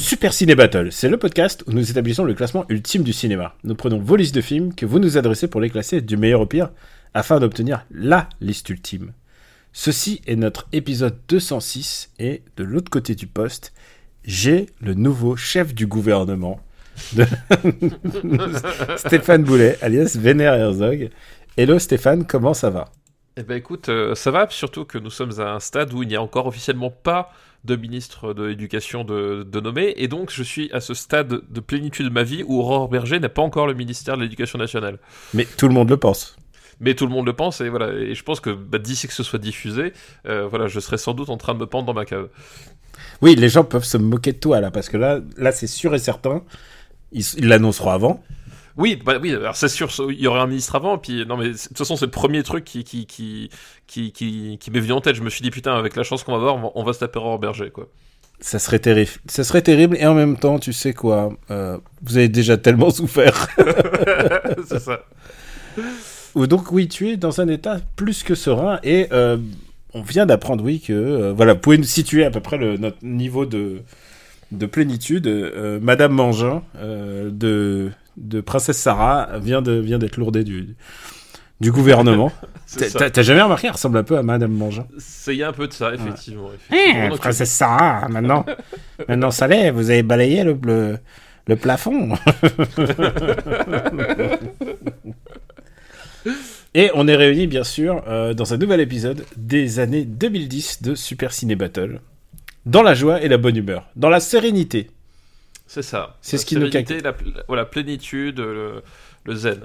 Super Ciné Battle, c'est le podcast où nous établissons le classement ultime du cinéma. Nous prenons vos listes de films que vous nous adressez pour les classer du meilleur au pire afin d'obtenir LA liste ultime. Ceci est notre épisode 206 et de l'autre côté du poste, j'ai le nouveau chef du gouvernement, Stéphane Boulet, alias Vénère Herzog. Hello Stéphane, comment ça va? Eh ben écoute, euh, ça va, surtout que nous sommes à un stade où il n'y a encore officiellement pas de ministre de l'éducation de, de nommer, et donc je suis à ce stade de plénitude de ma vie où Aurore Berger n'a pas encore le ministère de l'éducation nationale. Mais tout le monde le pense. Mais tout le monde le pense, et voilà, et je pense que bah, d'ici que ce soit diffusé, euh, voilà, je serai sans doute en train de me pendre dans ma cave. Oui, les gens peuvent se moquer de toi là, parce que là, là c'est sûr et certain, ils l'annonceront avant. Oui, bah oui, alors c'est sûr, il y aurait un ministre avant, puis non, mais de toute façon, c'est le premier truc qui, qui, qui, qui, qui, qui m'est venu en tête. Je me suis dit, putain, avec la chance qu'on va avoir, on va, on va se taper Aurore Berger, quoi. Ça serait terrible. Ça serait terrible et en même temps, tu sais quoi, euh, vous avez déjà tellement souffert. c'est ça. Donc oui, tu es dans un état plus que serein et euh, on vient d'apprendre oui que euh, voilà, vous pouvez nous situer à peu près le, notre niveau de de plénitude. Euh, Madame Mangin euh, de de Princesse Sarah vient de vient d'être lourdée du du gouvernement. T'as jamais remarqué, elle ressemble un peu à Madame Mangin. C'est il y a un peu de ça, effectivement. Eh, effectivement. Donc, Princesse Sarah, maintenant, maintenant ça l'est, vous avez balayé le, le, le plafond. Et on est réunis, bien sûr, euh, dans un nouvel épisode des années 2010 de Super Ciné Battle. Dans la joie et la bonne humeur. Dans la sérénité. C'est ça. C'est La ce qui nous sérénité, la, plénitude, le, le zen.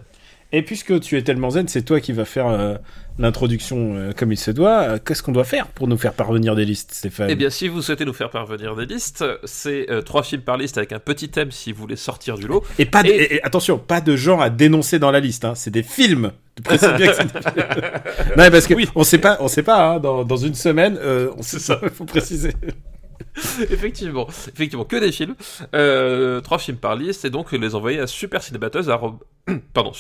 Et puisque tu es tellement zen, c'est toi qui vas faire euh, l'introduction euh, comme il se doit. Euh, Qu'est-ce qu'on doit faire pour nous faire parvenir des listes, Stéphane? Eh bien, si vous souhaitez nous faire parvenir des listes, c'est trois films par liste avec un petit thème si vous voulez sortir du lot. Et pas de- Et- et- et attention, pas de genre à dénoncer dans la liste. Hein. C'est des films. Tu bien que non, parce que Oui. on sait pas, on sait pas. Hein, dans, dans une semaine, on sait ça. Il faut préciser. effectivement, effectivement, que des films. Euh, trois films par liste et donc les envoyer à supercinébattle, arro- pardon,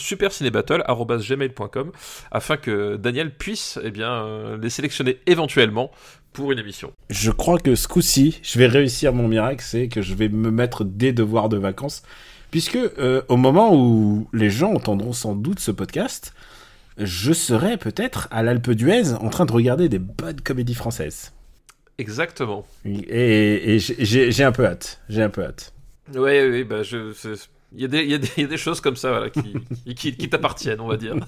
afin que Daniel puisse eh bien euh, les sélectionner éventuellement pour une émission. Je crois que ce coup-ci, je vais réussir mon miracle, c'est que je vais me mettre des devoirs de vacances, puisque euh, au moment où les gens entendront sans doute ce podcast, je serai peut-être à l'Alpe d'Huez en train de regarder des bonnes comédies françaises. Exactement. Et, et j'ai- un peu hâte. J'ai un peu hâte. Oui, oui, bah je. Il y, a des, il, y a des, il y a des choses comme ça voilà, qui, qui, qui t'appartiennent, on va dire.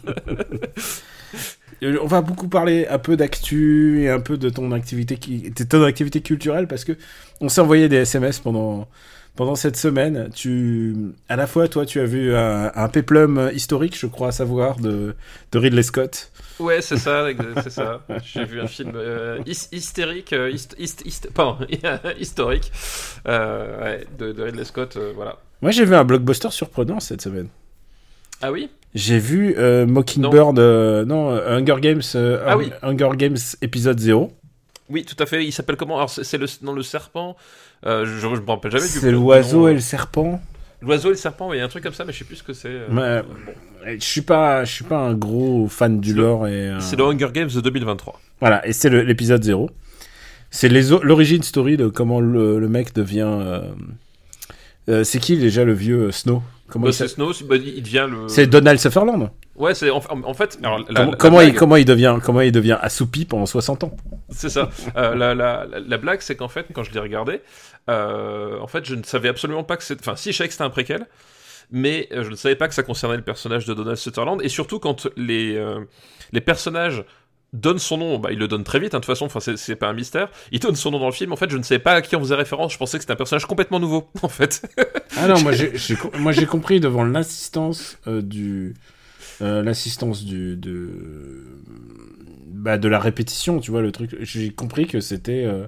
On va beaucoup parler un peu d'actu et un peu de ton activité, qui, de ton activité culturelle parce que on s'est envoyé des SMS pendant pendant cette semaine. Tu, à la fois, toi, tu as vu un, un péplum historique, je crois savoir, de, de Ridley Scott. Ouais, c'est ça, c'est ça. J'ai vu un film euh, hys- hystérique, euh, hist- hist- hist- pardon, historique, euh, ouais, de, de Ridley Scott, euh, voilà. Moi, j'ai vu un blockbuster surprenant cette semaine. Ah oui? J'ai vu euh, Mockingbird, non, euh, Hunger Games, Ah oui. Hunger Games épisode 0. Oui, tout à fait. Il s'appelle comment? Alors, c'est le, non, le serpent. Je, je me rappelle jamais du C'est l'oiseau et le serpent. L'oiseau et le serpent, il y a un truc comme ça, mais je sais plus ce que c'est. euh. Ouais. Je suis pas, je suis pas un gros fan du le- lore et. euh, C'est le Hunger Games de 2023. Voilà, et c'est l'épisode 0. C'est l'origine story de comment le, le mec devient. Euh, c'est qui déjà le vieux euh, Snow? Comment Bah, il Snow, bah, il devient le. C'est Donald Sutherland. Ouais, c'est en, fait. Alors, la- comment, la comment il, comment il devient comment il devient assoupi pendant 60 ans? C'est ça. Euh, la, la, la, la blague, c'est qu'en fait, quand je l'ai regardé, euh, en fait, je ne savais absolument pas que c'était. Enfin, si, je savais que c'était un préquel, mais je ne savais pas que ça concernait le personnage de Donald Sutherland. Et surtout, quand les, euh, les personnages donnent son nom, bah, ils le donnent très vite, hein, de toute façon, enfin, c'est- pas un mystère. Ils donnent son nom dans le film, en fait, je ne savais pas à qui on faisait référence, je pensais que c'était un personnage complètement nouveau, en fait. Ah non, moi j'ai compris devant l'assistance euh, du euh, l'assistance du de bah, de la répétition, tu vois le truc. J'ai compris que c'était euh,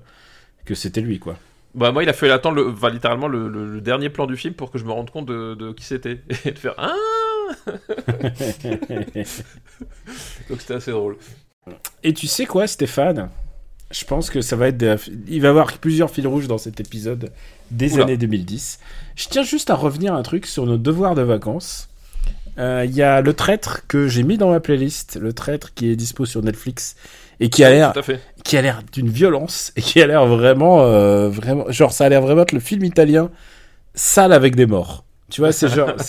que c'était lui quoi. Bah moi il a fait attendre le, enfin, littéralement le, le- le dernier plan du film pour que je me rende compte de, de qui c'était et de faire ah donc c'était assez drôle. Et tu sais quoi, Stéphane? Je pense que ça va être. des- Il va y avoir plusieurs fils rouges dans cet épisode des Oula. années 2010. Je tiens juste à revenir un truc sur nos devoirs de vacances. Euh, Il y a le traître que j'ai mis dans ma playlist, le traître qui est dispo sur Netflix et qui a l'air, à qui a l'air d'une violence et qui a l'air vraiment, euh, vraiment, genre ça a l'air vraiment être le film italien sale avec des morts. Tu vois, c'est genre.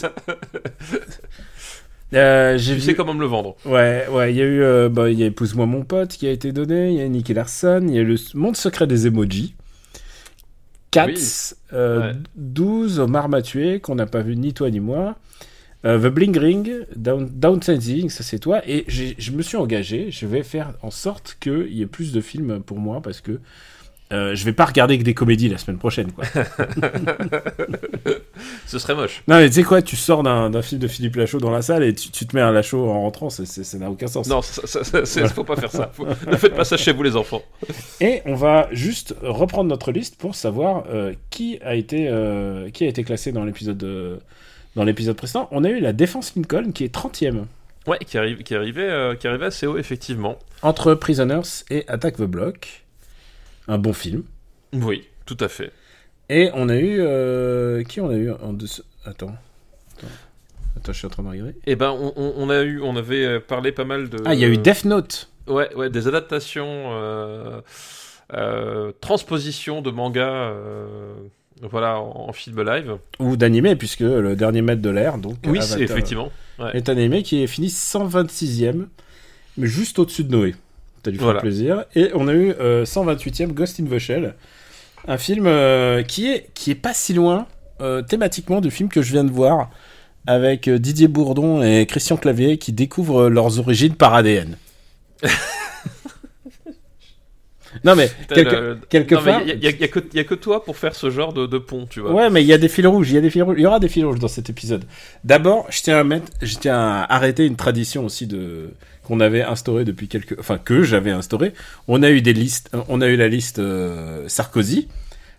c'est- Euh, j'ai Tu vu. sais comment me le vendre. Ouais, ouais, il y a eu, euh, bah, il y a Épouse-moi mon pote qui a été donné, il y a Nicky Larson, il y a le Monde secret des emojis, Cats, Oui. euh, Ouais. 12, Omar m'a tué, qu'on n'a pas vu ni toi ni moi, euh, The Bling Ring, Down, Downsizing, ça c'est toi, et je me suis engagé, je vais faire en sorte qu'il y ait plus de films pour moi, parce que euh, je vais pas regarder que des comédies la semaine prochaine, quoi. Ce serait moche. non mais tu sais quoi, tu sors d'un film de Philippe Lachaud dans la salle et tu, tu te mets un Lachaud en rentrant, c'est- c'est- ça n'a aucun sens. Non, ça- c'est- faut pas faire ça. Faut- ne faites pas ça chez vous les enfants. Et on va juste reprendre notre liste pour savoir euh, qui a été euh, qui a été classé dans l'épisode euh, dans l'épisode précédent. On a eu la défense Lincoln qui est 30e Ouais, qui arrive, qui arrivait, qui arrivait assez haut effectivement. entre Prisoners et Attack the Block. Un bon film. Oui, tout à fait. Et on a eu euh, qui on a eu en dessous Attends. Attends. Attends, je suis en train de regarder. Et ben on, a eu, on avait parlé pas mal de. Ah, il y a eu Death Note. Ouais, ouais, des adaptations, euh, euh, transpositions de manga, euh, voilà, en, en film live. ou d'animé puisque le dernier maître de l'air donc Oui, c'est effectivement. Ouais. est un animé qui est fini 126e mais juste au-dessus de Noé. T'as dû faire Voilà. plaisir. Et on a eu euh, 128e Ghost in the Shell, un film euh, qui est qui est pas si loin euh, thématiquement du film que je viens de voir avec euh, Didier Bourdon et Christian Clavier qui découvrent euh, leurs origines par ADN. non mais quelque, le- quelque non, mais part- il y, a- a que toi pour faire ce genre de, de pont, tu vois. Ouais, mais il y a des fils rouges, il y a des fils rouges, il y aura des fils rouges dans cet épisode. D'abord, je tiens à mettre, je tiens à arrêter une tradition aussi de qu'on avait instaurée depuis quelques, enfin que j'avais instaurée. On a eu des listes, on a eu la liste euh, Sarkozy,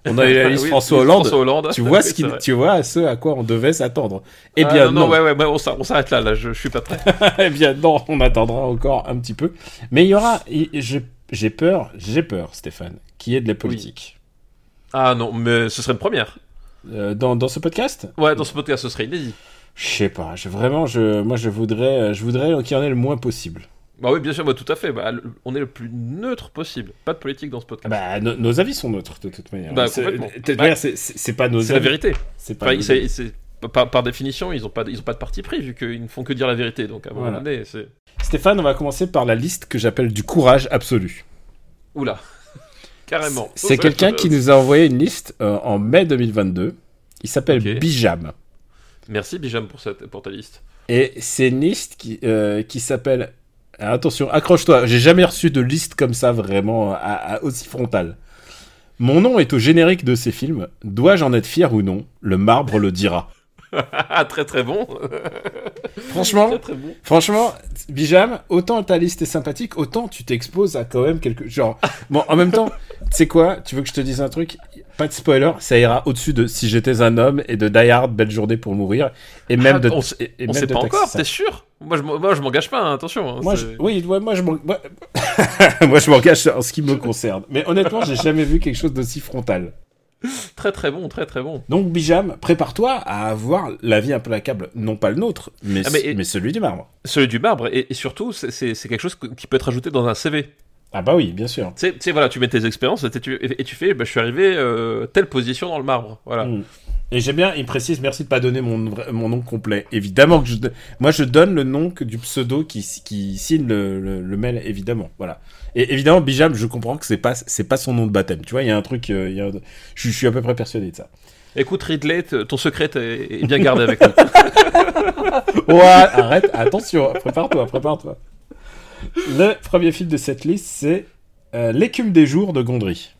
on a eu la liste Oui, François Hollande. François Hollande. Tu vois Oui, ce qui, tu vois ce à quoi on devait s'attendre. Eh Ah, bien non, non, non, ouais, ouais, ouais, on s'arrête là, là, je, je suis pas prêt. eh bien non, on attendra encore un petit peu. Mais il y aura, j'ai peur, j'ai peur, Stéphane, qu'il y ait de la politique Ah non, mais ce serait une première. Euh, dans dans ce podcast? Ouais, dans ce podcast, ce serait inédit. Je sais pas, je, vraiment, je, moi je voudrais, je voudrais qu'il y en ait le moins possible. Bah oui, bien sûr, bah, tout à fait. Bah, le- on est le plus neutre possible. Pas de politique dans ce podcast. Bah, no- nos avis sont neutres de toute manière. Bah, C'est- c'est pas nos c'est la vérité. C'est pas Enfin, nos c'est- avis. c'est- par, par définition, ils ont pas, de- ils ont pas de parti pris vu qu'ils ne font que dire la vérité. Donc à un moment Voilà. donné, c'est. Stéphane, on va commencer par la liste que j'appelle du courage absolu. Oula. Carrément. C'est quelqu'un qui nous a envoyé une liste euh, en mai 2022. Il s'appelle. Bijam. Merci Bijam pour, cette, pour ta liste. Et c'est une liste qui, euh, qui s'appelle. Attention, accroche-toi. J'ai jamais reçu de liste comme ça vraiment à- à- aussi frontale. Mon nom est au générique de ces films. Dois-je en être fier ou non? Le marbre le dira. Ah, très très bon. Franchement, très très bon. Franchement, Bijam, autant ta liste est sympathique, autant tu t'exposes à quand même quelque genre. Bon, en même temps, tu sais quoi? Tu veux que je te dise un truc? Pas de spoiler, ça ira au-dessus de Si j'étais un homme et de Die Hard, Belle journée pour mourir, et même Ah, de. on et- et On même sait de pas encore, 5. t'es sûr? Moi je, moi, je m'engage pas, hein, attention. hein, Moi, je, oui, ouais, moi je m'en- moi, moi, je m'engage en ce qui me concerne. Mais honnêtement, j'ai jamais vu quelque chose d'aussi frontal. Très très bon, très très bon. Donc Bijam, prépare-toi à avoir la vie implacable, non pas le nôtre, mais, Ah, mais- mais celui du marbre. Celui du marbre, et, et surtout, c'est- quelque chose qui peut être ajouté dans un CV. Ah bah oui, bien sûr. Tu sais- voilà, tu mets tes expériences et tu, et tu fais, bah, je suis arrivé euh, telle position dans le marbre. Voilà. Mm. Et j'aime bien, il précise, merci de pas donner mon, nom complet. Évidemment que je, moi je donne le nom que du pseudo qui, qui signe le, le- le mail, évidemment. Voilà. Et évidemment, Bijam, je comprends que c'est pas, c'est pas son nom de baptême. Tu vois, il y a un truc, euh, il y a un- je, je suis à peu près persuadé de ça. Écoute, Ridley, ton secret est, est bien gardé avec nous. Ouais, arrête, attention, prépare-toi, prépare-toi. Le premier film de cette liste, c'est euh, L'écume des jours de Gondry.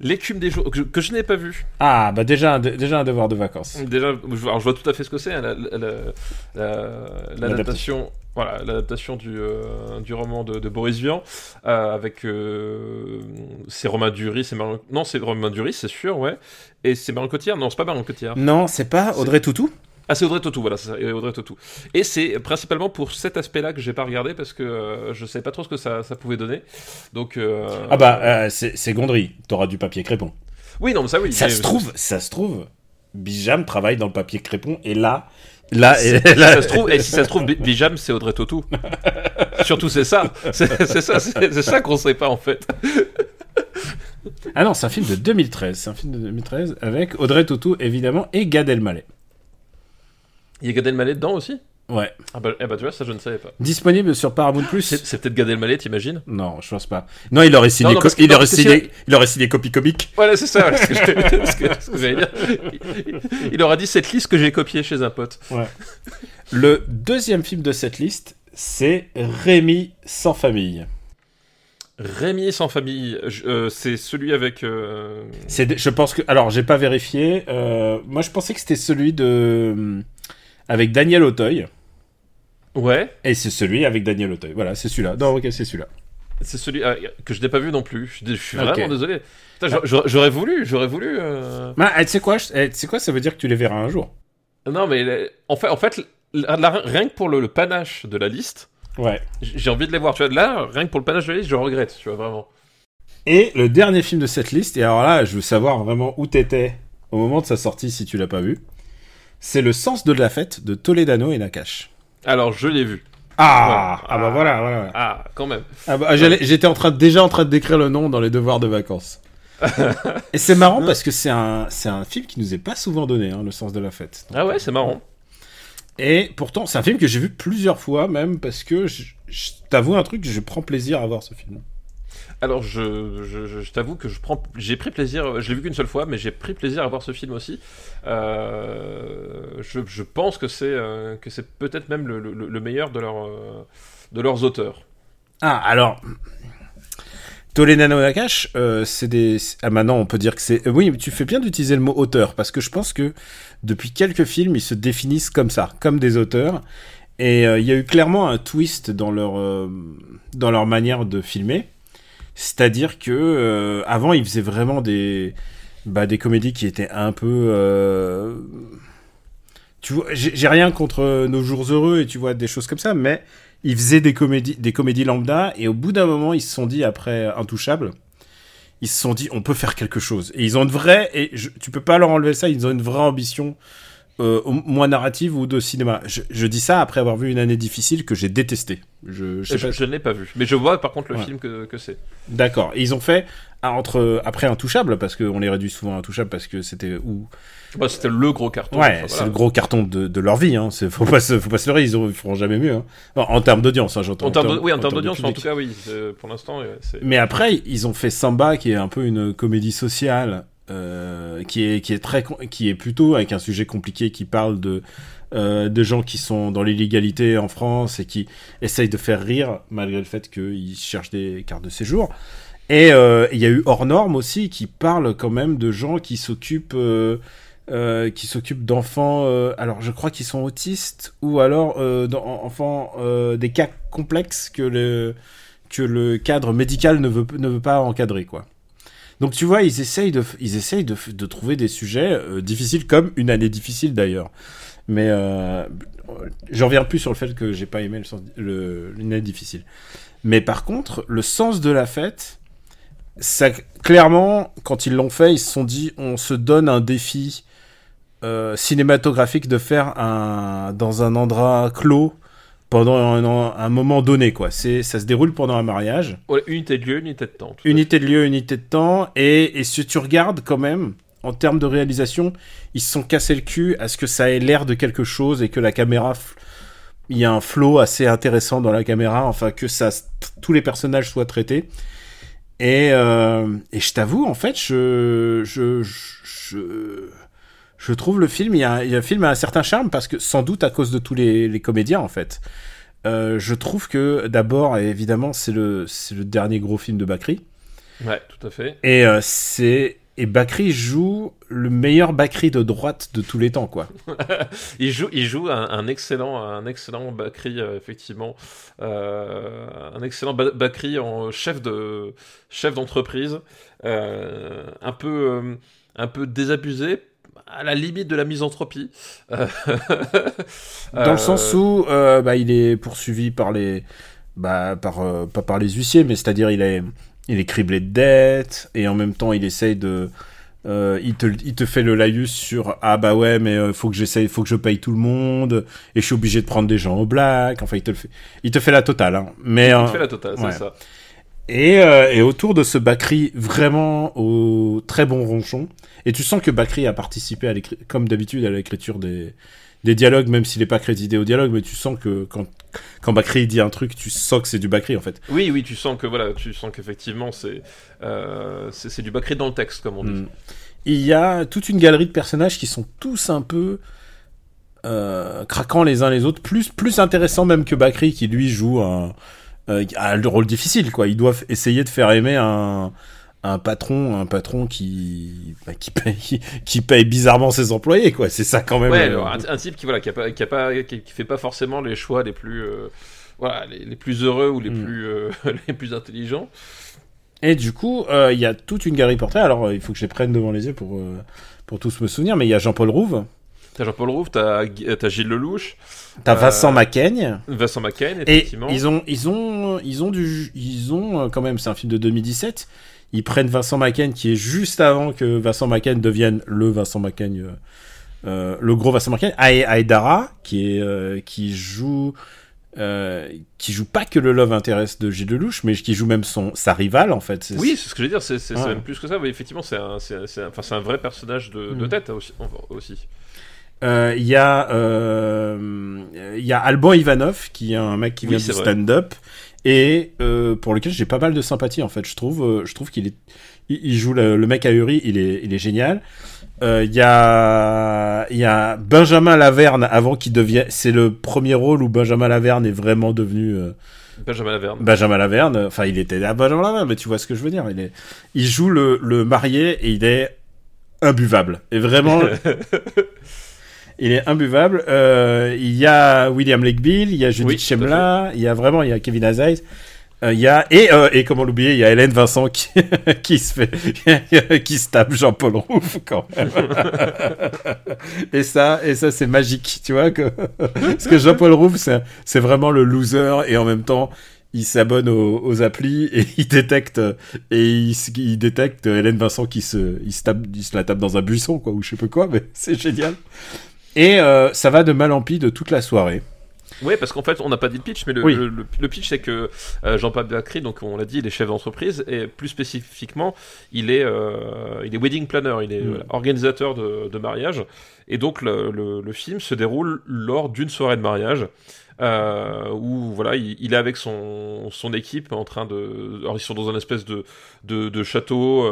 L'écume des jours, que, je- que je n'ai pas vu. Ah, bah déjà un, de- déjà un devoir de vacances. Déjà, je, alors je vois tout à fait ce que c'est, hein, la- la- la- la- l'adaptation. Voilà, l'adaptation du, euh, du roman de, de Boris Vian euh, avec euh, c'est Romain Duris, c'est non c'est Romain Duris, c'est sûr, ouais, et c'est Marion Cotillard, non c'est pas Marion Cotillard, Non, c'est pas Audrey Toutou? Ah c'est Audrey Tautou, voilà, c'est Audrey Tautou, et c'est principalement pour cet aspect-là que j'ai pas regardé parce que euh, je savais pas trop ce que ça, ça pouvait donner, donc euh, Ah bah, euh, c'est Gondry. T'auras du papier crépon. oui non mais ça oui, Ça mais- se trouve, ça se trouve, Bijam travaille dans le papier crépon et là, là, et Si là, ça se trouve, et si ça se trouve, Bi- Bijam, c'est Audrey Tautou. Surtout, c'est ça. C'est ça, ça qu'on sait pas, en fait. Ah non, c'est un film de 2013. C'est un film de 2013 avec Audrey Tautou, évidemment, et Gad Elmaleh. Il y a Gad Elmaleh dedans aussi Ouais. Ah bah, eh bah, tu vois, ça, je ne savais pas. Disponible sur Paramount+. C'est c'est peut-être Gad Elmaleh, t'imagines Non, je pense pas. Non, il aurait signé, Non, non, il non, aurait signé, il aurait signé copie comique. Voilà, c'est ça, ouais, ce que que- ce que j'allais dire. Il, il aura dit cette liste que j'ai copiée chez un pote. Le deuxième film de cette liste, c'est Rémi sans famille. Rémi sans famille, euh, c'est celui avec. euh, C'est, je pense que, alors, j'ai pas vérifié. euh, moi, je pensais que c'était celui de, avec Daniel Auteuil. Ouais, Et c'est celui avec Daniel Auteuil. Voilà, c'est celui-là. Non, ok, c'est celui-là. c'est celui ah, que je n'ai pas vu non plus. Je, suis je vraiment désolé. Putain, j'aurais voulu, j'aurais voulu. euh, Bah, eh, tu sais quoi, je- eh, tu sais quoi, ça veut dire que tu les verras un jour. Non, mais en fait, en fait la- la- rien que pour le, le panache de la liste, Ouais. j'ai envie de les voir. Tu vois, là, rien que pour le panache de la liste, je regrette, tu vois, vraiment. Et le dernier film de cette liste, et alors là, je veux savoir vraiment où t'étais au moment de sa sortie si tu l'as pas vu, c'est Le sens de la fête de Toledano et Nakash. Alors, je l'ai vu. Ah, Ouais. ah bah voilà, voilà. voilà. Ah, quand même. Ah bah, J'étais en train, déjà en train de décrire le nom dans les devoirs de vacances. et c'est marrant parce que c'est un, c'est un film qui nous est pas souvent donné, hein, Le sens de la fête. Ah ouais, c'est marrant. Et pourtant, c'est un film que j'ai vu plusieurs fois même parce que je, je t'avoue un truc, je prends plaisir à voir ce film. Alors, je, je, je- t'avoue que je prends, j'ai pris plaisir. Je l'ai vu qu'une seule fois, mais j'ai pris plaisir à voir ce film aussi. Euh, je, pense que c'est euh, que c'est peut-être même le, le- le meilleur de, leur, euh, de leurs auteurs. Ah, alors. Toledano Nakash, euh, c'est des. Ah, maintenant, on peut dire que c'est. euh, oui, mais tu fais bien d'utiliser le mot auteur, parce que je pense que depuis quelques films, ils se définissent comme ça, comme des auteurs. Et il y a eu clairement un twist dans leur, dans leur manière de filmer. C'est-à-dire que euh, avant, ils faisaient vraiment des, bah, des comédies qui étaient un peu. euh, Tu vois, j'ai rien contre Nos Jours Heureux et tu vois des choses comme ça, mais ils faisaient des comédies, des comédies lambda et au bout d'un moment, ils se sont dit après Intouchable, ils se sont dit on peut faire quelque chose. Et ils ont une vraie et tu peux pas leur enlever ça, ils ont une vraie ambition. Euh, moins narrative ou de cinéma. Je, je dis ça après avoir vu une année difficile que j'ai détestée. Je, je sais Je, pas je ne l'ai pas vu, mais je vois par contre le Ouais. film que, que c'est. D'accord. Ils ont fait ah, entre après Intouchable parce qu'on les réduit souvent à Intouchable parce que c'était où Bah, C'était le gros carton. ouais enfin, c'est le gros carton de, de leur vie. Hein. Faut pas se faut pas se leurrer. Ils, ont- ils feront jamais mieux. Hein. En termes d'audience, hein, j'entends. En termes de- oui, en termes d'audience, en tout cas, oui. Pour l'instant, ouais. Mais après, ils ont fait Samba, qui est un peu une comédie sociale, euh, qui est qui est très qui est plutôt avec un sujet compliqué, qui parle de euh, de gens qui sont dans l'illégalité en France et qui essayent de faire rire malgré le fait qu'ils cherchent des cartes de séjour. Et euh, il y a eu Hors Norme aussi, qui parle quand même de gens qui s'occupent euh, euh, qui s'occupent d'enfants. alors, je crois qu'ils sont autistes ou alors d'en- enfants euh, des cas complexes que le que le cadre médical ne veut, ne veut pas encadrer, quoi. Donc tu vois, ils essayent de, ils essayent de, de trouver des sujets euh, difficiles, comme une année difficile d'ailleurs. Mais euh, j'en reviens plus sur le fait que j'ai pas aimé le, sens- le, une année difficile. Mais par contre, le sens de la fête, ça, clairement, quand ils l'ont fait, ils se sont dit, on se donne un défi euh, cinématographique de faire un, dans un endroit clos pendant un, un moment donné, quoi. C'est, ça se déroule pendant un mariage. Ouais, unité de lieu, unité de temps. Unité de lieu, unité de temps. Et, et si tu regardes quand même, en termes de réalisation, ils se sont cassés le cul à ce que ça ait l'air de quelque chose et que la caméra. Il y a un flow assez intéressant dans la caméra, enfin que ça, tous les personnages soient traités. Et, euh, et je t'avoue, en fait, je, je, je, je trouve le film, il y a, il y a un film a un certain charme parce que sans doute à cause de tous les, les comédiens, en fait. Euh, je trouve que d'abord, évidemment, c'est le, dernier gros film de Bakri. Ouais, tout à fait. Et euh, c'est et Bakri joue le meilleur Bakri de droite de tous les temps, quoi. il joue, il joue un, un excellent, un excellent Bakri, euh, effectivement, euh, un excellent Ba- Bakri en chef de chef d'entreprise, euh, un peu, un peu désabusé, à la limite de la misanthropie. Euh, Dans le sens où euh, bah, il est poursuivi par les, bah, par euh, pas par les huissiers, mais c'est-à-dire il est, il est criblé de dettes et en même temps il essaye de, euh, il te, il te fait le laïus sur ah bah ouais mais euh, faut que j'essaye, faut que je paye tout le monde et je suis obligé de prendre des gens au black. Enfin il te le fait, il te fait la totale. Hein. Mais il euh, fait la totale, c'est ça. Et, euh, et autour de ce Bakri vraiment au très bon ronchon. Et tu sens que Bakri a participé, à comme d'habitude, à l'écriture des, des dialogues, même s'il n'est pas crédité au dialogue, mais tu sens que quand, quand Bakri dit un truc, tu sens que c'est du Bakri en fait. Oui, oui, tu sens que voilà, tu sens qu'effectivement c'est euh, c'est du Bakri dans le texte, comme on dit. Mm. Il y a toute une galerie de personnages qui sont tous un peu euh, craquants les uns les autres, plus, plus intéressants même que Bakri qui lui joue un, a le rôle difficile quoi. Ils doivent essayer de faire aimer un, un patron, un patron qui, bah, qui, paye, qui paye bizarrement ses employés quoi. C'est ça quand même. Ouais, euh, alors, un, un type qui voilà, qui a pas, qui a pas, qui, fait pas forcément les choix les plus, euh, voilà, les, les plus heureux ou les Mm. plus, euh, les plus intelligents. Et du coup, euh, il y a toute une galerie portraits. Alors, euh, il faut que je les prenne devant les yeux pour, euh, pour tous me souvenir. Mais il y a Jean-Paul Rouve, T'as Jean-Paul Rouve, t'as t'as Gilles Lelouch, t'as Euh, Vincent Macaigne. Vincent McCain, Et effectivement. ils ont, ils ont, ils ont du, ils ont euh, quand même, c'est un film de 2017. Ils prennent Vincent Macaigne qui est juste avant que Vincent Macaigne devienne le Vincent Macaigne, euh, euh, le gros Vincent Macaigne. Ae- Aedara qui est, euh, qui joue, euh, qui joue pas que le love interest de Gilles Lelouch, mais qui joue même son, sa rivale en fait. Oui, c'est ce que je veux dire, c'est même plus que ça. Oui, effectivement, c'est un, c'est- un, un vrai personnage de, de Mm. tête aussi. aussi. Euh, Il y a, euh, il y a Alban Ivanov qui est un mec qui Oui, vient c'est du stand-up et euh, pour lequel j'ai pas mal de sympathie en fait. Je trouve, euh, je trouve qu'il est, il, joue le, le mec à Uri, il est, il est génial. Euh, Il y a, il y a Benjamin Laverne avant qu'il devienne, c'est le premier rôle où Benjamin Laverne est vraiment devenu euh, Benjamin Laverne. Benjamin Laverne. Enfin, il était à Benjamin Laverne, mais tu vois ce que je veux dire. Il est, il joue le, le marié et il est imbuvable. Et vraiment, il est imbuvable. Euh, il y a William Lake Bill, il y a Judith Oui, Chemla, il y a vraiment, il y a Kevin Aziz. Euh, Il y a et euh, et comment l'oublier, il y a Hélène Vincent qui qui se fait qui se tape Jean-Paul Rouve quand même. et ça et ça c'est magique, tu vois que parce que Jean-Paul Rouve c'est c'est vraiment le loser et en même temps il s'abonne aux, aux applis et il détecte et il détecte Hélène Vincent qui se il se tape il se la tape dans un buisson quoi ou je sais pas quoi mais c'est génial. Et euh, ça va de mal en pis de toute la soirée. Ouais, parce qu'en fait, on n'a pas dit le pitch, mais le, Oui. le, le- le pitch, c'est que euh, Jean-Paul Bacry, donc on l'a dit, il est chef d'entreprise, et plus spécifiquement, il est, euh, il est wedding planner, il est Mm. organisateur de, de mariage, et donc le, film se déroule lors d'une soirée de mariage. euh, où voilà, il, il est avec son, son équipe en train de. Alors ils sont dans un espèce de, de, de château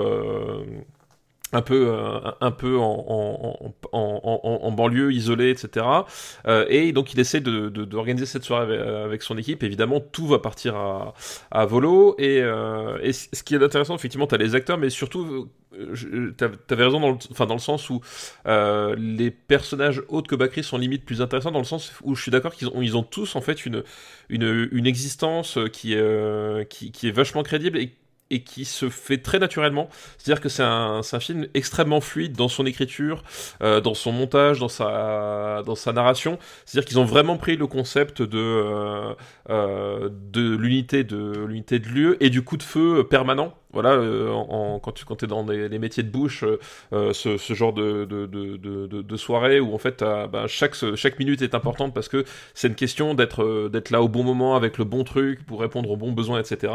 un peu, euh, un peu en, en, en, en, banlieue isolée, etc. Euh, et donc il essaie de, de- d'organiser cette soirée avec, avec son équipe. Évidemment, tout va partir à, à volo. Et, euh, et ce qui est intéressant, effectivement, tu as les acteurs, mais surtout, tu avais raison dans le, enfin, dans le sens où euh, les personnages autres que Bakri sont limite plus intéressants, dans le sens où je suis d'accord qu'ils ont, ils ont tous en fait une, une, une existence qui est, euh, qui, qui est vachement crédible et et qui se fait très naturellement. C'est-à-dire que c'est un, film extrêmement fluide dans son écriture, euh, dans son montage, dans sa, narration. C'est-à-dire qu'ils ont vraiment pris le concept de, euh, euh, de l'unité de l'unité de lieu et du coup de feu permanent. Voilà, euh, quand tu quand es dans des- les métiers de bouche, euh, euh, ce, genre de, soirée où en fait ben, chaque, minute est importante parce que c'est une question d'être là au bon moment avec le bon truc pour répondre aux bons besoins, etc.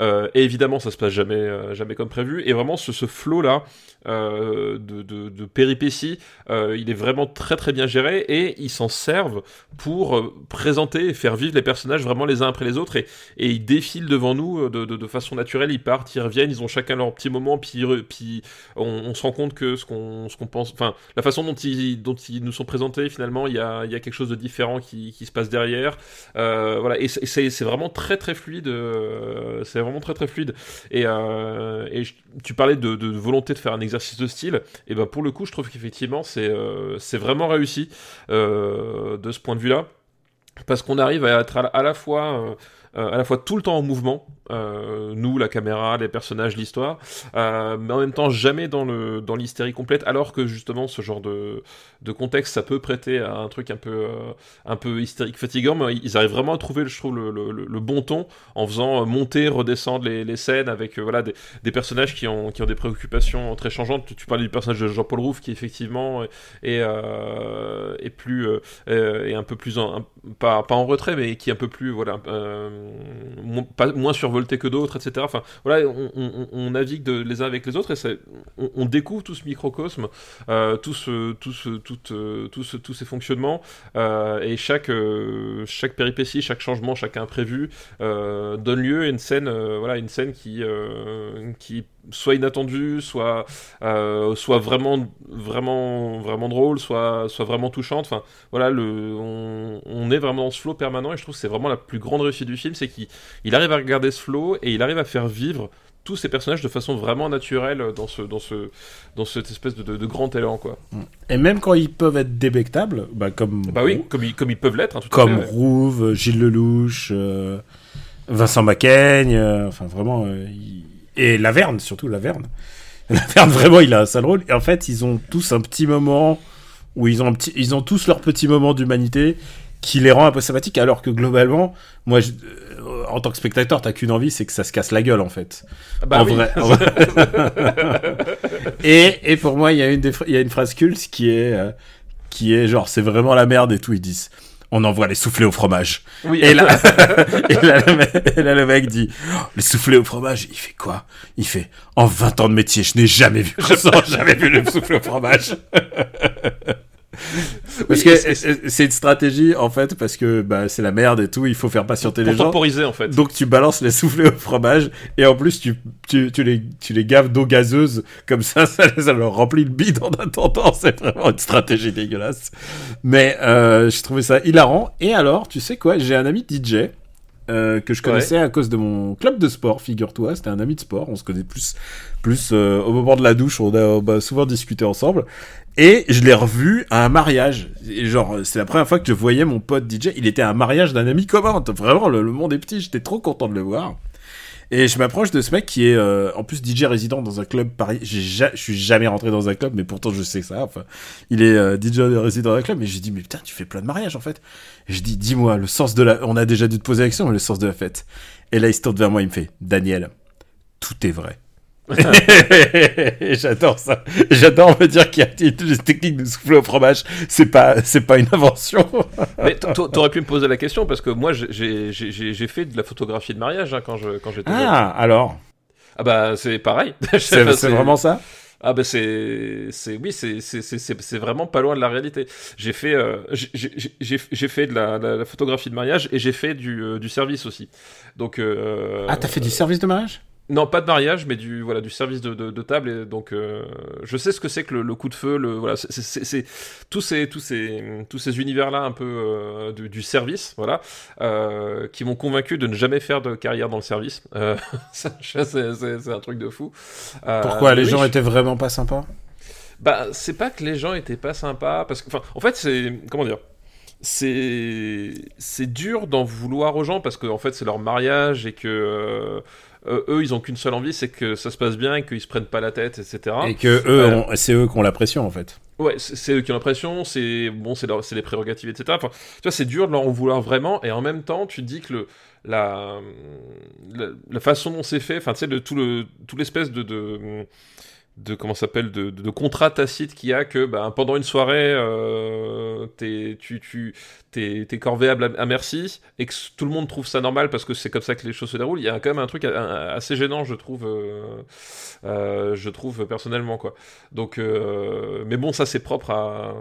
Et évidemment, ça se passe jamais, comme prévu. Et vraiment, ce, ce flow-là euh, de, péripéties, il est vraiment très très bien géré et ils s'en servent pour présenter et faire vivre les personnages vraiment les uns après les autres. Et, ils défilent devant nous de façon naturelle, ils partent, ils reviennent ils ont chacun leur petit moment, puis, on, se rend compte que ce qu'on, pense, enfin, la façon dont ils, nous sont présentés, finalement, il y a, quelque chose de différent qui, se passe derrière. Euh, voilà, et c'est, vraiment très très fluide, euh, c'est vraiment très très fluide. Et, euh, tu parlais de, volonté de faire un exercice de style, et ben pour le coup, je trouve qu'effectivement, c'est, vraiment réussi de ce point de vue-là parce qu'on arrive à être à la fois à la fois tout le temps en mouvement, euh, nous, la caméra, les personnages, l'histoire, euh, mais en même temps jamais dans le dans l'hystérie complète, alors que justement ce genre de, de contexte, ça peut prêter à un truc un peu un peu hystérique, fatigant, mais ils arrivent vraiment à trouver, je trouve, le, le, bon ton en faisant monter, redescendre les, les scènes avec voilà des, des, personnages qui ont qui ont des préoccupations très changeantes. Tu, parlais du personnage de Jean-Paul Rouve qui effectivement est, est plus est un peu plus en, pas pas en retrait, mais qui est un peu plus voilà pas, moins survolté que d'autres, etc. Enfin, voilà, on, navigue de, les uns avec les autres et on, découvre tout ce microcosme, euh, tout ce, tout ce, tout, euh, tout tous ces fonctionnements euh, et chaque, chaque péripétie, chaque changement, chaque imprévu donne lieu à une scène, voilà, une scène qui, qui soit inattendu, soit, euh, soit vraiment, vraiment, vraiment drôle, soit, soit vraiment touchante. Enfin, voilà, le, on, est vraiment dans ce flow permanent et je trouve que c'est vraiment la plus grande réussite du film, c'est qu'il arrive à regarder ce flow et il arrive à faire vivre tous ces personnages de façon vraiment naturelle dans ce dans ce dans cette espèce de, de, grand élan quoi. Et même quand ils peuvent être débectables, bah comme bah oui, comme ils, comme ils peuvent l'être, hein, comme Rouve, Gilles Lelouch, euh, Vincent Macaigne, euh, enfin vraiment, et Laverne, surtout Laverne. Laverne, vraiment, il a un sale rôle. Et en fait, ils ont tous un petit moment où ils ont, un petit, ils ont tous leur petit moment d'humanité qui les rend un peu sympathiques, alors que globalement, moi, euh, en tant que spectateur, t'as qu'une envie, c'est que ça se casse la gueule, en fait. Ah bah en, oui. vrai, et, et pour moi, il y a une, y a une phrase culte qui est, euh, qui est genre, c'est vraiment la merde et tout. Ils disent, on envoie les soufflets au fromage. Oui. Et là, et, là, le mec, dit, oh, les soufflets au fromage, il fait quoi? Il fait, en 20 ans de métier, je n'ai jamais vu, je jamais vu le soufflet au fromage. Parce que c'est une stratégie en fait parce que bah, c'est la merde et tout, il faut faire patienter les gens. temporiser en fait. Donc tu balances les soufflets au fromage et en plus tu, tu, tu les, tu les gaves d'eau gazeuse comme ça, ça, ça, leur remplit le bide en attendant. C'est vraiment une stratégie dégueulasse. Mais euh, j'ai trouvé ça hilarant. Et alors, tu sais quoi, j'ai un ami DJ. Euh, que je connaissais à cause de mon club de sport, figure-toi. C'était un ami de sport. On se connaît plus, plus euh, au moment de la douche. On a, on a souvent discuté ensemble. Et je l'ai revu à un mariage. Et genre, c'est la première fois que je voyais mon pote DJ. Il était à un mariage d'un ami commun. Vraiment, le, monde est petit. J'étais trop content de le voir. Et je m'approche de ce mec qui est euh, en plus DJ résident dans un club paris. Je suis jamais rentré dans un club, mais pourtant je sais ça. Enfin, il est euh, DJ résident dans un club. Et j'ai dit mais putain, tu fais plein de mariages en fait. Et je dis dis-moi le sens de la. On a déjà dû te poser la question, mais le sens de la fête. Et là il se tourne vers moi, il me fait Daniel, tout est vrai. J'adore ça. J'adore me dire qu'il y a des techniques de souffler au fromage. C'est pas, c'est pas une invention. Mais t'aurais pu me poser la question parce que moi, j'ai fait de la photographie de mariage hein, quand je quand j'étais Ah, alors? Ah bah c'est pareil. C'est vraiment ça? Ah bah c'est c'est oui c'est c'est vraiment pas loin de la réalité. J'ai fait euh, j'ai fait de la, la, photographie de mariage et j'ai fait du, euh, du service aussi. Donc euh, ah t'as fait du service de mariage? Non, pas de mariage, mais du voilà du service de, de, table. Et donc, euh, je sais ce que c'est que le, coup de feu. Le voilà, c'est tous ces tous ces tous ces univers là un peu euh, du, service, voilà, euh, qui m'ont convaincu de ne jamais faire de carrière dans le service. c'est un truc de fou. Pourquoi les gens étaient vraiment pas sympas? Bah, c'est pas que les gens étaient pas sympas, parce que, enfin, en fait, c'est comment dire c'est c'est dur d'en vouloir aux gens parce que en fait c'est leur mariage et que euh, eux, ils ont qu'une seule envie, c'est que ça se passe bien et qu'ils se prennent pas la tête, etc. Et que eux, euh, c'est eux qui ont la pression, en fait. Ouais, c'est eux qui ont la pression, c'est bon, c'est les prérogatives, etc. Enfin, tu vois, c'est dur de leur en vouloir vraiment, et en même temps, tu dis que le, la, la, façon dont c'est fait, enfin, tu sais, de tout le, tout l'espèce de, de de comment s'appelle de, de, contrat tacite qu'il y a que ben, pendant une soirée euh, t'es tu tu t'es t'es corvéable à, merci et que tout le monde trouve ça normal parce que c'est comme ça que les choses se déroulent. Il y a quand même un truc assez gênant je trouve euh, euh, je trouve personnellement quoi. Donc euh, mais bon ça c'est propre à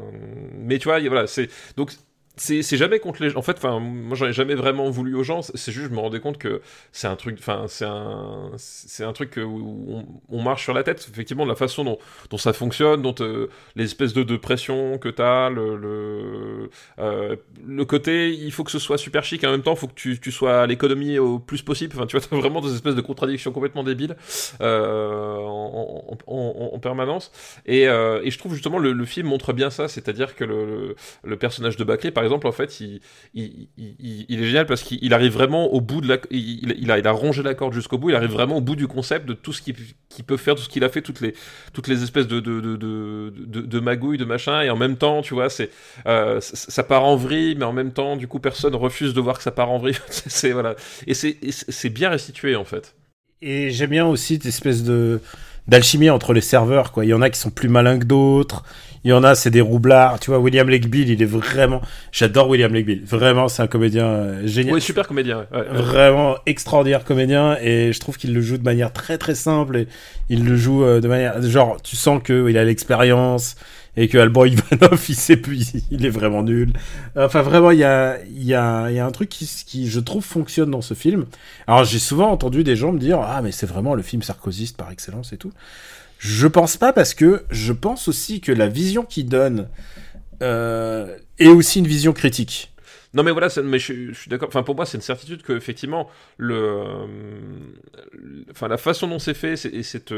mais tu vois voilà c'est donc c'est jamais contre les gens. En fait, enfin, moi, j'en ai jamais vraiment voulu aux gens. C'est juste, je me rendais compte que c'est un truc, enfin, c'est un, c'est un truc où on, marche sur la tête. Effectivement, de la façon dont, dont ça fonctionne, dont euh, les espèces de, de pression que t'as, le, le, euh, côté, il faut que ce soit super chic. En même temps, il faut que tu, tu sois à l'économie au plus possible. Enfin, tu vois, t'as vraiment des espèces de contradictions complètement débiles euh, en, en, en, en permanence. Et, et je trouve justement le, le film montre bien ça, c'est-à-dire que le, le, le personnage de Baclé, par exemple, en fait, il, est génial parce qu'il arrive vraiment au bout de la. Il, a, rongé la corde jusqu'au bout, il arrive vraiment au bout du concept de tout ce qu'il qu'il peut faire, tout ce qu'il a fait, toutes les, toutes les espèces de, magouilles, de machin, et en même temps, tu vois, euh, ça part en vrille, mais en même temps, du coup, personne refuse de voir que ça part en vrille. c'est, voilà. Et c'est bien restitué, en fait. Et j'aime bien aussi cette espèce de d'alchimie entre les serveurs, quoi. Il y en a qui sont plus malins que d'autres. Il y en a, c'est des roublards. Tu vois, William Lake Bill, il est vraiment. J'adore William Lake Bill. Vraiment, c'est un comédien euh, génial. Oui, super comédien. Ouais. Ouais. Vraiment extraordinaire comédien. Et je trouve qu'il le joue de manière très très simple. Et il le joue euh, de manière. Genre, tu sens qu'il a l'expérience. Et que Alban Ivanov, il sait plus, il est vraiment nul. Enfin, vraiment, il y a, il y a, il y a un truc qui, qui, je trouve, fonctionne dans ce film. Alors, j'ai souvent entendu des gens me dire, ah, mais c'est vraiment le film sarkozyste par excellence et tout. Je pense pas parce que je pense aussi que la vision qu'il donne euh, est aussi une vision critique. Non mais voilà, mais je, suis d'accord. Enfin pour moi c'est une certitude que effectivement le, euh, enfin la façon dont c'est fait et cette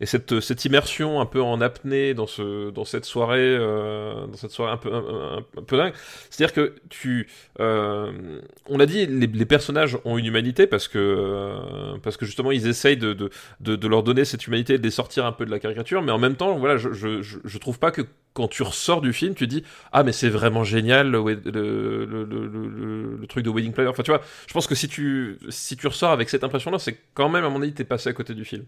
et cette cette immersion un peu en apnée dans ce dans cette soirée euh, dans cette soirée un peu un, peu dingue. C'est-à-dire que tu, euh, on l'a dit, les, personnages ont une humanité parce que euh, parce que justement ils essayent de, de, de leur donner cette humanité, de les sortir un peu de la caricature, mais en même temps voilà je je je, trouve pas que quand tu ressors du film, tu dis ah mais c'est vraiment génial le, le, truc de Wedding Planner. Enfin tu vois, je pense que si tu si tu ressors avec cette impression-là, c'est quand même à mon avis t'es passé à côté du film.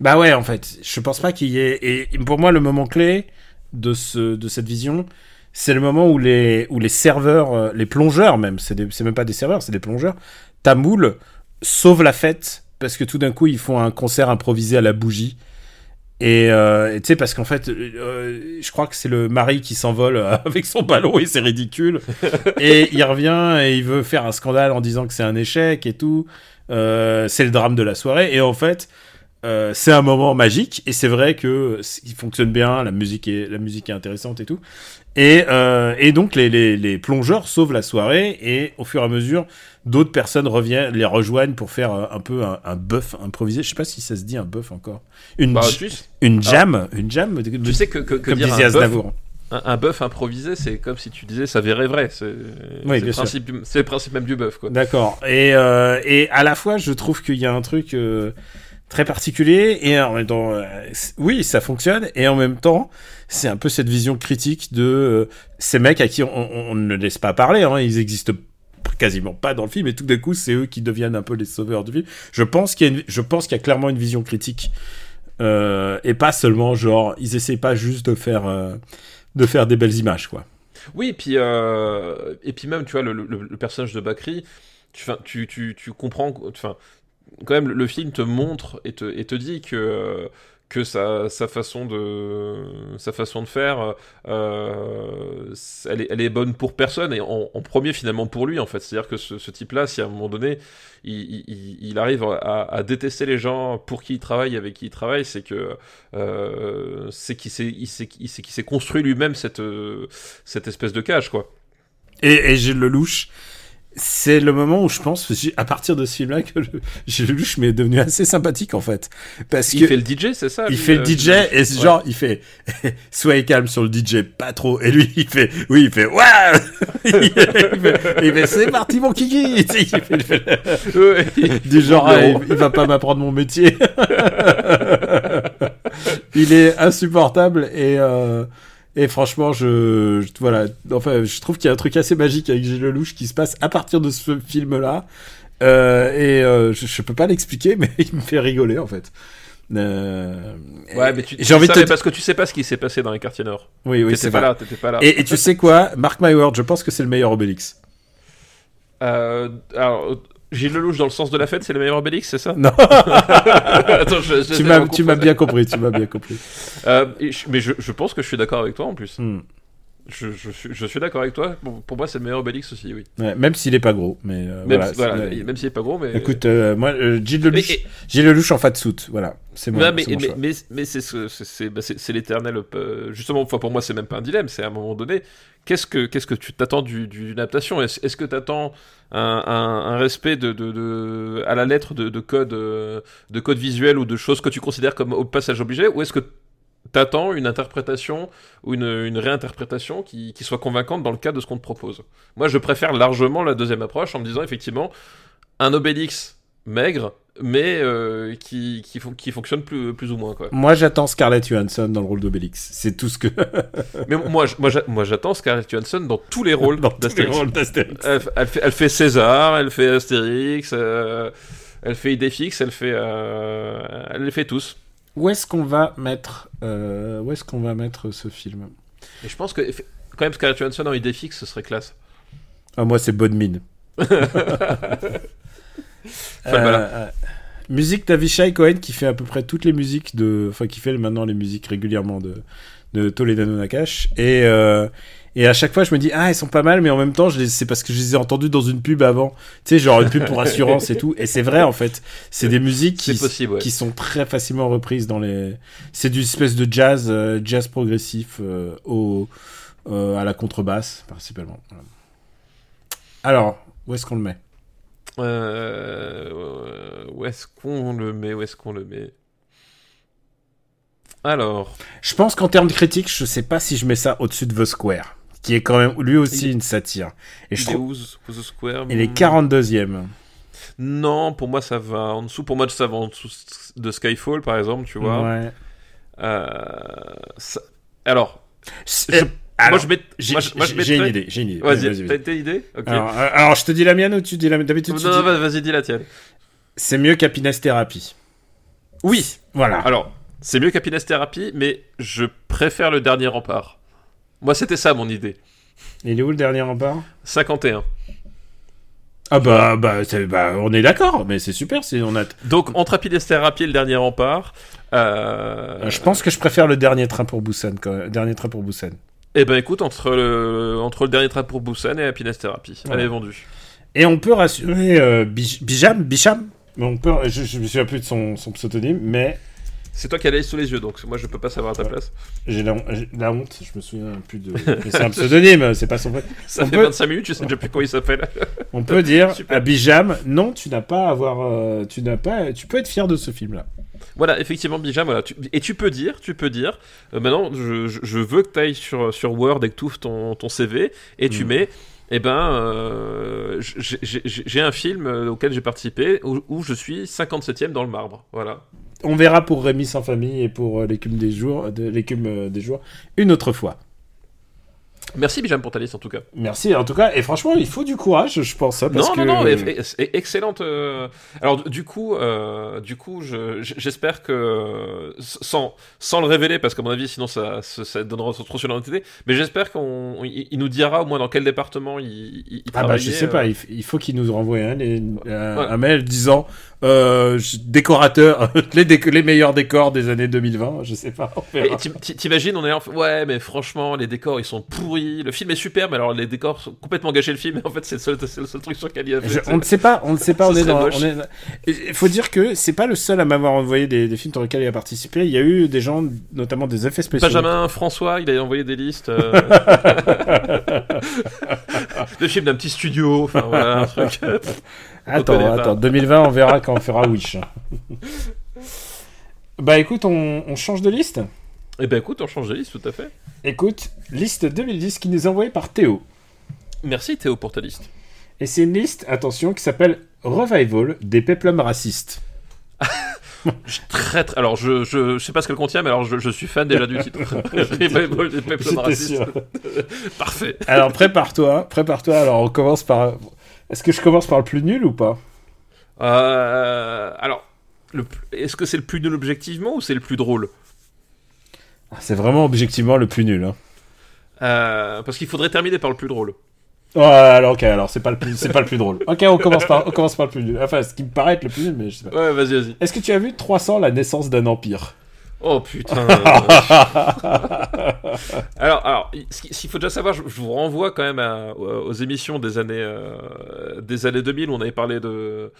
Bah ouais en fait, je pense pas qu'il y ait et pour moi le moment clé de ce de cette vision, c'est le moment où les où les serveurs, les plongeurs même, c'est même pas des serveurs, c'est des plongeurs, tamoul sauvent la fête parce que tout d'un coup ils font un concert improvisé à la bougie et euh, tu sais, parce qu'en fait, euh, je crois que c'est le mari qui s'envole avec son ballon et c'est ridicule. et il revient et il veut faire un scandale en disant que c'est un échec et tout. Euh, c'est le drame de la soirée. Et en fait, euh, c'est un moment magique. Et c'est vrai que il fonctionne bien, la musique est, la musique est intéressante et tout. Et, euh, et donc les, les, les, plongeurs sauvent la soirée et au fur et à mesure, d'autres personnes reviennent, les rejoignent pour faire un peu un, un bœuf improvisé. Je sais pas si ça se dit un bœuf encore. Une, bah, une jam, Alors, une jam. Tu sais que, que, que comme dire disait un Aznavour. Un, un bœuf improvisé, c'est comme si tu disais ça verrait vrai. C'est oui, le, principe, même du bœuf. D'accord. Et, euh, et à la fois, je trouve qu'il y a un truc euh, très particulier et en même temps, euh, oui, ça fonctionne. Et en même temps, c'est un peu cette vision critique de euh, ces mecs à qui on, ne laisse pas parler. Hein, ils existent quasiment pas dans le film et tout d'un coup, c'est eux qui deviennent un peu les sauveurs du film. Je pense qu'il y a, une, je pense qu'il y a clairement une vision critique. Euh, et pas seulement genre ils essaient pas juste de faire de faire des belles images quoi. Oui, et puis et puis même tu vois le personnage de Bakri, tu tu tu, tu comprends enfin quand même le film te montre et te et te dit que que sa, sa, façon de sa façon de faire euh, elle, est, elle est bonne pour personne et en, premier finalement pour lui en fait. C'est à dire que ce, type là si à un moment donné il, arrive à, détester les gens pour qui il travaille avec qui il travaille c'est que euh, c'est qu'il s'est construit lui-même cette cette espèce de cage quoi. Et, et j'ai le louche c'est le moment où je pense, à partir de ce film-là, que le, Lelouch m'est devenu assez sympathique en fait, parce il que fait le DJ, c'est ça Il fait le DJ euh, et ouais. genre il fait soyez calme sur le DJ, pas trop. Et lui il fait oui, il fait ouais, il fait, c'est parti mon kiki. Il fait, il fait, du genre ah, il, il va pas m'apprendre mon métier. il est insupportable et euh, et franchement, je, je, voilà, enfin, je trouve qu'il y a un truc assez magique avec Gilles Lelouch qui se passe à partir de ce film-là. Euh, et euh, je, je, peux pas l'expliquer, mais il me fait rigoler en fait. Euh, ouais, mais tu, j'ai envie de te... parce que tu sais pas ce qui s'est passé dans les quartiers nord. Oui, oui, t'étais pas là, t'étais pas là. Et, et, tu sais quoi, Mark My Word, je pense que c'est le meilleur Obélix. Euh, alors, Gilles Lelouch dans le sens de la fête, c'est le meilleur Obélix, c'est ça Non. Attends, je, je tu m'as, bien compris, tu m'as bien compris. Euh, je, mais je, je, pense que je suis d'accord avec toi en plus. Hmm. Je, je suis, je suis d'accord avec toi. Pour moi, c'est le meilleur Obélix aussi, oui. Ouais, même s'il est pas gros, mais euh, Même, voilà, si- voilà, c'est- même s'il est pas gros, mais. Écoute, euh, moi, euh, Gilles Lelouch, et- Gilles Lelouch en fat suit, voilà, c'est Ouais, mais, mon mais, choix. mais, mais c'est ce- c'est- c'est bah, c'est- c'est l'éternel. euh, justement, enfin, pour moi, c'est même pas un dilemme. C'est à un moment donné, qu'est-ce que qu'est-ce que tu t'attends du- d'une adaptation? Est-ce est-ce que tu attends un, un- un respect de, de, de- à la lettre de, de code euh, de code visuel ou de choses que tu considères comme au passage obligé, ou est-ce que t'attends une interprétation ou une, une réinterprétation qui, qui soit convaincante dans le cadre de ce qu'on te propose Moi, je préfère largement la deuxième approche en me disant effectivement un Obélix maigre, mais euh, qui, qui, fon- qui fonctionne plus, plus ou moins. Quoi. Moi, j'attends Scarlett Johansson dans le rôle d'Obélix. C'est tout ce que. Mais moi, moi, j'a- moi j'attends Scarlett Johansson dans tous les rôles d'Astérix. elle fait César, elle fait Astérix, euh, elle fait Idéfix, elle fait, euh, elle les fait tous. Où est-ce qu'on va mettre, euh, où est-ce qu'on va mettre ce film? Et je pense que quand même Scarlett Johansson en Idéfix, ce serait classe. ah, Moi, c'est Bonne Mine. Enfin, voilà. Euh, musique d'Avishai Cohen qui fait à peu près toutes les musiques de, enfin qui fait maintenant les musiques régulièrement de de Toledano Nakash et euh, et à chaque fois je me dis ah ils sont pas mal mais en même temps c'est parce que je les ai entendus dans une pub avant. Tu sais genre une pub pour assurance et tout. Et c'est vrai en fait. C'est des musiques qui possible, ouais. qui sont très facilement reprises dans les c'est du espèce de jazz euh, jazz progressif euh, au euh, à la contrebasse principalement. Voilà. alors où est-ce qu'on le met? Euh, euh, où est-ce qu'on le met? Où est-ce qu'on le met? Alors, Je pense qu'en termes de critique, je sais pas si je mets ça au-dessus de The Square, qui est quand même lui aussi Il- une satire. Et je il est trouve Square il est Hmm. 42e. Non, pour moi ça va en dessous. Pour moi ça va en dessous de Skyfall par exemple, tu vois. Ouais. Euh, ça- Alors, C'est- je- alors, moi je mets. j'ai une idée, j'ai une idée. Vas-y, vas-y. t'as t'as une idée Ok. Alors, euh, alors, je te dis la mienne ou tu dis la mienne D'habitude, non, non, dis- vas- vas-y, dis la tienne. c'est mieux qu'Happiness Therapy. Oui. Voilà. Alors, c'est mieux qu'Happiness Therapy, mais je préfère le dernier rempart. Moi, c'était ça mon idée. Il est où le dernier rempart? 51. Ah bah, bah, bah, on est d'accord, mais c'est super si on a. Donc, entre Therapy et le dernier rempart, euh, Euh, Je pense que je préfère le dernier train pour Busan. Quand même. Dernier train pour Busan. Eh ben, écoute, entre le, entre le dernier train pour Busan et Happiness Therapy, Voilà. elle est vendue. Et on peut rassurer euh, Bij- Bijam, Bicham. On peut, je, je me souviens plus de son, son pseudonyme, mais C'est toi qui as l'œil sous les yeux, donc moi je peux pas savoir à ta Ouais. place. j'ai la, honte. Je me souviens plus de. c'est un pseudonyme, c'est pas son vrai. Ça On fait peut- 25 minutes, je sais déjà plus comment il s'appelle. On peut dire Super. à Bijam, non, tu n'as pas à avoir, euh, tu n'as pas, tu peux être fier de ce film-là. Voilà, effectivement, Bijam, voilà. Tu- Et tu peux dire, tu peux dire, euh, maintenant, je, veux que tu ailles sur, sur Word et que tu ouvres ton, ton CV et tu Mm. mets, eh ben, euh, j'ai- un film auquel j'ai participé où, où je suis 57ème dans le marbre. Voilà. On verra pour Rémi sans famille et pour euh, l'écume des jours, de l'écume euh, des jours, une autre fois. Merci Bijam pour ta liste en tout cas. Merci en tout cas. Et franchement, il faut du courage, je pense. hein, parce non, que... non, non, excellente. euh, Alors du coup, euh, du coup, je- j'espère que euh, sans sans le révéler, parce qu'à mon avis, sinon ça ça, donnera trop sur l'identité. Mais j'espère qu'on il nous dira au moins dans quel département il, il, Ah bah je sais euh, pas, il, faut qu'il nous renvoie les- un mail disant euh, décorateur, les, meilleurs décors des années 2020, je sais pas. T'imagines, on est on fait, ouais, mais franchement, les décors ils sont pourris. Le film est super, mais alors les décors sont complètement gâché le film. En fait, c'est le seul, le truc sur lequel il a fait. on ne sait pas, on ne sait pas, on est dans, on est- Il faut dire que c'est pas le seul à m'avoir envoyé des, des films dans lesquels il a participé. Il y a eu des gens, notamment des effets spéciaux. Benjamin François, il a envoyé des listes. euh, de films d'un petit studio, enfin voilà, un truc. Attends, attends, 2020, on verra quand on fera Wish. bah écoute, on, on change de liste? Eh ben écoute, on change de liste, tout à fait. Écoute, liste 2010 qui nous est envoyée par Théo. Merci Théo pour ta liste. Et c'est une liste, attention, qui s'appelle Revival des peplums racistes. Je- Très, très... Alors, je, je, je sais pas ce qu'elle contient, mais alors je, je suis fan déjà du titre. Revival des peuples J'étais racistes. Parfait. Alors prépare-toi, prépare-toi. Alors on commence par. Est-ce que je commence par le plus nul ou pas Euh, alors, est-ce que c'est le plus nul objectivement ou c'est le plus drôle? Ah, C'est vraiment objectivement le plus nul. Hein. Euh, Parce qu'il faudrait terminer par le plus drôle. Ouais, alors ok, alors c'est pas le plus, c'est pas le plus drôle. Ok, on commence par, on commence par le plus nul. Enfin, ce qui me paraît être le plus nul, mais je sais pas. Ouais, vas-y, vas-y. Est-ce que tu as vu 300 la naissance d'un empire? Oh putain. alors, alors, ce qu'il faut déjà savoir, je, vous renvoie quand même à- aux émissions des années, euh, des années 2000 où on avait parlé de,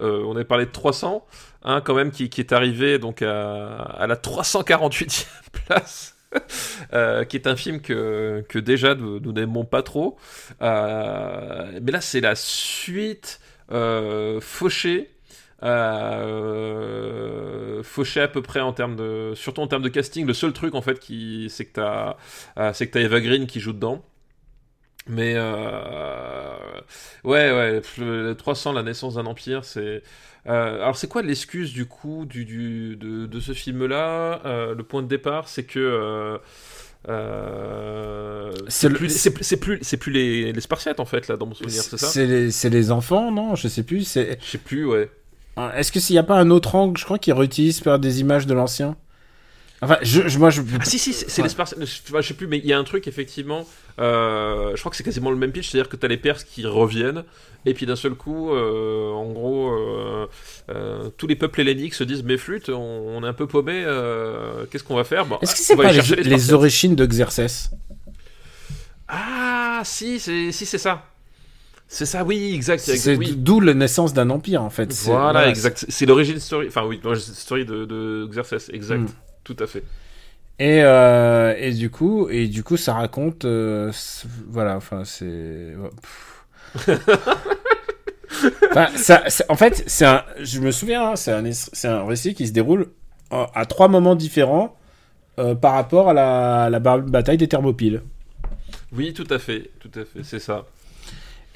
euh, on avait parlé de 300, hein, quand même, qui, qui est arrivé donc à, à la 348e place. Euh, qui est un film que, que déjà nous nous n'aimons pas trop. Euh, mais là, c'est la suite euh, fauchée. Euh, fauché à peu près en termes de surtout en termes de casting le seul truc en fait qui c'est que t'as euh, c'est que t'as Eva Green qui joue dedans mais euh, ouais ouais le 300 la naissance d'un empire c'est euh, alors c'est quoi l'excuse du coup du, du de, de ce film là le point de départ c'est que C'est plus, c'est plus, les, les Spartiates en fait là dans mon souvenir, c'est ça? C'est les, les enfants, non? Je sais plus. Je sais plus, ouais. Est-ce que s'il n'y a pas un autre angle, je crois qu'ils réutilisent par des images de l'ancien? Enfin, je, je- moi, je. Ah si si, c'est Ouais. les Spartiates. Je, sais plus, mais il y a un truc effectivement. euh, je crois que c'est quasiment le même pitch, c'est-à-dire que t'as les Perses qui reviennent, et puis d'un seul coup, euh, en gros, euh, euh, tous les peuples helléniques se disent mais flûte, on, on est un peu paumé, euh, qu'est-ce qu'on va faire? Bon, Est-ce que c'est pas les, les origines de Xerxès Ah si, c'est si c'est ça. C'est ça, oui, exact. C'est oui. d'où la naissance d'un empire, en fait. Voilà, exact. C'est l'origine story. Enfin, oui, story de, de Xerxes, exact. Mm. Tout à fait. Et, euh, et du coup, et du coup, ça raconte, euh, voilà, enfin, c'est. pff. Enfin, ça, en fait, c'est un, je me souviens, hein, c'est un, es- c'est un récit qui se déroule à trois moments différents euh, par rapport à la, la bataille des Thermopyles. Oui, tout à fait, tout à fait, c'est ça.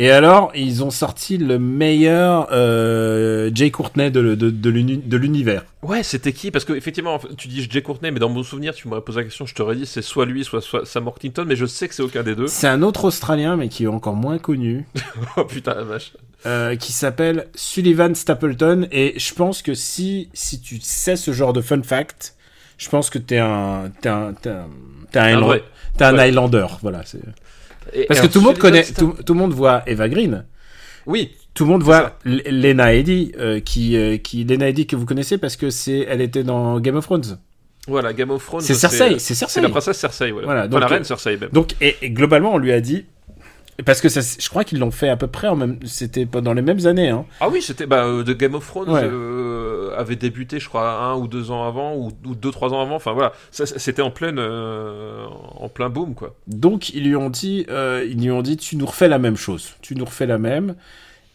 Et alors, ils ont sorti le meilleur euh, Jay Courtney de, de, de l'uni- de l'univers. Ouais, c'était qui? Parce que effectivement, tu dis Jay Courtney, mais dans mon souvenir, tu m'aurais posé la question, je t'aurais dit c'est soit lui, soit, soit Sam Worthington, mais je sais que c'est aucun des deux. C'est un autre Australien, mais qui est encore moins connu. oh putain, la vache. euh, qui s'appelle Sullivan Stapleton et je pense que si si tu sais ce genre de fun fact, je pense que t'es un t'es un t'es un, t'es un, t'es un. Highlander, voilà. c'est- Et- Parce et que tout le monde connaît, tout, tout le monde voit Eva Green, Oui, tout le monde voit Lena Headey, euh, qui euh, qui Lena Headey que vous connaissez parce que c'est elle était dans Game of Thrones. voilà, Game of Thrones. C'est Cersei, c'est Cersei. C'est la princesse Cersei, voilà. Voilà, Enfin, donc, la reine Cersei, même. Donc et, et globalement on lui a dit parce que ça, je crois qu'ils l'ont fait à peu près en même c'était pendant les mêmes années hein. Ah oui, c'était bah, euh, de Game of Thrones Ouais. euh, avait débuté, je crois, un ou deux ans avant, ou, ou deux trois ans avant. Enfin voilà, c'était en pleine, euh, en plein boom quoi. Donc ils lui ont dit, euh, ils lui ont dit, tu nous refais la même chose, tu nous refais la même,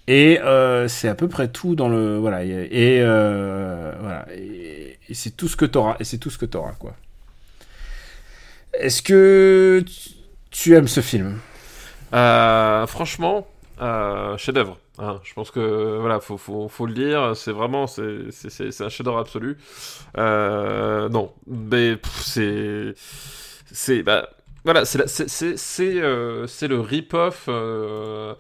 et euh, c'est à peu près tout dans le, voilà, et, euh, voilà, et, et c'est tout ce que t'auras, et c'est tout ce que t'auras quoi. Est-ce que tu aimes ce film? Euh, franchement, euh, chef-d'œuvre. hein. je pense que voilà, faut, faut, faut le dire. C'est vraiment, c'est, c'est, c'est- c'est un chef-d'œuvre absolu. Euh, non, mais pff, c'est, c'est, bah, voilà, c'est, la- c'est, c'est, c'est, euh, c'est le rip-off. euh,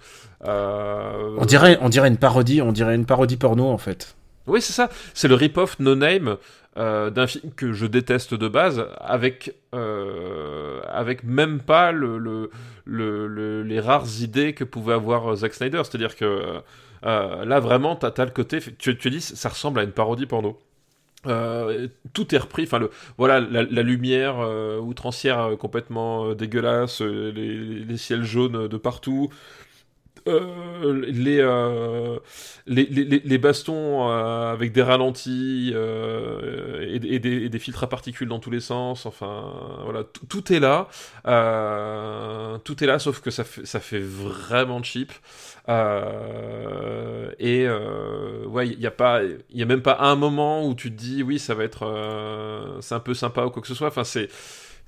On dirait, on dirait une parodie, on dirait une parodie porno en fait. Oui, c'est ça. C'est le rip-off No Name d'un film que je déteste de base, avec, avec même pas le, le, le- le- les rares idées que pouvait avoir euh, Zack Snyder. C'est-à-dire que euh, là, vraiment, t'as as le côté. Tu, tu dis, ça ressemble à une parodie porno. Euh, tout est repris, enfin le voilà la, lumière euh, outrancière euh, complètement euh, dégueulasse, euh, les, les ciels jaunes de partout, euh, les, euh, les, les, les- les bastons euh, avec des ralentis euh, et, et des, et des filtres à particules dans tous les sens. Enfin, voilà, tout- est là. Tout est là, sauf que ça fait, ça fait vraiment cheap. Et ouais, il n'y a pas, y a même pas un moment où tu te dis oui, ça va être, c'est un peu sympa ou quoi que ce soit. Enfin, c'est,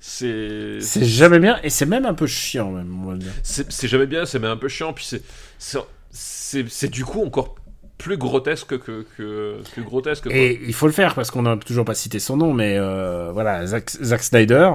c'est, jamais bien, et c'est même un peu chiant même, c'est jamais bien, c'est même un peu chiant, puis c'est c'est- du coup encore plus grotesque que, que, que grotesque. Quoi. Et il faut le faire parce qu'on n'a toujours pas cité son nom, mais euh, voilà, Zack, Zack Snyder,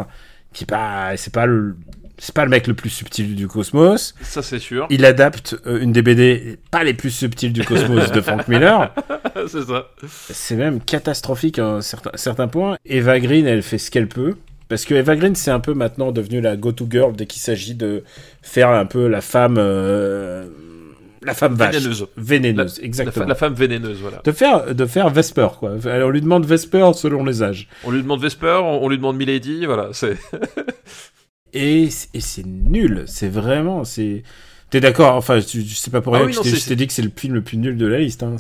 qui pas, c'est pas le, c'est pas le mec le plus subtil du cosmos. Ça c'est sûr, Il adapte euh, une des BD pas les plus subtiles du cosmos de Frank Miller. c'est ça. C'est même catastrophique à un certain, certain point. Eva Green, elle fait ce qu'elle peut. Parce que Eva Green, c'est un peu maintenant devenu la go-to girl dès qu'il s'agit de faire un peu la femme. euh, la femme vache. Vénéneuse. Vénéneuse, La, exactement. la femme vénéneuse, voilà. De faire, de faire Vesper, quoi. Alors, on lui demande Vesper selon les âges. On lui demande Vesper, on, on lui demande Milady, voilà. C'est. Et, et c'est nul. C'est vraiment, c'est. T'es d'accord Enfin, tu, tu sais pas pour Ah rien oui, que non, je t'ai- je dit que c'est le film le plus nul de la liste. Hein,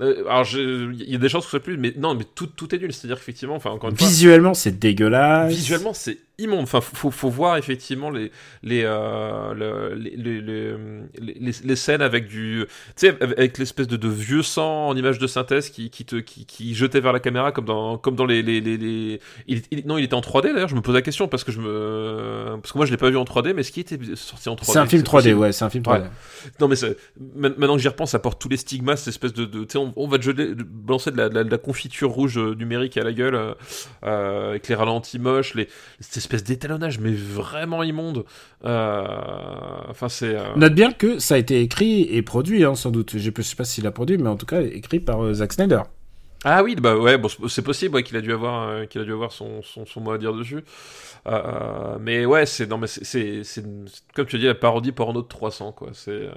Euh, alors, je- il y a des chances que ce soit plus, mais non, mais tout, tout est nul. C'est-à-dire qu'effectivement, enfin, encore une fois. Visuellement, c'est dégueulasse. Visuellement, c'est immonde. Enfin, faut, faut voir effectivement les les euh, le- les, les, les, les- les scènes avec du, tu sais, avec l'espèce de, de vieux sang en image de synthèse qui, qui te qui, qui jetait vers la caméra comme dans comme dans les les, les, les- Il, il- non, il était en 3D d'ailleurs. Je me pose la question parce que je me parce que moi je l'ai pas vu en 3D, mais est-ce qu'il était sorti en 3D C'est un film 3D, possible ouais, c'est un film 3D. Ouais. Non mais maintenant que j'y repense, ça porte tous les stigmas, cette espèce de, de tu sais, on, on va te jeter, de- balancer de la, de la- de la confiture rouge euh, numérique à la gueule, euh, avec les ralentis moches, les, espèce d'étalonnage, mais vraiment immonde. Euh, Enfin c'est. euh, Note bien que ça a été écrit et produit, hein, sans doute. Je sais pas s'il a produit, mais en tout cas écrit par euh, Zack Snyder. Ah oui, bah ouais, bon, c'est- possible ouais, qu'il a dû avoir, euh, qu'il a dû avoir son, son, son mot à dire dessus. Euh, mais ouais, c'est non mais c'est comme tu dis la parodie porno de 300 quoi. C'est euh,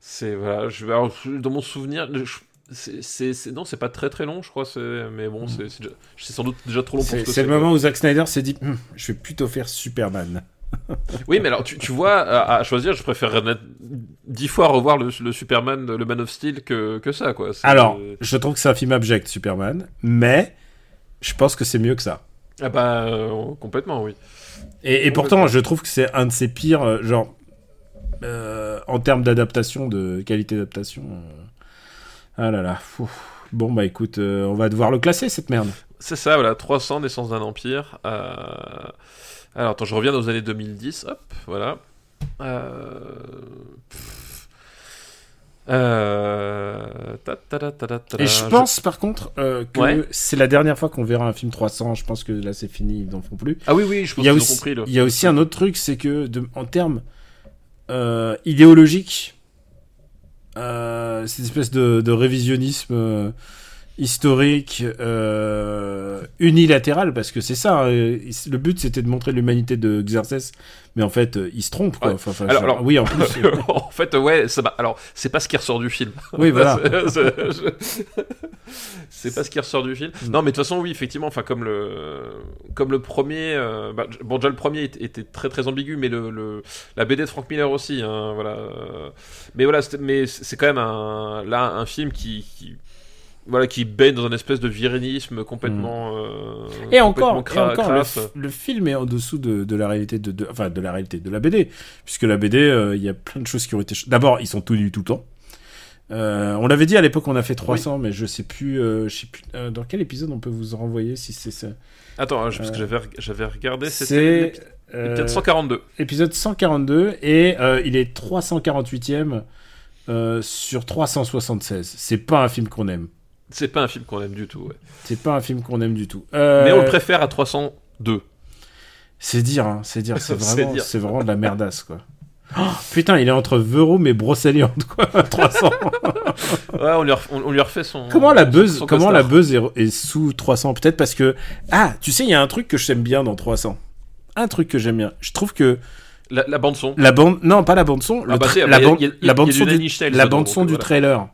c'est voilà. Je, alors, dans mon souvenir, je- c'est non c'est pas très très long je crois. Mais bon c'est sans doute déjà trop long pour ce C'est que c'est le moment où Zack Snyder s'est dit Hum, je vais plutôt faire Superman. Oui, mais alors tu, tu vois, à, à choisir, je préférerais dix fois revoir le, le Superman, le Man of Steel que, que ça, quoi. Alors, je trouve que c'est un film abject, Superman, mais je pense que c'est mieux que ça. Ah bah, euh, complètement, oui. Et, et pourtant, je trouve que c'est un de ses pires, euh, genre, euh, en termes d'adaptation, de qualité d'adaptation. Ah là là. fou. Bon, bah écoute, euh, on va devoir le classer, cette merde. C'est ça, voilà, 300, naissance d'un empire. Euh, Alors, attends, je reviens aux années 2010, hop, voilà. Euh... ta, ta, ta, Et je je- pense, par contre, euh, que Ouais. c'est la dernière fois qu'on verra un film 300. Je pense que là, c'est fini, ils n'en font plus. Ah oui, oui, je pense Il y, a qu'ils ont aussi, compris, là. il y a aussi un autre truc, c'est que de- en termes euh, idéologiques, cette espèce de, de révisionnisme euh, historique euh, unilatéral, parce que c'est ça, euh, il- le but c'était de montrer l'humanité de Xerxes, mais en fait euh, il se trompe. Quoi. Enfin, enfin, Alors- genre- alors- oui, en plus. euh, en fait, ouais, ça va. Alors, c'est pas ce qui ressort du film. oui, voilà. C'est- pas ce qui ressort du film. Mm. Non, mais de toute façon, oui, effectivement, enfin, comme le, comme le premier, euh, bah, bon, déjà le premier était, très très ambigu, mais le, le- la BD de Frank Miller aussi, hein, voilà. euh, Mais voilà, mais c'est quand même un, là un film qui, qui- voilà, qui baigne dans un espèce de virinisme complètement. euh, Et encore, et le, film est en dessous de, de la réalité de, de- enfin de la réalité de la BD, puisque la BD, euh, il y a plein de choses qui ont été. D'abord, ils sont tout nus tout le temps. Euh, on l'avait dit à l'époque, on a fait 300, mais je sais plus, euh, je sais plus euh, dans quel épisode on peut vous renvoyer si c'est ça. Attends, hein, parce que j'avais j'avais regardé, C'est c'était euh, l'épisode 142. épisode 142 et euh, il est 348e euh, sur 376. C'est pas un film qu'on aime. C'est pas un film qu'on aime du tout, ouais. C'est pas un film qu'on aime du tout. Euh, Mais on le préfère à 302. C'est dire, hein, c'est dire, c'est vraiment, c'est vraiment de la merdasse, quoi. Oh, putain, il est entre Verum et Brocéliande, quoi, 300. Ouais, on lui, ref- on, on lui refait son. comment la buzz, son comment la buzz est, est sous 300 Peut-être parce que, ah, tu sais, il y a un truc que j'aime bien dans 300. Un truc que j'aime bien. Je trouve que La, la bande son. la bande, non, pas la bande son, Ah bah, la bande, la son du, la bande son trailer.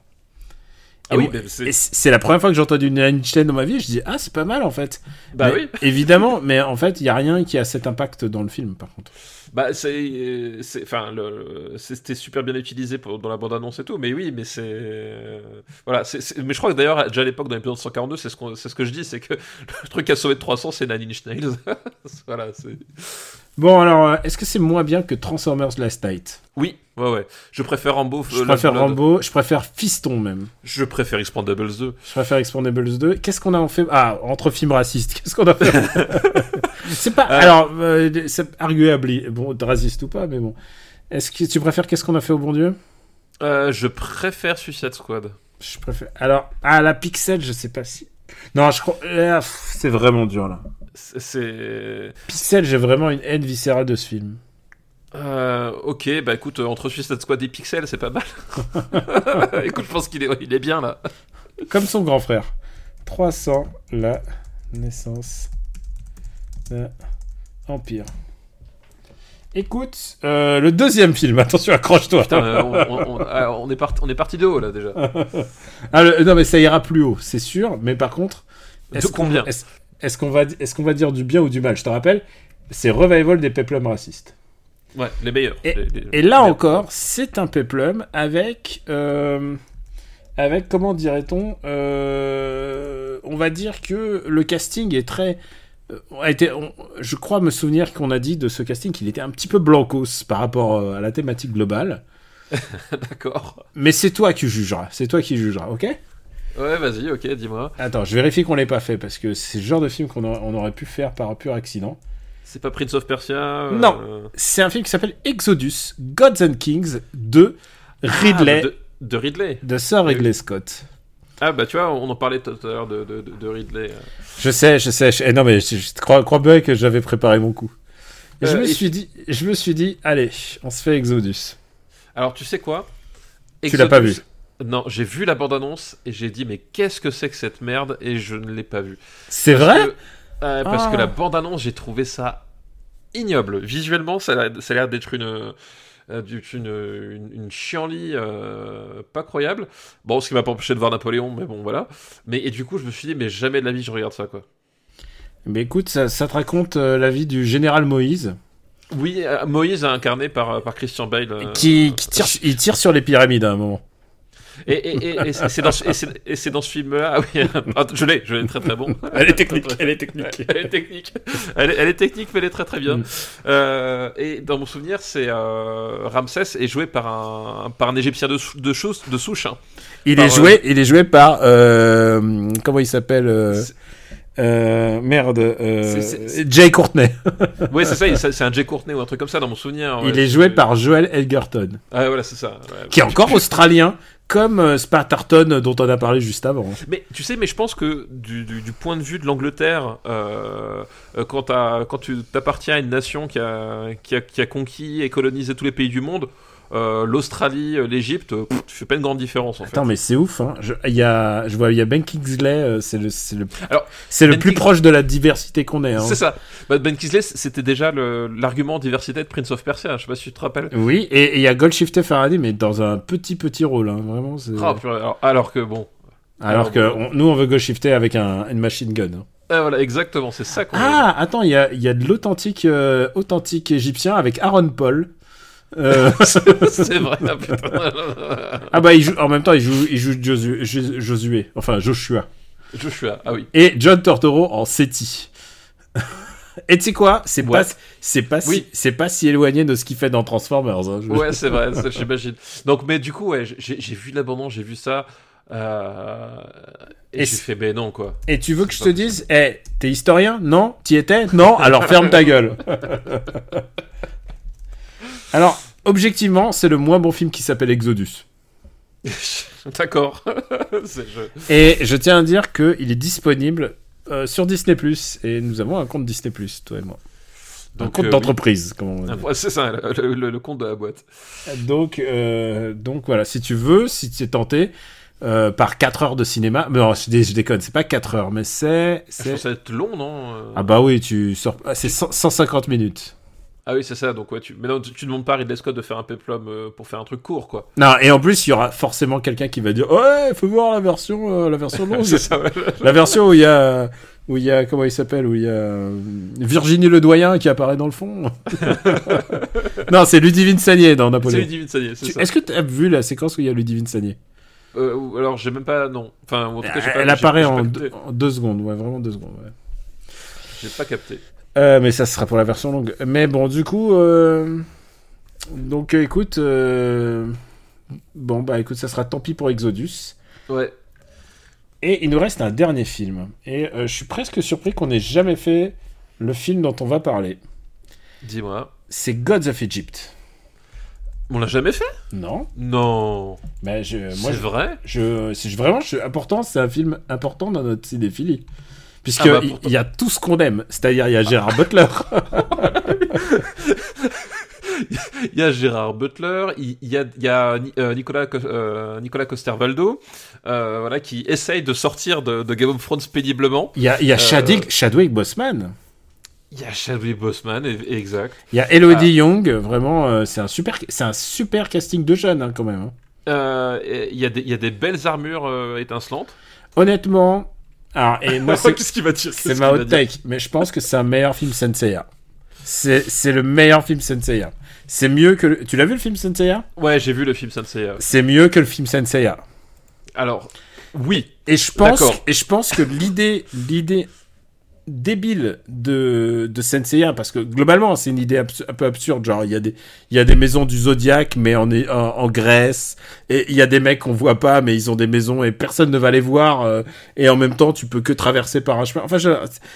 Ah oui, c'est- la première fois que j'ai entendu une Einstein dans ma vie. Je dis ah c'est pas mal en fait. Bah Mais- oui. Évidemment, mais en fait il y a rien qui a cet impact dans le film par contre. Bah c'est, euh, enfin, c'était super bien utilisé pour, dans la bande annonce et tout, mais oui, mais c'est, euh, voilà, mais je crois que d'ailleurs déjà à l'époque dans l'épisode 142, c'est ce qu'on, c'est ce que je dis, c'est que le truc a sauvé de 300, c'est Nine Inch Nails. voilà. Bon alors euh, est-ce que c'est moins bien que Transformers Last Night? Oui, ouais, ouais. Je préfère Rambo. Je euh, préfère Last Blood. Rambo, je préfère Fiston même. Je préfère Expandables 2. Je préfère Expandables 2. Qu'est-ce qu'on a en fait? Ah, entre films racistes, qu'est-ce qu'on a fait? C'est pas. Alors, euh, c'est arguably. Bon, raciste ou pas, mais bon. Est-ce que tu préfères Qu'est-ce qu'on a fait au bon Dieu? Euh, je préfère Suicide Squad. Je préfère. Alors, ah, la Pixel, je sais pas si. Non, je crois. euh, C'est vraiment dur là. C'est- Pixel, j'ai vraiment une haine viscérale de ce film. Euh, ok, bah écoute, euh, entre Suicide Squad et Pixel, c'est pas mal. écoute, je pense qu'il est, il est bien là. Comme son grand frère. 300, la naissance d'un empire. Écoute, euh, le deuxième film, attention, accroche-toi. Putain, euh, on, on- on- ah, on est parti, on est parti de haut là déjà. Ah, le- non, mais ça ira plus haut, c'est sûr. Mais par contre, De combien est-ce est-ce qu'on va, est-ce qu'on va dire du bien ou du mal? Je te rappelle, c'est Revival des peplums racistes. Ouais, les meilleurs. Et, Les- les- et là encore, c'est un peplum avec, euh, avec comment dirait-on euh, On va dire que le casting est très. euh, a été, on- je crois me souvenir qu'on a dit de ce casting qu'il était un petit peu blancos par rapport à la thématique globale. D'accord. Mais c'est toi qui jugeras. C'est toi qui jugeras, ok? Ouais, vas-y, ok, dis-moi. Attends, je vérifie qu'on l'ait pas fait parce que c'est le genre de film qu'on a- on aurait pu faire par pur accident. C'est pas Prince of Persia euh, Non. C'est un film qui s'appelle Exodus, Gods and Kings de Ridley, Ah, de, de Ridley. de Sir Ridley Scott. Ah bah tu vois, on en parlait tout à l'heure de, de, de- Ridley. euh. Je sais, je sais. je- eh non mais je, je crois, crois bien que j'avais préparé mon coup. Je Euh, me et- suis dit, je me suis dit, allez, on se fait Exodus. Alors tu sais quoi? Tu l'as pas vu Non, j'ai vu la bande-annonce et j'ai dit mais qu'est-ce que c'est que cette merde? Et je ne l'ai pas vu. C'est vrai? que- Ouais, Parce Ah. que la bande-annonce, j'ai trouvé ça ignoble. Visuellement, ça a l'air- ça a l'air d'être une, euh, une, une, une chienlit euh, pas croyable. Bon, ce qui m'a pas empêché de voir Napoléon, mais bon, voilà. Mais, et du coup, je me suis dit, mais jamais de la vie, je regarde ça, quoi. Mais écoute, ça, ça te raconte euh, la vie du général Moïse Oui, euh, Moïse incarné par, par Christian Bale. euh, qui, qui tire, il tire sur les pyramides à un moment. Et, et, et, et c'est dans, ce- dans film-là. Ah oui, je l'ai, je l'ai très très bon. Elle est technique, elle est technique. Elle est technique. Elle est, elle est technique, mais elle est très très bien. Mm. Euh, et dans mon souvenir, c'est euh, Ramsès est joué par un, par un Égyptien de, de, souche. hein. Il Par, est joué, il est joué par euh, comment il s'appelle euh, euh, Merde, euh, Jay Courtney. Ouais, c'est ça, c'est un Jay Courtney ou un truc comme ça dans mon souvenir. il est joué par Joel Edgerton, Ah voilà, c'est ça. ouais. qui est encore australien, comme euh, Spartarton dont on a parlé juste avant. Mais tu sais, mais je pense que du, du- du point de vue de l'Angleterre, euh, euh, quand, tu t'appartiens à une nation qui a, qui, a, qui a conquis et colonisé tous les pays du monde, euh, l'Australie, euh, l'Égypte, euh, tu fais pas une grande différence en fait. Attends, mais c'est ouf. Hein. Je, y a, je vois, il y a Ben Kingsley. c'est le, c'est le, Alors, c'est le Ben plus proche de la diversité qu'on ait. Hein. C'est ça. Bah, ben Kingsley, c'était déjà l'argument diversité de Prince of Persia. Je sais pas si tu te rappelles. Oui, et il y a Goldshifter Faraday, mais dans un petit petit rôle, hein, vraiment. Ah, alors, alors que bon. Alors alors, que bon. on- nous, on veut Goldshifter avec un, une machine gun. hein. Ah, voilà, exactement, c'est ça qu'on Ah, attends, il y a, y a de l'authentique euh, authentique égyptien avec Aaron Paul. Euh, c'est vrai, ah, putain. ah bah, il joue, en même temps, il joue, il joue Josué, Jo- Josué, enfin Joshua. Joshua, ah oui. Et John Tortoro en Seti. Et tu sais quoi? C'est Ouais. pas, c'est pas, Oui. si, c'est pas si éloigné de ce qu'il fait dans Transformers. hein, je- Ouais, c'est vrai, j'imagine. Donc, mais du coup, ouais, j'ai vu l'abandon, j'ai vu ça. euh, et Et j'ai fait, ben non, quoi. Et tu veux que je te dise, eh, t'es historien? Non T'y étais? Non Alors ferme ta gueule. Alors, objectivement, c'est le moins bon film qui s'appelle Exodus. D'accord. Et je tiens à dire qu'il est disponible euh, sur Disney+. Et nous avons un compte Disney+, toi et moi. un Donc, compte euh, d'entreprise, oui. C'est ça, le, le- le compte de la boîte. Donc, euh, donc voilà, si tu veux, si tu es tenté euh, par 4 heures de cinéma... Mais non, je, dé- je déconne, c'est pas 4 heures, mais c'est... Ça va être long, non Ah bah oui, tu sors... ah, c'est 100 150 minutes. Ah oui, c'est ça. Donc, ouais, tu... Mais non, tu, tu demandes pas à Ridley Scott de faire un peplum euh, pour faire un truc court, quoi. Non, et en plus, il y aura forcément quelqu'un qui va dire Ouais, faut voir la version, euh, la version longue. c'est ça, ouais. la version où il y a. Où il y a. Comment il s'appelle Où il y a. euh, Virginie Ledoyen qui apparaît dans le fond. non, c'est Ludivine Sagné dans C'est Napoléon. Ludivine Sagné, c'est Tu- ça. Est-ce que tu as vu la séquence où il y a Ludivine Sagné Euh, alors, j'ai même pas. Non. Enfin, en tout cas, pas Elle apparaît en, en deux secondes, ouais, vraiment deux secondes. ouais. J'ai pas capté. Euh, mais ça sera pour la version longue. Mais bon, du coup, euh, donc euh, écoute, bon bah écoute, ça sera tant pis pour Exodus. Ouais. Et il nous reste un dernier film. Et je suis presque surpris qu'on n'ait jamais fait le film dont on va parler. Dis-moi. C'est Gods of Egypt. On l'a jamais fait? Non Non. Mais je, moi, C'est je, vrai? je, c'est vraiment, je, important, c'est un film important dans notre cinéphilie. Puisque Ah bah, il y a tout ce qu'on aime. C'est-à-dire, il y a Gérard Butler. Il y a Gérard Butler, il y a, il y a Ni- euh, Nicolas, Co- euh, Nicolas Coster-Valdo, euh, voilà, qui essaye de sortir de, de Game of Thrones péniblement. Il y a, il y a Euh, Chadwick, Boseman. Il y a Chadwick Boseman, e- exact. Il y a Elodie Ah. Young, vraiment, euh, c'est un super, un super casting de jeunes hein, quand même. hein. Euh, Il y, a des- il y a des belles armures euh, étincelantes. Honnêtement, alors et moi c'est, Qu'est-ce qu'il va dire c'est ma hot take, mais je pense que c'est un meilleur film Senseiya. C'est, c'est le meilleur film Senseiya. C'est mieux que le... tu l'as vu le film Senseiya? Ouais, j'ai vu le film Sensei. C'est mieux que le film Senseiya. Alors, oui. Et je pense, et je pense que l'idée, l'idée débile de, de Senseiya, parce que globalement c'est une idée abs- un peu absurde, genre il y a des, il y a des maisons du Zodiac mais en, en, en Grèce, et il y a des mecs qu'on voit pas mais ils ont des maisons et personne ne va les voir, euh, et en même temps tu peux que traverser par un chemin. Enfin, je-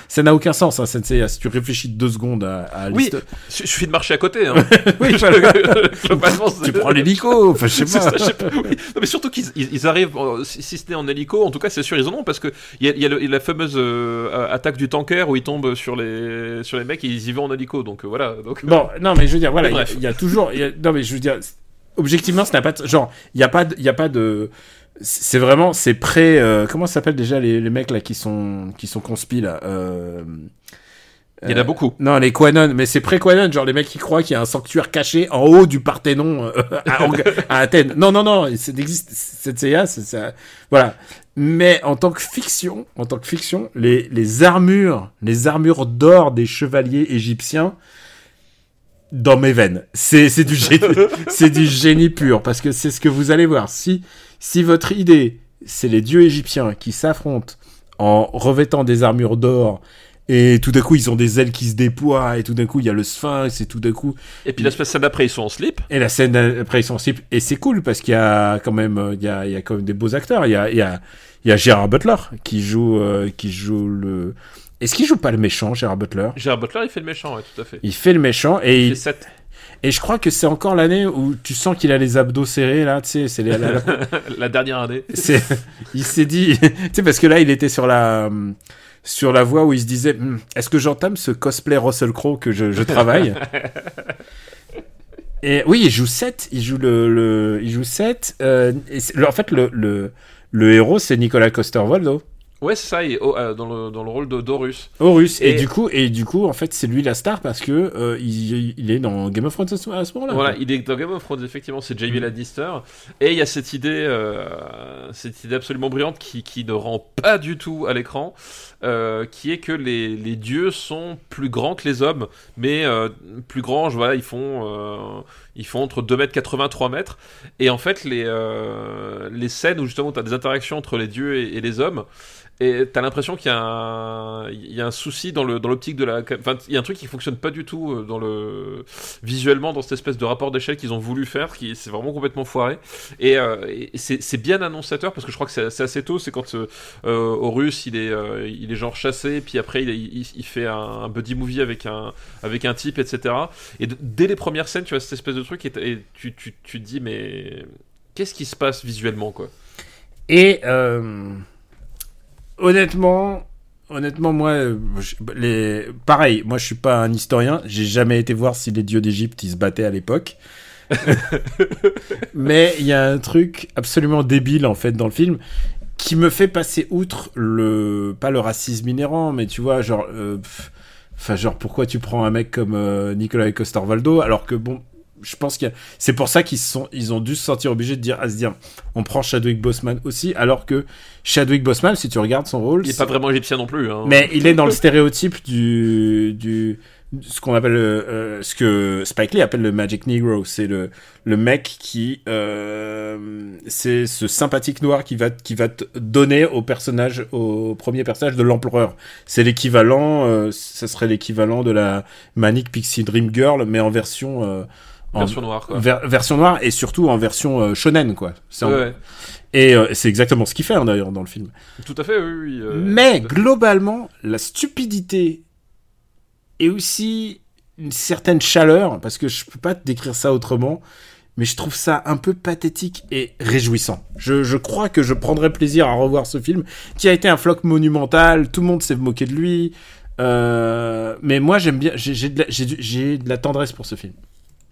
ça n'a aucun sens, hein, Senseiya, si tu réfléchis deux secondes à, à Oui, l'histo- il suffit de marcher à côté. Hein. Oui, c'est- tu prends l'hélico, enfin je sais pas. ça, je sais pas, oui. Non, mais surtout qu'ils ils- ils arrivent, euh, si, si ce n'est en hélico, en tout cas c'est sûr ils en ont parce que il y a, y le- la fameuse euh, attaque du tanker où ils tombent sur les sur les mecs et ils y vont en hélico donc euh, voilà donc Bon, non, mais je veux dire, voilà, il y a- Bref. il y, a toujours. il y a- non, mais je veux dire, objectivement, ça n'a pas de. Genre, il n'y a pas de. il Y a pas de c'est vraiment. C'est pré. euh, comment ça s'appelle déjà les, les mecs là qui sont, qui sont conspi là euh, il y en a beaucoup. Non, les Quanon, mais c'est pré-Quanon, genre les mecs qui croient qu'il y a un sanctuaire caché en haut du Parthénon euh, à, à Athènes. Non, non, non, ça existe, cette CIA, c'est ça. Voilà. Mais en tant que fiction, en tant que fiction, les, les armures, les armures d'or des chevaliers égyptiens, dans mes veines. C'est, c'est du génie, c'est du génie pur, parce que c'est ce que vous allez voir. Si, si votre idée, c'est les dieux égyptiens qui s'affrontent en revêtant des armures d'or, et tout d'un coup ils ont des ailes qui se déploient, et tout d'un coup il y a le sphinx, et tout d'un coup, Et puis la scène d'après ils sont en slip. et la scène après ils sont cibles, et c'est cool parce qu'il y a quand même, euh, il y a, il y a quand même des beaux acteurs. Il y a, il y a, il y a Gérard Butler qui joue, euh, qui joue le. Est-ce qu'il joue pas le méchant, Gérard Butler? Gérard Butler il fait le méchant, ouais, tout à fait. Il fait le méchant et Il il, fait 7. et je crois que c'est encore l'année où tu sens qu'il a les abdos serrés là, tu sais, c'est la- la- la dernière année. il s'est dit, tu sais, parce que là, il était sur la, hum, sur la voie où il se disait, Hum, est-ce que j'entame ce cosplay Russell Crowe que je, je travaille? Et oui, il joue 7, il joue le, le il joue 7, euh, en fait, le, le, le héros, c'est Nicolas Coster-Waldau, Ouais c'est ça, il est au- euh, dans, le, dans le rôle de Dorus. Horus. Et, Et- du coup, et du coup, en fait, c'est lui la star parce que euh, il, il est dans Game of Thrones à ce, moment-là. Voilà, il est dans Game of Thrones, effectivement, c'est Mm. Jamie Lannister. Et il y a cette idée, euh, cette idée absolument brillante qui, qui ne rend pas du tout à l'écran, euh, qui est que les, les dieux sont plus grands que les hommes, mais euh, plus grands, je- voilà, ils font, euh, ils font entre 2 mètres 80 3 mètres. Et en fait, les, les scènes où justement tu as des interactions entre les dieux et, les hommes, et t'as l'impression qu'il y a un, il y a un souci dans le dans l'optique de la, enfin il y a un truc qui fonctionne pas du tout dans le visuellement dans cette espèce de rapport d'échelle qu'ils ont voulu faire, qui c'est vraiment complètement foiré. Et, et c'est bien annonciateur parce que je crois que c'est assez tôt, c'est quand Horus il est est genre chassé, puis après il, est- il, il fait un, un buddy movie avec un, avec un type, etc. Et dès les premières scènes, tu as cette espèce de truc et, tu, tu, tu te dis, mais qu'est-ce qui se passe visuellement, quoi? Et euh, honnêtement, honnêtement, moi, je- les, pareil, moi, je suis pas un historien. J'ai jamais été voir si les dieux d'Égypte ils se battaient à l'époque. Mais il y a un truc absolument débile en fait dans le film qui me fait passer outre le pas le racisme inhérent, mais tu vois, genre, euh, pff, enfin, genre, pourquoi tu prends un mec comme euh, Nicolas Coster-Waldau alors que bon. Je pense qu'il y a... c'est pour ça qu'ils sont, ils ont dû se sentir obligés de dire, à se dire, on prend Chadwick Boseman aussi, alors que Chadwick Boseman, si tu regardes son rôle, Il est pas vraiment égyptien non plus. Hein. mais il est dans le stéréotype du, du ce qu'on appelle euh, euh, ce que Spike Lee appelle le Magic Negro, c'est le le mec qui euh, c'est ce sympathique noir qui va qui va te donner au personnage au premier personnage de l'empereur. C'est l'équivalent, euh, ça serait l'équivalent de la Manic Pixie Dream Girl, mais en version en version noire, quoi. ver- version noire et surtout en version shonen quoi. En- Ouais. Et euh, c'est exactement ce qu'il fait hein, d'ailleurs dans le film. Tout à fait, oui. oui euh, Mais globalement, la stupidité et aussi une certaine chaleur, parce que je peux pas te décrire ça autrement, mais je trouve ça un peu pathétique et réjouissant. Je, je crois que je prendrai plaisir à revoir ce film, qui a été un floc monumental, tout le monde s'est moqué de lui, euh, mais moi j'aime bien, j'ai de, la- de tendresse pour ce film.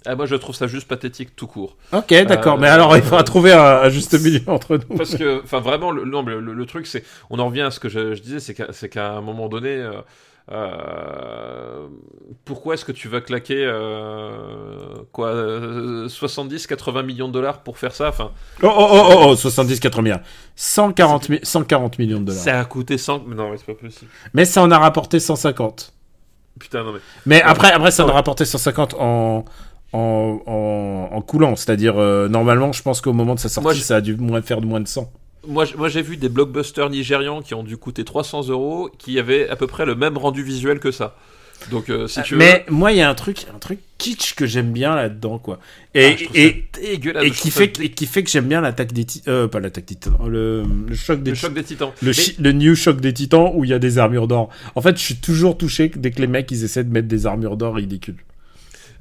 Ah, moi, je trouve ça juste pathétique tout court. Ok, d'accord, Euh, mais alors il faudra trouver un, un juste milieu entre nous. Parce que, enfin, vraiment, le, non, le, le truc, c'est, on en revient à ce que je, je disais, c'est qu'à, c'est qu'à un moment donné, euh, euh, pourquoi est-ce que tu vas claquer euh, quoi 70-80 millions de dollars pour faire ça? Enfin, Oh, oh, oh, oh, oh 70-80 140, mi- 140 millions de dollars. Ça a coûté 100... mais Non, mais c'est pas possible. Mais ça en a rapporté 150. Putain, non mais... Mais après, après ça en a rapporté 150 en, en, en, en coulant. C'est-à-dire, euh, normalement, je pense qu'au moment de sa sortie, Moi, ça a dû moins faire de moins de 100. Moi, j'ai vu des blockbusters nigérians qui ont dû coûter 300 euros, qui avaient à peu près le même rendu visuel que ça. Donc, euh, si tu veux... Mais moi, il y a un truc, un truc kitsch que j'aime bien là-dedans, quoi. Et, Ah, et, et qui fait, que- et qui fait que j'aime bien l'attaque des titans. Euh, pas l'attaque des titans, le, le choc des Le choc des titans. Le, Mais- chi- le new choc des titans où il y a des armures d'or. En fait, je suis toujours touché dès que les mecs ils essaient de mettre des armures d'or ridicules.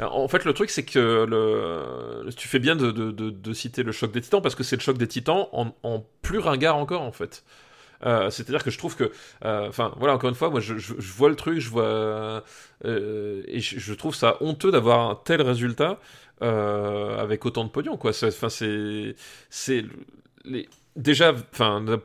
En fait, le truc, c'est que tu fais bien de, citer le choc des titans parce que c'est le choc des titans en, plus ringard encore, en fait. Euh, C'est-à-dire que je trouve que, euh, enfin, voilà, encore une fois, moi, je, vois le truc, je vois, euh, et je, trouve ça honteux d'avoir un tel résultat avec autant de pognon, quoi. Enfin, c'est, c'est les. Déjà, enfin, la,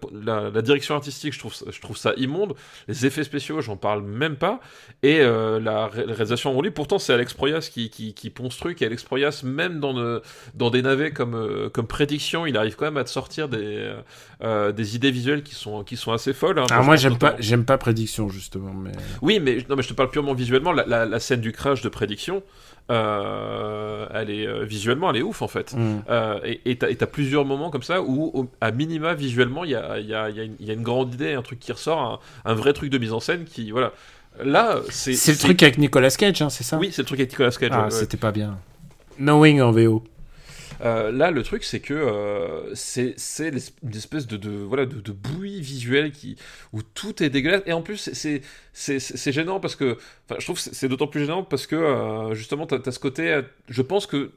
la- la direction artistique, je trouve, ça- je trouve ça immonde. Les effets spéciaux, j'en parle même pas. Et euh, la ré- réalisation en libre, pourtant c'est Alex Proyas qui, qui, qui pond ce truc, et Alex Proyas, même dans, le- dans des navets comme, euh, comme prédiction, il arrive quand même à te sortir des, euh, euh, des idées visuelles qui sont, qui sont assez folles. hein. Alors moi j'aime pas j'aime pas prédiction justement mais Oui, mais, non, mais je te parle purement visuellement. La scène du crash de prédiction, euh, elle est, euh, visuellement, elle est ouf en fait. Hmm. Euh, et t'as plusieurs moments comme ça où, au- à minima, visuellement, il y a, y, a, y, a y a une grande idée, un truc qui ressort, un, un vrai truc de mise en scène qui, voilà. Là, c'est. le truc avec Nicolas Cage hein, c'est ça? Oui, c'est le truc avec Nicolas Cage. Ah, ouais. c'était pas bien. Knowing en VO. Euh, là, le truc, c'est que euh, c'est une espèce de, voilà de, bouillie visuelle qui où tout est dégueulasse. Et en plus, c'est- gênant parce que je trouve c'est d'autant plus gênant parce que euh, justement, t'as as ce côté. Je pense que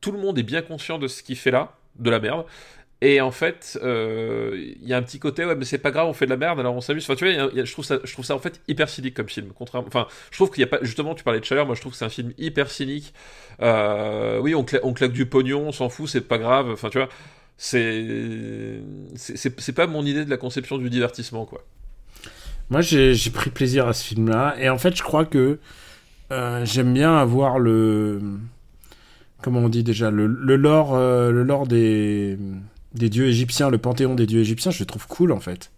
tout le monde est bien conscient de ce qu'il fait là, de la merde. Et en fait, euh, il y a un petit côté, ouais, mais c'est pas grave, on fait de la merde, alors on s'amuse. Enfin, tu vois, je, trouve ça, je trouve ça en fait hyper cynique comme film. Contrairement, enfin, je trouve qu'il y a pas, justement, tu parlais de chaleur, moi je trouve que c'est un film hyper cynique. Euh, oui, on, cla- on claque du pognon, on s'en fout, c'est pas grave. Enfin, tu vois, c'est, c'est, pas mon idée de la conception du divertissement, quoi. Moi, j'ai pris plaisir à ce film-là. Et en fait, je crois que euh, j'aime bien avoir le. Comment on dit déjà Le, le lore, le lore des, des dieux égyptiens, le panthéon des dieux égyptiens, je le trouve cool en fait.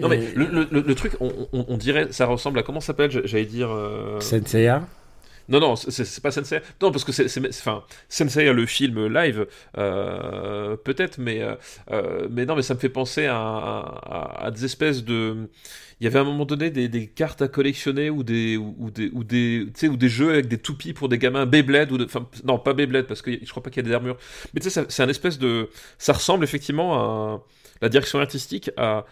Non, mais le, le- le- le truc, on, on- on dirait, ça ressemble à comment ça s'appelle J'allais dire. euh, Senseiya? Non, non, c'est- pas Sensei. Non, parce que c'est. Enfin, Sensei, le film live, euh, peut-être, mais, euh, euh, mais non, mais ça me fait penser à, à- à des espèces de. Il y avait à un moment donné des, cartes à collectionner ou des, ou, des, ou des, ou des jeux avec des toupies pour des gamins, Beyblade, ou non, pas Beyblade, parce que je crois pas qu'il y a des armures. Mais tu sais, c'est un espèce de. Ça ressemble effectivement à. La direction artistique à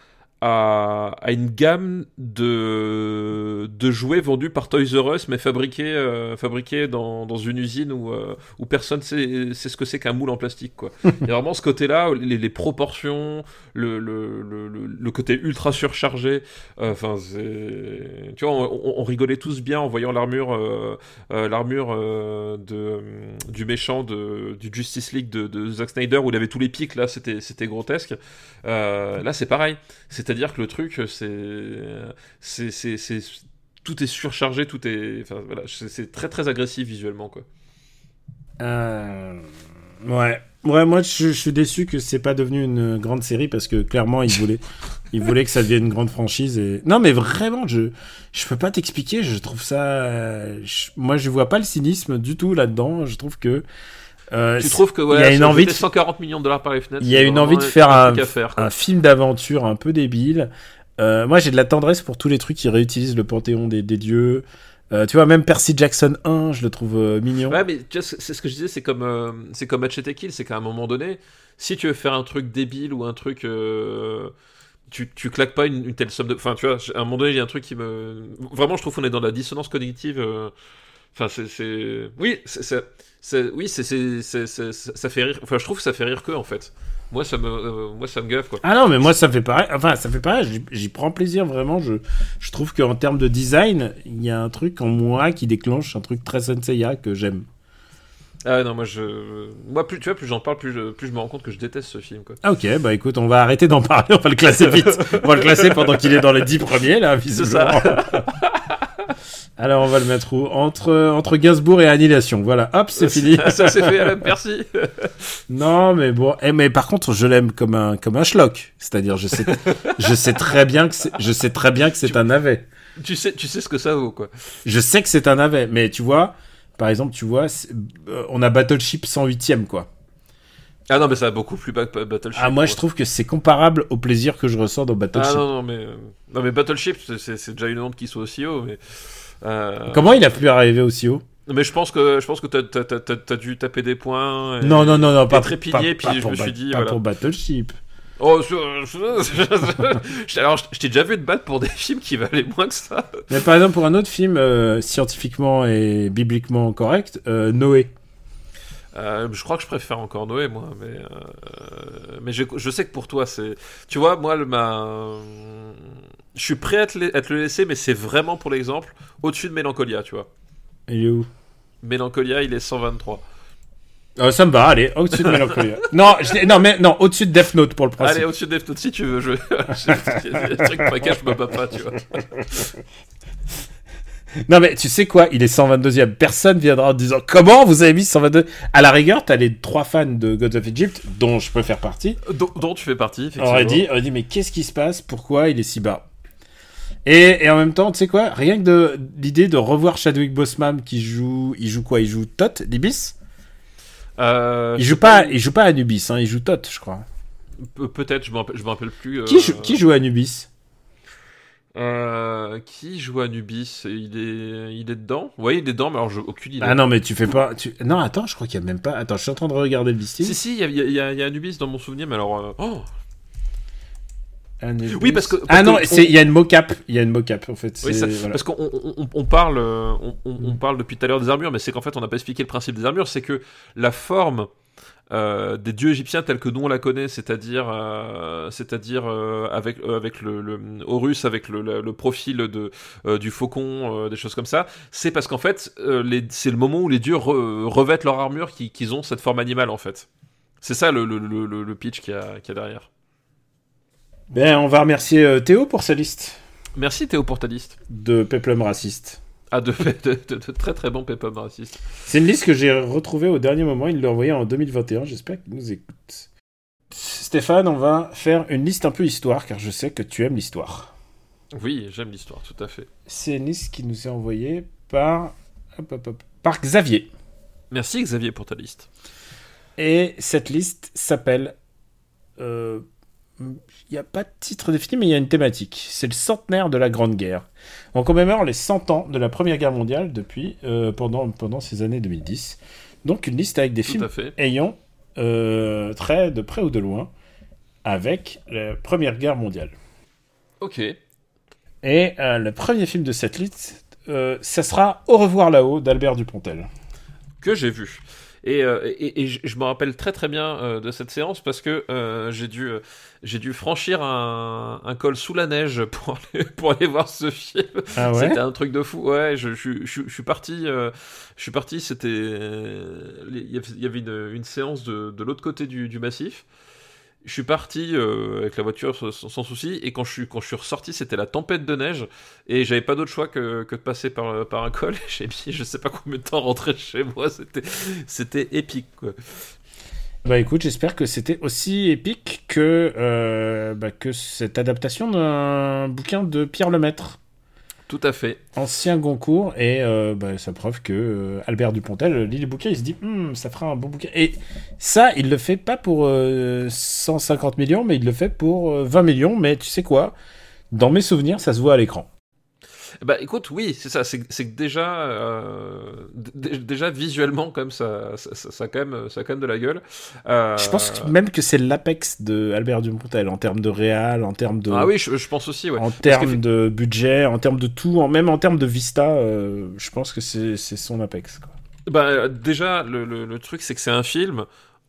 à, à une gamme de, de jouets vendus par Toys R Us, mais fabriqués, euh, fabriqués dans, dans une usine où, euh, où personne sait, sait ce que c'est qu'un moule en plastique. Quoi. Il y a vraiment ce côté-là, les, les proportions, le, le, le, côté ultra surchargé. euh, Enfin, tu vois, on, rigolait tous bien en voyant l'armure, l'armure de, du méchant de, du Justice League de, de Zack Snyder où il avait tous les pics. Là, c'était, c'était grotesque. Là, c'est pareil. C'est-à-dire que le truc, c'est, tout est surchargé, tout est, enfin voilà, c'est très très agressif visuellement quoi. Euh, Ouais. Ouais, moi je, je suis déçu que c'est pas devenu une grande série parce que clairement ils voulaient, ils voulaient que ça devienne une grande franchise. Et... Non, mais vraiment, je, je peux pas t'expliquer. Je trouve ça. je- Moi je vois pas le cynisme du tout là-dedans. Je trouve que. Euh, Tu trouves que il y voilà, a une envie de- jeter 140 millions de dollars par les fenêtres. Il y a une envie de faire un- faire, film d'aventure un peu débile. Euh, moi, j'ai de la tendresse pour tous les trucs qui réutilisent le panthéon des, des dieux. Euh, tu vois, même Percy Jackson 1, je le trouve euh, mignon. Ouais, mais tu vois, c'est ce que je disais, c'est comme, euh, c'est comme Machete Kill, c'est qu'à un moment donné, si tu veux faire un truc débile ou un truc. tu, tu claques pas une, une telle somme de. Enfin, tu vois, à un moment donné, il y a un truc qui me. Vraiment, je trouve qu'on est dans la dissonance cognitive. Enfin, c'est-. Oui, c'est. Oui, c'est. Ça fait rire. Enfin, je trouve que ça fait rire que, en fait. Moi, ça me, euh, moi, ça me gaffe, quoi. Ah non, mais moi ça fait pareil. Enfin, ça fait pareil. J'y- prends plaisir vraiment. Je, je trouve qu'en termes de design, il y a un truc en moi qui déclenche un truc très Senseiya que j'aime. Ah non, moi, je. Moi, plus, tu vois, plus j'en parle, plus je, plus je me rends compte que je déteste ce film, quoi. Ah, ok, bah écoute, on va arrêter d'en parler. On va le classer vite. on va le classer pendant qu'il est dans les 10 premiers là, visiblement. Alors on va le mettre où? Entre, entre Gainsbourg et Annihilation. Voilà, hop, c'est fini. Ça c'est fait, Alan, merci. Non, mais bon, eh, mais par contre, je l'aime comme un comme un schlock. C'est-à-dire, je sais, je sais très bien que c'est, je sais très bien que c'est un navet. tu, sais, tu sais ce que ça vaut, quoi. Je sais que c'est un navet, mais tu vois, par exemple, tu vois, euh, on a Battleship 108ème quoi. Ah non, mais ça a beaucoup plus bas que Battleship. Ah moi, je trouve que c'est comparable au plaisir que je ressens dans Ah Battleship. non, non, mais, euh, non, mais Battleship, c'est- déjà une honte qu'il soit aussi haut. Mais, euh, Comment il a pu arriver aussi haut? Mais je pense que, je pense que t'as, dû taper des points. et- Non, non, non, non, pas trépigner, pas- puis je pour me suis dit, pas voilà. pour Battleship. Oh, je- je- je- alors, je t'ai déjà vu te battre pour des films qui valaient moins que ça. Mais par exemple, pour un autre film euh, scientifiquement et bibliquement correct, euh, Noé. Euh, je crois que je préfère encore Noé, moi. Mais, euh, mais je, je sais que pour toi, c'est. Tu vois, moi, le, ma. Je suis prêt à te, la- à te le laisser, mais c'est vraiment pour l'exemple au-dessus de Mélancolia, tu vois. Il est où? Mélancolia, il est 123. Euh, Ça me va, allez, au-dessus de Mélancolia. non, je non, mais non, au-dessus de Death Note pour le principe. Allez, au-dessus de Death Note, si tu veux. Je... Il y a des trucs pour lesquels je me bats pas, tu vois. Non, mais tu sais quoi, il est 122e. Personne viendra en disant comment vous avez mis 122 À la rigueur, t'as les trois fans de Gods of Egypt, dont je peux faire partie, Dont, dont tu fais partie, effectivement. aurait dit, aurait dit mais qu'est-ce qui se passe? Pourquoi il est si bas? Et, et en même temps, tu sais quoi Rien que de l'idée de revoir Chadwick Boseman qui joue, il joue quoi Il joue Tot, l'Ibis Euh, Il joue pas, il joue pas Anubis, hein, il joue Tot, je crois. Pe- Peut-être, je me rappelle, rappelle plus. euh, Qui, joue, qui joue Anubis? Euh, qui joue Anubis? Il est, il est dedans? Oui, il est dedans, mais alors j'ai aucune idée. Ah non, mais tu fais pas. Tu... Non, attends, je crois qu'il y a même pas. Attends, je suis en train de regarder le listing. Si, si, il y y a- y Anubis dans mon souvenir, mais alors. euh, Oh. Oui, parce que- parce ah non, il y a une mocap. Il y a une mocap en fait. Oui, c'est- ça- voilà. parce qu'on on, on- on parle, euh, on, on- on parle depuis tout à l'heure des armures, mais c'est qu'en fait on n'a pas expliqué le principe des armures, c'est que la forme euh, des dieux égyptiens tels que nous on la connaît, c'est-à-dire, euh, c'est-à-dire euh, avec avec le, le Horus, avec le, le- le profil de du faucon, des choses comme ça, c'est parce qu'en fait c'est le moment où les dieux re- revêtent leur armure qui- qu'ils ont cette forme animale en fait. C'est ça le, pitch qu'il y, y a derrière. Ben, on va remercier euh, Théo pour sa liste Merci Théo pour ta liste. de Peplum raciste. Ah, de, de, de- de très très bons pépins racistes. C'est une liste que j'ai retrouvée au dernier moment. Il l'a envoyée en 2021. J'espère qu'il nous écoute. Stéphane, on va faire une liste un peu histoire, car je sais que tu aimes l'histoire. Oui, j'aime l'histoire, tout à fait. C'est une liste qui nous est envoyée par, hop, hop, hop, par Xavier. Merci Xavier pour ta liste. Et cette liste s'appelle. euh, Il n'y a pas de titre défini, mais il y a une thématique. C'est le centenaire de la Grande Guerre. On commémore les 100 ans de la Première Guerre mondiale depuis, euh, pendant, pendant ces années 2010. Donc une liste avec des films fait. ayant euh, trait de près ou de loin avec la Première Guerre mondiale. Ok. Et euh, le premier film de cette liste, ça sera Au revoir là-haut d'Albert Dupontel. Que j'ai vu. Et, euh, et, et je me rappelle très très bien euh, de cette séance parce que euh, j'ai dû, j'ai dû franchir un, un col sous la neige pour aller, pour aller voir ce film. Ah ouais? C'était un truc de fou. Ouais, je, je, je, je suis parti. je suis parti. C'était. Il y avait- il y avait une, une séance de, de l'autre côté du, du massif. Je suis parti euh, avec la voiture sans, souci. Et quand je suis, quand ressorti, c'était la tempête de neige. Et j'avais pas d'autre choix que, que de passer par, par un col. J'ai mis je sais pas combien de temps rentrer chez moi. C'était, c'était épique. Quoi. Bah écoute, j'espère que c'était aussi épique que, euh, bah, que cette adaptation d'un bouquin de Pierre Lemaître, Tout à fait. ancien Goncourt, et euh, bah, ça preuve que euh, Albert Dupontel lit les bouquins, il se dit, Hum, ça fera un bon bouquin. Et ça, il le fait pas pour euh, 150 millions, mais il le fait pour euh, 20 millions, mais tu sais quoi? Dans mes souvenirs, ça se voit à l'écran. Bah écoute, oui, c'est ça. C'est, que déjà, euh, déjà visuellement, même, ça, ça, ça, quand même, ça a quand même de la gueule. Euh, Je pense que même que c'est l'apex de Albert Dupontel, en termes de réal, en termes de... Ah oui, je, je pense aussi. Ouais. En termes de budget, en termes de tout, en, même en termes de vista, euh, je pense que c'est son apex. Quoi. Bah, déjà, le, le, le truc, c'est que c'est un film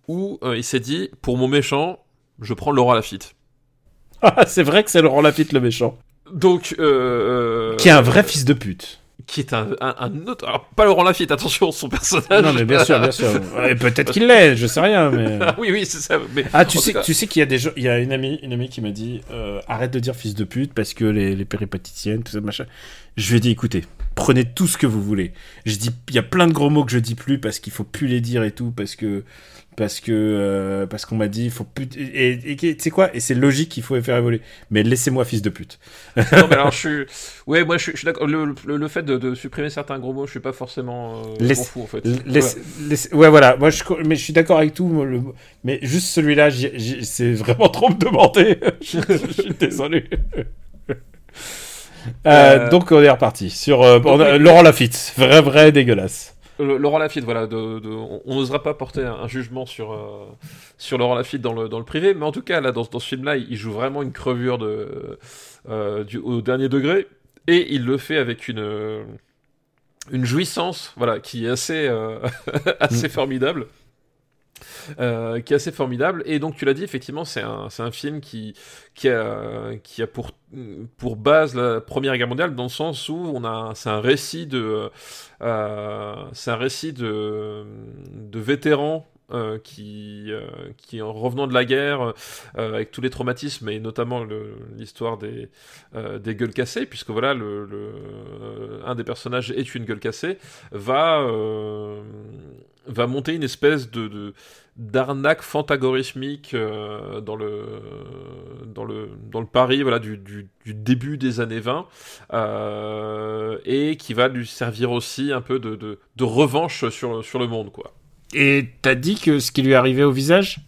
où il s'est dit, pour mon méchant, je prends Laura Lafitte. Ah, c'est vrai que c'est Laurent Lafitte le méchant. Donc, euh, Qui est un vrai fils de pute. qui est un, un, un autre. Alors, pas Laurent Lafitte, attention, son personnage. non, mais bien sûr, bien sûr. Et peut-être qu'il l'est, je sais rien, mais. Ah oui, oui, c'est ça. Mais Ah, tu en sais, cas- tu sais qu'il y a des gens, il y a une amie, une amie qui m'a dit, euh, arrête de dire fils de pute parce que les, les péripaticiennes, tout ça, machin. Je lui ai dit, écoutez, prenez tout ce que vous voulez. Je dis, il y a plein de gros mots que je dis plus parce qu'il faut plus les dire et tout, parce que parce que euh, parce qu'on m'a dit faut plus et tu sais quoi? Et c'est logique qu'il faut faire évoluer. Mais laissez-moi fils de pute. Non mais alors je suis ouais moi je suis, je suis d'accord. Le, le, le, fait de, de, supprimer certains gros mots je suis pas forcément euh, laisse, fou en fait. laisse, voilà. Laisse, ouais voilà. Moi je mais je suis d'accord avec tout le, mais juste celui-là c'est vraiment trop me demander. Je, suis désolé euh, euh, donc on est reparti sur euh, on a, Laurent Lafitte vrai vrai dégueulasse. Laurent Lafitte, voilà, de, de, on n'osera pas porter un, un jugement sur, euh, sur Laurent Lafitte dans le, dans le privé, mais en tout cas, là, dans, dans ce film-là, il joue vraiment une crevure de, euh, du, au dernier degré, et il le fait avec une, une jouissance, voilà, qui est assez, euh, assez formidable. Euh, qui est assez formidable. Et donc, tu l'as dit, effectivement, c'est un, un film qui, qui a, qui a pour, pour base la Première Guerre mondiale, dans le sens où on a, c'est un récit de, euh, c'est un récit de, de vétérans euh, qui, qui, en revenant de la guerre, avec tous les traumatismes, et notamment l'histoire des, des gueules cassées, puisque voilà, le, un des personnages est une gueule cassée, va, va monter une espèce de d'arnaque fantagorismique euh, dans le dans le dans le Paris voilà du, du, du début des années 20 euh, et qui va lui servir aussi un peu de, de, de revanche sur sur le monde quoi. Et t'as dit que ce qui lui arrivait au visage?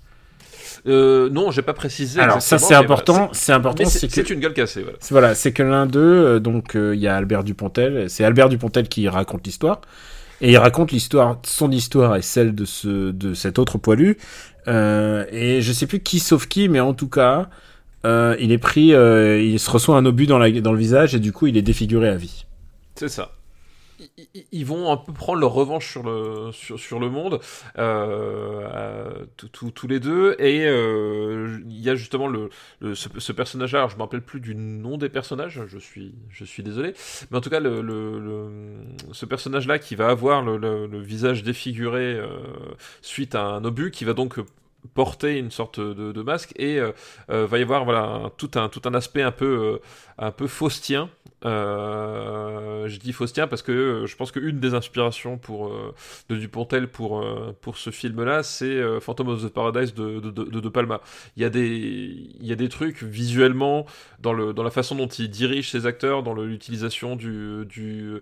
Euh, non, j'ai pas précisé. Alors ça c'est important, c'est important. C'est que... une gueule cassée. Voilà, voilà c'est que l'un d'eux, euh, donc il euh, y a Albert Dupontel. C'est Albert Dupontel qui raconte l'histoire. Et il raconte l'histoire, son histoire et celle de ce, de cet autre poilu. Euh, et je sais plus qui sauve qui, mais en tout cas, euh, il est pris, euh, il se reçoit un obus dans, la, dans le visage et du coup, il est défiguré à vie. C'est ça ils vont un peu prendre leur revanche sur le, sur, sur le monde, euh, tous les deux, et euh, il y a justement le, le ce, personnage-là, je me rappelle plus du nom des personnages, je suis, je suis désolé, mais en tout cas, le, le ce personnage-là qui va avoir le, visage défiguré euh, suite à un obus, qui va donc porter une sorte de, masque et euh, euh, va y avoir voilà tout un tout un aspect un peu euh, un peu faustien. Je dis faustien parce que je pense qu'une des inspirations pour de Dupontel pour pour ce film là c'est Phantom of the Paradise de de, de de, Palma. Il y a des il y a des trucs visuellement dans le dans la façon dont il dirige ses acteurs dans l'utilisation du du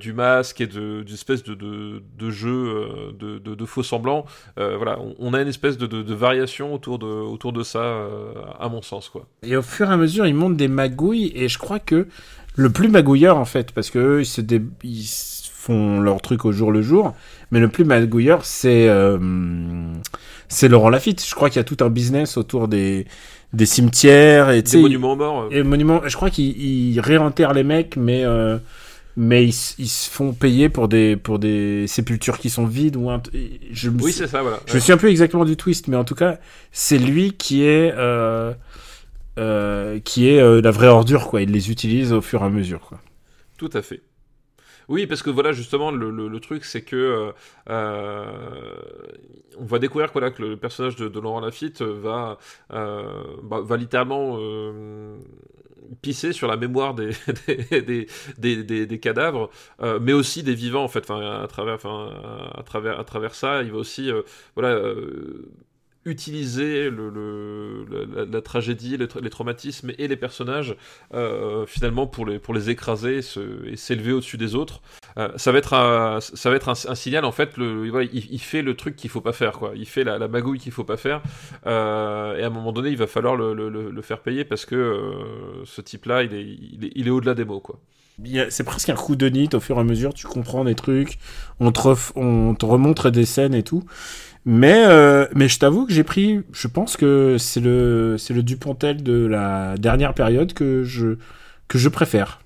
du masque et de d'une espèce de, de, de jeu de, de, de faux semblants. Voilà on, on a une espèce de de, de, variation autour de, autour de ça, euh, à mon sens. Quoi. Et au fur et à mesure, ils montent des magouilles, et je crois que le plus magouilleur, en fait, parce que ils, se dé... ils font leur truc au jour le jour, mais le plus magouilleur, c'est euh, c'est Laurent Lafitte. Je crois qu'il y a tout un business autour des des cimetières et des monuments morts. Euh. Et monuments, je crois qu'ils réenterrent les mecs, mais euh, mais ils, ils, se font payer pour des pour des sépultures qui sont vides ou un, je oui c'est ça voilà. je me souviens plus exactement du twist mais en tout cas c'est lui qui est euh, euh, qui est euh, la vraie ordure quoi. Il les utilise au fur et à mesure quoi. Tout à fait. Oui, parce que voilà, justement, le, le, le truc, c'est que euh, on va découvrir voilà, que le personnage de, de Laurent Lafitte va, euh, bah, va littéralement euh, pisser sur la mémoire des, des, des, des, cadavres, euh, mais aussi des vivants en fait. Enfin, à travers, enfin, à travers, à travers ça, il va aussi, euh, voilà. Utiliser la, tragédie, les, traumatismes et les personnages euh, finalement pour les, pour les écraser et s'élever au-dessus des autres. Euh, ça va être un, ça va être un, signal en fait. Il, fait le truc qu'il faut pas faire quoi. Il fait la, la magouille qu'il faut pas faire. Euh, et à un moment donné, il va falloir le, faire payer parce que ce type-là, il est, il est, il est au-delà des mots quoi c'est presque un coup de nid au fur et à mesure tu comprends des trucs on te, on te remontre des scènes et tout mais, euh, mais je t'avoue que j'ai pris, je pense que c'est le, c'est le Dupontel de la dernière période que je, que je préfère.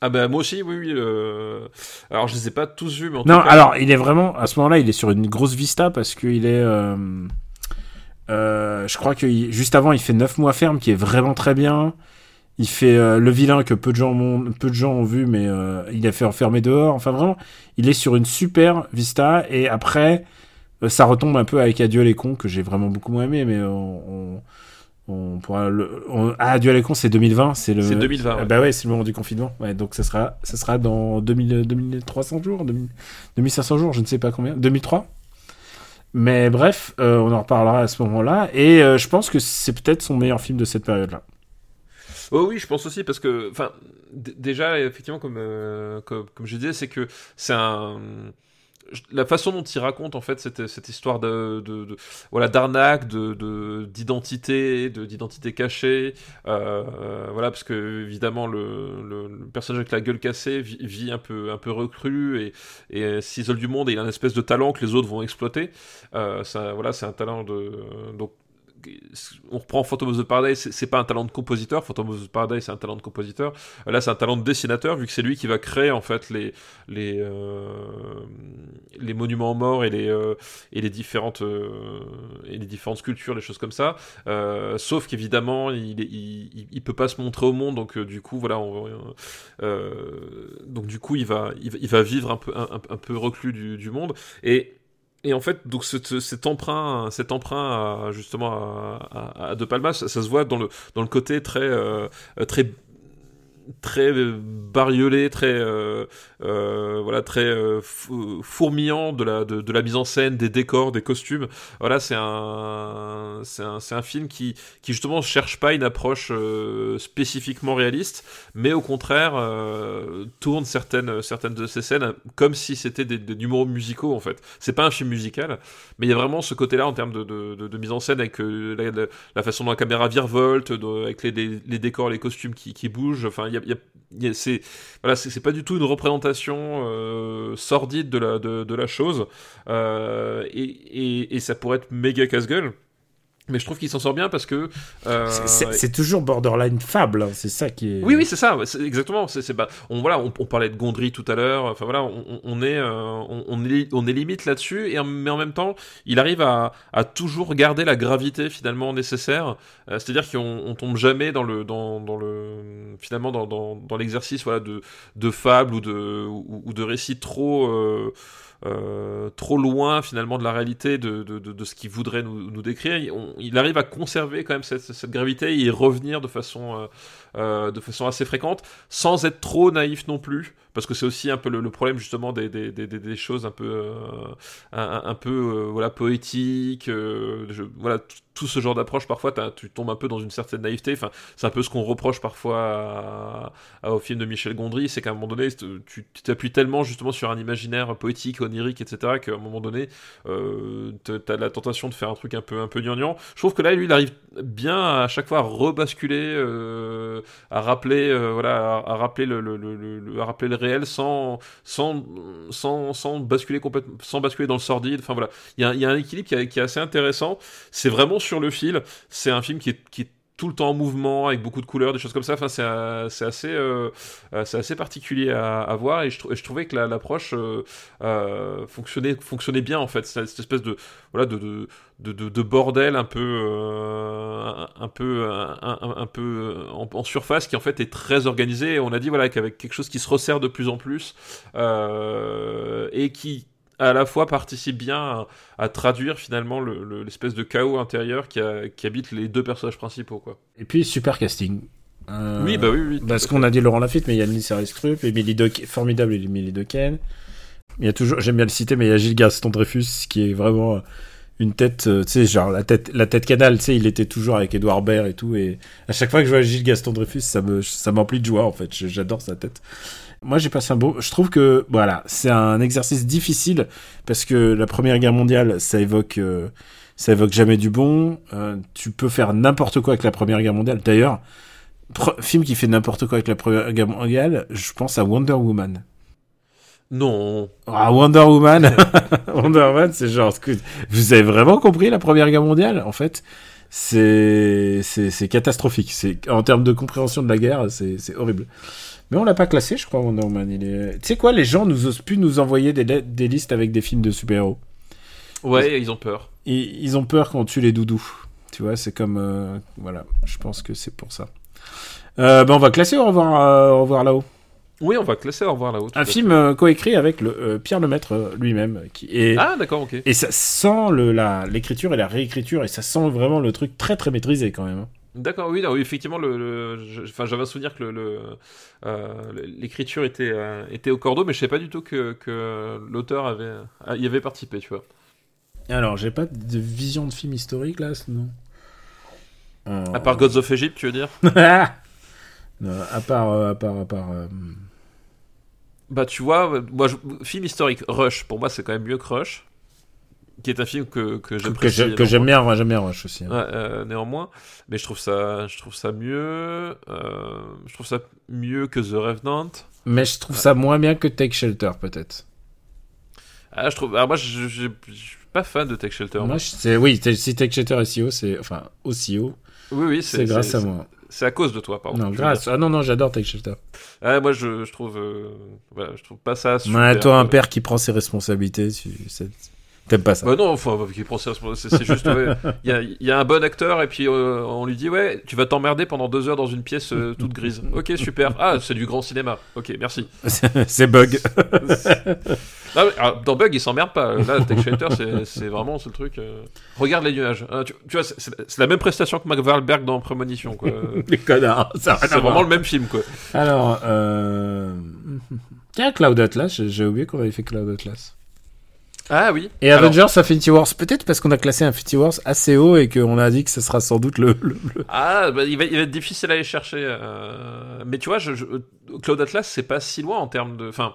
Ah bah moi aussi, oui, oui. Euh... Alors je les ai pas tous vus, mais en non. Tout cas... alors il est vraiment à ce moment-là, il est sur une grosse vista parce qu'il est. Euh... Je crois que juste avant, il fait 9 mois ferme, qui est vraiment très bien. Il fait euh, le vilain que peu de gens ont, peu de gens ont vu, mais euh, il a fait enfermer dehors. Enfin vraiment, il est sur une super vista. Et après, ça retombe un peu avec Adieu les cons que j'ai vraiment beaucoup moins aimé mais on, on, on pourra le. on- Ah, Duel Con, c'est 2020. C'est le. C'est 2020, Ah ouais. Bah ouais, c'est le moment du confinement. Ouais, donc ça sera, ça sera dans 2000, 2300 jours, 2000 2500 jours, je ne sais pas combien. 2003 Mais bref, euh, on en reparlera à ce moment-là. Et euh, je pense que c'est peut-être son meilleur film de cette période-là. Oh oui, je pense aussi parce que, enfin, déjà effectivement comme euh, comme, comme je disais, c'est que c'est un la façon dont il raconte en fait cette, cette histoire de, de, voilà d'arnaque, de de- d'identité, de d'identité cachée, euh, euh, voilà parce que évidemment le, le, personnage avec la gueule cassée vit, un peu un peu reclus et et euh, s'isole du monde et il a une espèce de talent que les autres vont exploiter. Ça, voilà, c'est un talent de donc on reprend Phantom of the Paradise, c'est- pas un talent de compositeur, Phantom of the Paradise c'est un talent de compositeur. Là c'est un talent de dessinateur vu que c'est lui qui va créer en fait les les euh, les monuments morts et les euh, et les différentes euh, et les différentes sculptures, les choses comme ça. Euh, sauf qu'évidemment il, il, il- peut pas se montrer au monde donc euh, du coup voilà on, euh, donc du coup il va il, va- vivre un peu un- un peu reclus du, du monde et et en fait, donc cet, emprunt, cet emprunt justement à, De Palma, ça, ça se voit dans le dans le côté très euh, très très euh, bariolé, très euh, euh, voilà, très fou- fourmillant de la de, de la mise en scène, des décors, des costumes. Voilà, c'est un c'est un un film qui qui justement cherche pas une approche spécifiquement réaliste, mais au contraire tourne certaines certaines de ces scènes comme si c'était des, numéros musicaux en fait. C'est pas un film musical, mais il y a vraiment ce côté-là en termes de, de, mise en scène avec la, façon dont la caméra virevolte, avec les, les, décors, les costumes qui, qui bougent. C'est pas du tout une représentation euh, sordide de la chose, Euh, et ça pourrait être méga casse-gueule. Mais je trouve qu'il s'en sort bien parce que euh, C'est- toujours borderline fable, hein, c'est ça qui est. oui, oui, c'est ça, exactement. C'est, c'est, bah, on, voilà, on, on parlait de Gondry tout à l'heure. Enfin voilà, on, on- est, euh, on, on est, on est limite là-dessus, et mais en même temps, il arrive à, à toujours garder la gravité finalement nécessaire. Euh, c'est-à-dire qu'on on tombe jamais dans le, dans, dans le, finalement dans, dans, dans l'exercice voilà de, de fable ou de, ou, ou de récit trop. Euh, euh, trop loin finalement de la réalité de, de, de, ce qu'il voudrait nous, décrire. Il, arrive à conserver quand même cette, gravité et revenir de façon, euh, de façon assez fréquente, sans être trop naïf non plus, parce que c'est aussi un peu le, problème justement des, des, des, des- choses un peu, euh, un, peu euh, voilà poétiques, voilà tout- ce genre d'approche. Parfois, tu tombes un peu dans une certaine naïveté. Enfin, c'est un peu ce qu'on reproche parfois au film de Michel Gondry, c'est qu'à un moment donné, tu t'appuies tellement justement sur un imaginaire poétique, onirique, etc., qu'à un moment donné, t'as la tentation de faire un truc un peu un peu gnangnan. Je trouve que là, lui, il arrive bien à chaque fois à rebasculer, à rappeler, euh, voilà, à, rappeler le, à rappeler le réel sans sans sans, sans basculer complètement, sans basculer dans le sordide. Enfin voilà, il y a, un équilibre qui, est- assez intéressant. C'est vraiment sur le fil. C'est un film qui est, qui est tout le temps en mouvement avec beaucoup de couleurs des choses comme ça enfin c'est assez euh, c'est assez particulier à, voir et je, trouvais que la- l'approche euh, fonctionnait fonctionnait bien en fait cette, espèce de voilà de de, de, de- de bordel un peu un, peu un, un- peu en, en surface qui en fait est très organisé et on a dit voilà qu'avec quelque chose qui se resserre de plus en plus euh, et qui à la fois participe bien à, à traduire finalement le- le- l'espèce de chaos intérieur qui, a- qui habite les deux personnages principaux quoi. Et puis, super casting. Euh, Oui, bah oui, oui. Parce qu'on a dit Laurent Lafitte, mais il y a Nils Rup, Emily Doc, formidable Emily Dequesne. Il y a toujours, j'aime bien le citer, mais il y a Gilles Gaston Dreyfus, qui est vraiment une tête, euh, tu sais, genre la tête, la tête canal, tu sais, il était toujours avec Edouard Baird et tout, et à chaque fois que je vois Gilles Gaston Dreyfus, ça me, ça m'emplit de joie, en fait. J'adore sa tête. Moi, j'ai passé un beau, je trouve que, voilà, c'est un exercice difficile, parce que la Première Guerre mondiale, ça évoque, euh, ça évoque jamais du bon, euh, tu peux faire n'importe quoi avec la Première Guerre mondiale. D'ailleurs, film qui fait n'importe quoi avec la Première Guerre mondiale, je pense à Wonder Woman. Non. Ah, Wonder Woman Wonder Woman, c'est genre... Vous avez vraiment compris la Première Guerre mondiale? En fait, c'est c'est catastrophique. C'est En termes de compréhension de la guerre, c'est horrible. Mais on l'a pas classé, je crois, Wonder Woman. Il est... Tu sais quoi, les gens nous osent plus nous envoyer des, des listes avec des films de super-héros. Ouais, ils ont peur. Ils, ils ont peur qu'on tue les doudous. Tu vois, c'est comme... euh, Voilà, je pense que c'est pour ça. Euh, ben on va classer au revoir, euh, au revoir là-haut. Oui, on va classer Au revoir là-haut. Un film euh, coécrit avec le, euh, Pierre Lemaître euh, lui-même. Qui est... Ah, d'accord, ok. Et ça sent le- la- l'écriture et la réécriture, et ça sent vraiment le truc très très maîtrisé quand même. hein. D'accord, oui, oui, effectivement, le, le- j'avais un souvenir que le, l'écriture était, était au cordeau, mais je savais pas du tout que, que l'auteur avait, y avait participé, tu vois. Alors, j'ai pas de vision de film historique là, non Euh, À part Gods of Egypt, tu veux dire? à part, euh, à part, à part. euh, Bah, tu vois, moi, je- film historique, Rush, pour moi, c'est quand même mieux que Rush, qui est un film que, que j'apprécie. que j'aime bien, moi, j'aime bien Rush aussi. hein. Ouais, euh, néanmoins, mais je trouve ça, je trouve ça mieux, euh, je trouve ça mieux que The Revenant. Mais je trouve ça moins bien que Take Shelter, peut-être. Ah, je trouve, alors moi, je, je, je suis pas fan de Take Shelter. Moi, moi. oui, si Take Shelter est si haut, c'est enfin aussi haut, Oui, oui, c'est grâce à moi. C'est à cause de toi, pardon. Non, grâce. Ah non, non, j'adore Take Shelter. Ah, moi, je, je trouve, euh, voilà, je trouve pas ça. Super, Ouais, toi, un euh, père qui prend ses responsabilités, tu... t'aimes pas ça. Bah non, enfin, responsabilités, c'est juste, ouais, il y, a, il y a un bon acteur et puis euh, on lui dit ouais, tu vas t'emmerder pendant deux heures dans une pièce euh, toute grise. Ok, super. Ah, c'est du grand cinéma. Ok, merci. c'est bug. Ah alors, dans Bug, il s'emmerde pas. Là, Tech Shelter, c'est- c'est vraiment ce truc. euh, Regarde les nuages. Ah, tu, tu vois, c'est- la même prestation que Mark Wahlberg dans Prémonition, quoi. Les connards, ça c'est vraiment le même film, quoi. Alors, euh... tiens, Cloud Atlas, j'ai oublié qu'on avait fait Cloud Atlas. Ah oui. Et Alors, Avengers Infinity Wars, peut-être parce qu'on a classé Infinity Wars assez haut et qu'on a dit que ce sera sans doute le. le- le- Ah, bah, il, va, il va être difficile à aller chercher. euh, Mais tu vois, je, je- Cloud Atlas, c'est pas si loin en termes de. Enfin,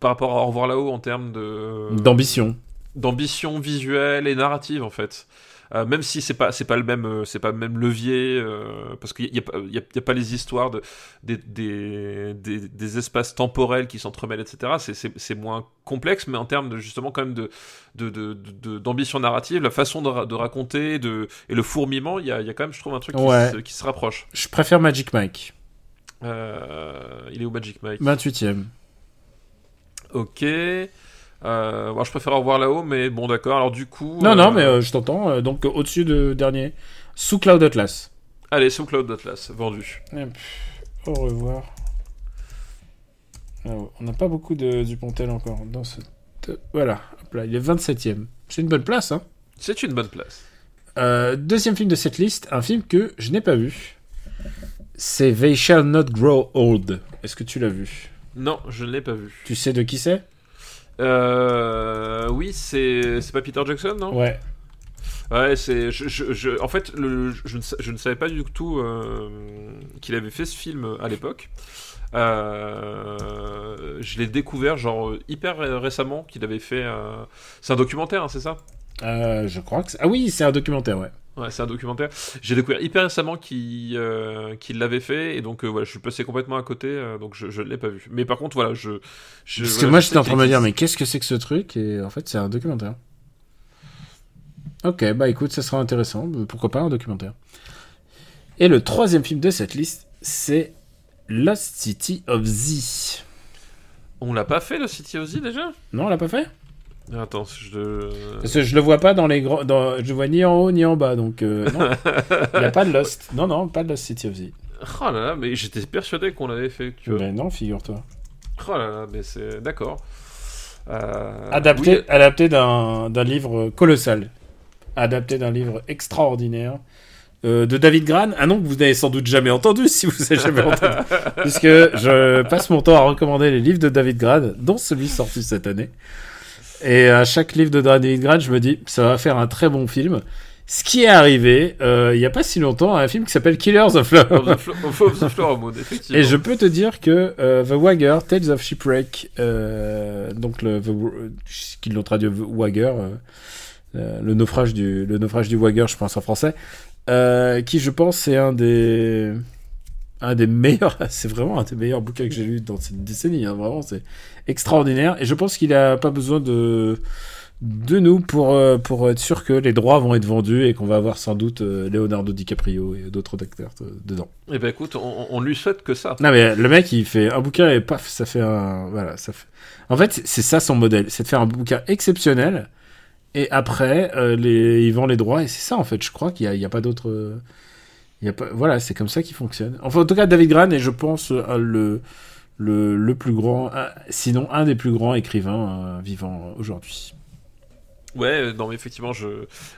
par rapport à Au revoir là-haut, en termes de. d'ambition. d'ambition visuelle et narrative en fait. Euh, même si c'est pas c'est pas le même euh, c'est pas le même levier euh, parce qu'il y a, y a- y a pas les histoires de des, des, des, des espaces temporels qui s'entremêlent etc c'est- moins complexe mais en termes de justement quand même de de- de- de- d'ambition narrative la façon de, ra- de raconter de et le fourmillement il y a, y a quand même je trouve un truc qui, Ouais. se, qui se rapproche Je préfère Magic Mike. Euh, il est où Magic Mike? 28ème. ok euh, moi je préfère en voir là-haut mais bon d'accord alors du coup Non, euh, non, mais euh, je t'entends. euh, donc, euh, au-dessus de dernier. Sous Cloud Atlas. allez sous Cloud Atlas vendu Hop, Au revoir. Ah on n'a pas beaucoup de Dupontel encore dans ce. Voilà, hop là, il est 27ème. C'est une bonne place, hein. C'est une bonne place. Euh, deuxième film de cette liste, un film que je n'ai pas vu. C'est They Shall Not Grow Old. Est-ce que tu l'as vu? Non, je ne l'ai pas vu. Tu sais de qui c'est? Euh, oui, c'est c'est pas Peter Jackson, non? Ouais. Ouais, c'est. Je, je, je- en fait, le, je, ne, je ne savais pas du tout euh, qu'il avait fait ce film à l'époque. Euh, je l'ai découvert genre hyper ré- récemment qu'il avait fait. euh, C'est un documentaire, hein, c'est ça? Euh, je crois que c'est... Ah oui, c'est un documentaire, ouais. Ouais, c'est un documentaire. J'ai découvert hyper récemment qu'il euh, l'avait fait et donc euh, voilà, je suis passé complètement à côté, euh, donc je ne l'ai pas vu. Mais par contre, voilà, je. je Parce que voilà, moi, j'étais en train de me dire, mais qu'est-ce que c'est que ce truc? Et en fait, c'est un documentaire. Ok, bah écoute, ça sera intéressant. Pourquoi pas un documentaire? Et le troisième film de cette liste, c'est Lost City of Z. On l'a pas fait le City of Z déjà? Non, on l'a pas fait? Attends, je. Parce que je le vois pas dans les grands. Dans... Je le vois ni en haut ni en bas, donc euh, non. Il n'y a pas de Lost. Non, non, pas de Lost City of Z. Oh là là, mais j'étais persuadé qu'on l'avait fait. Tu vois. Mais non, figure-toi. Oh là là, mais c'est. D'accord. Euh, Adapté, oui, adapté d'un d'un livre colossal. Adapté d'un livre extraordinaire. euh, de David Gran, un nom que vous n'avez sans doute jamais entendu si vous avez jamais entendu. Puisque je passe mon temps à recommander les livres de David Gran, dont celui sorti cette année. Et à chaque livre de David Gran, je me dis, ça va faire un très bon film. Ce qui est arrivé, euh, il n'y a pas si longtemps, un film qui s'appelle Killers of the, Flower Moon, effectivement. Et je peux te dire que euh, The Wagger, Tales of Shipwreck, euh, donc le, the, qu'ils l'ont traduit The Wagger, euh, euh, le naufrage du le naufrage du Wagger, je pense en français, euh, qui je pense c'est un des un des meilleurs, c'est vraiment un des meilleurs bouquins que j'ai lu dans cette décennie. hein, vraiment, c'est extraordinaire. Et je pense qu'il a pas besoin de de nous pour euh, pour être sûr que les droits vont être vendus et qu'on va avoir sans doute euh, Leonardo DiCaprio et d'autres acteurs euh, dedans. Eh ben écoute, on, on lui souhaite que ça. Non mais le mec il fait un bouquin et paf ça fait un voilà ça fait en fait c'est ça son modèle c'est de faire un bouquin exceptionnel et après euh, les il vend les droits et c'est ça en fait je crois qu'il y a, a pas d'autre voilà c'est comme ça qu'il fonctionne enfin en tout cas David Gran est je pense euh, le le, le plus grand, sinon un des plus grands écrivains euh, vivants aujourd'hui. Ouais, euh, non, mais effectivement, je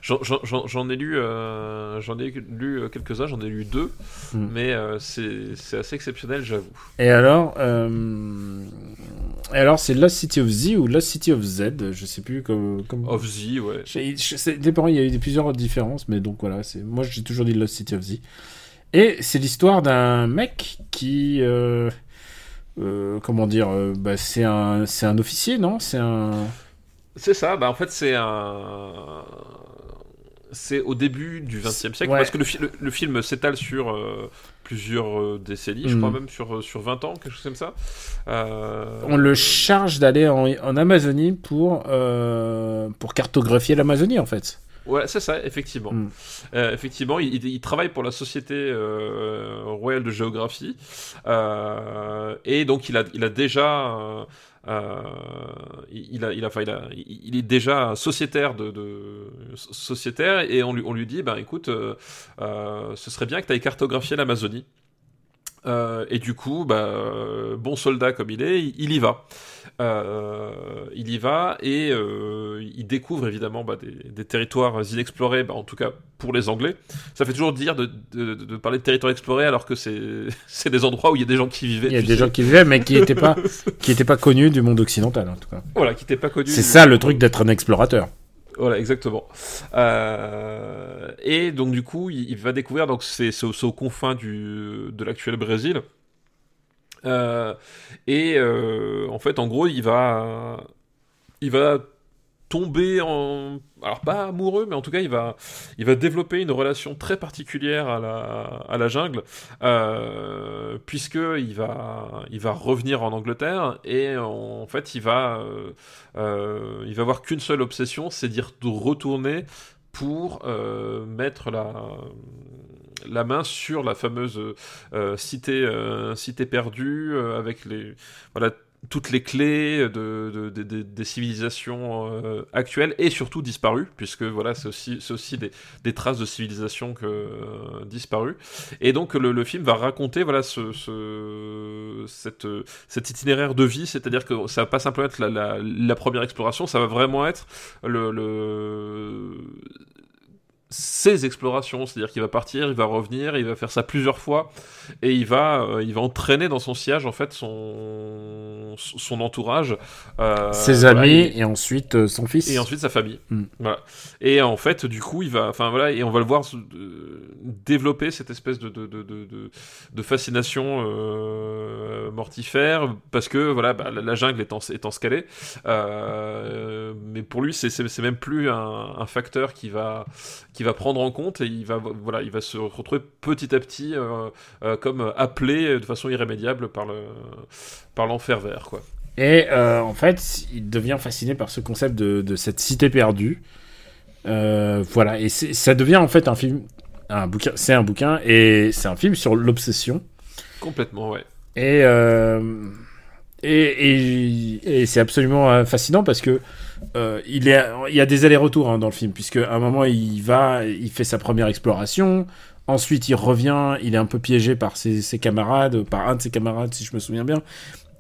j'en- ai lu, euh, j'en ai lu euh, quelques-uns, j'en ai lu deux, Mm. mais euh, c'est c'est assez exceptionnel, j'avoue. Et alors, euh, et alors c'est Lost City of Z ou Lost City of Z, je sais plus comme. comme... Of Z, ouais. Je- je- c'est dépend, il y a eu plusieurs différences, mais donc voilà, c'est moi j'ai toujours dit Lost City of Z. Et c'est l'histoire d'un mec qui, comment dire, bah, c'est un, c'est un officier, non? C'est un. C'est ça, bah en fait c'est un... C'est au début du XXe siècle, Ouais. parce que le, fi- le- le film s'étale sur euh, plusieurs euh, décennies, je Mm. crois même sur, sur 20 ans, quelque chose comme ça. Euh, On le charge d'aller en, en Amazonie pour, pour cartographier l'Amazonie en fait. Ouais, c'est ça, effectivement. Mm. Euh, effectivement, il, il travaille pour la Société euh, royale de géographie. Euh, et donc, il a, il a déjà. Euh, il, a, il, a, il, a, il est déjà sociétaire de, de- sociétaire et on lui, on lui dit ben écoute euh, euh, ce serait bien que tu ailles cartographier l'Amazonie. Et du coup euh, bon soldat comme il est il y va euh, il y va et euh, il découvre évidemment bah, des, des territoires inexplorés, bah, en tout cas pour les Anglais. Ça fait toujours dire de, de- de parler de territoires explorés alors que c'est des endroits où il y a des gens qui vivaient. Il y a des sais. gens qui vivaient, mais qui n'étaient pas, qui étaient pas connus du monde occidental en tout cas. Voilà, qui n'étaient pas connus. C'est ça le truc d'être un explorateur. Voilà, exactement. Euh, et donc du coup, il, il va découvrir donc c'est c'est au- c'est aux confins du de l'actuel Brésil. Euh, et euh, en fait, en gros, il va il va tomber en alors pas amoureux, mais en tout cas, il va il va développer une relation très particulière à la à la jungle, euh, puisque il va il va revenir en Angleterre et en fait, il va euh, il va avoir qu'une seule obsession, c'est dire de retourner pour mettre la, la main sur la fameuse euh, cité, euh, cité perdue euh, avec les, voilà, toutes les clés de, de- de- de- des civilisations actuelles et surtout disparues, puisque voilà, c'est aussi, aussi des, des traces de civilisation que, euh, disparues. Et donc le, le film va raconter voilà, ce, ce- cette, cet itinéraire de vie, c'est-à-dire que ça va pas simplement être la, la- première exploration, ça va vraiment être le- ses explorations, c'est-à-dire qu'il va partir, il va revenir, il va faire ça plusieurs fois, et il va, euh, il va entraîner dans son sillage en fait son, son entourage, euh, Ses voilà, amis et- et ensuite euh, son fils. et ensuite sa famille. Mm. Voilà. Et en fait, du coup, il va, enfin voilà, et on va le voir développer cette espèce de, de, de, de, fascination mortifère, parce que voilà, bah, la, la jungle étant, étant scalée, euh, mais pour lui, c'est- même plus un, un facteur qui va, qui va prendre en compte, et il va, voilà, il va se retrouver petit à petit euh, euh, comme appelé de façon irrémédiable par le, par l'enfer vert, quoi. Et euh, en fait, il devient fasciné par ce concept de, de cette cité perdue. Voilà, et ça devient en fait un film, un bouquin, c'est un bouquin et c'est un film sur l'obsession. Complètement, ouais. Et, euh, et, et, et c'est absolument fascinant parce que euh, il, y a des allers-retours hein, dans le film, puisque à un moment il va, il fait sa première exploration, ensuite il revient, il est un peu piégé par ses, camarades, par un de ses camarades si je me souviens bien,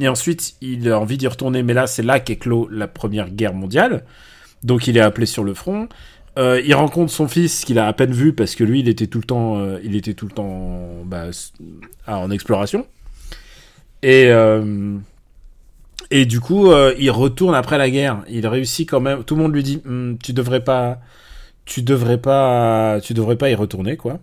et ensuite il a envie d'y retourner, mais là c'est là qu'éclot la première guerre mondiale, donc il est appelé sur le front. Euh, il rencontre son fils qu'il a à peine vu parce que lui il était tout le temps, euh, il était tout le temps bah, ah, en exploration. Et, et du coup, euh, il retourne après la guerre. Il réussit quand même. Tout le monde lui dit Hum, Tu devrais pas. Tu devrais pas. Tu devrais pas y retourner, quoi.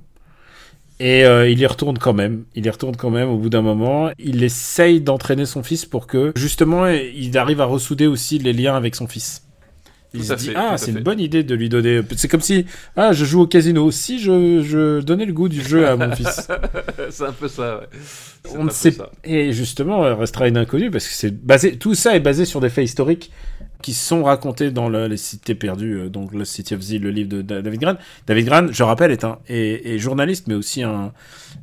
Et euh, il y retourne quand même. Il y retourne quand même au bout d'un moment. Il essaye d'entraîner son fils pour que, justement, il arrive à ressouder aussi les liens avec son fils. Il Tout se à dit fait, tout Ah, c'est une bonne idée de lui donner. C'est comme si Ah, je joue au casino. Si je, je donnais le goût du jeu à mon fils. c'est un peu ça, ouais. On ne sait ça. Et justement, euh, restera une inconnue parce que c'est basé. Tout ça est basé sur des faits historiques qui sont racontés dans le- les cités perdues, euh, donc le City of Z, le livre de Da- David Gran. David Gran, je rappelle, est un est, est journaliste, mais aussi un,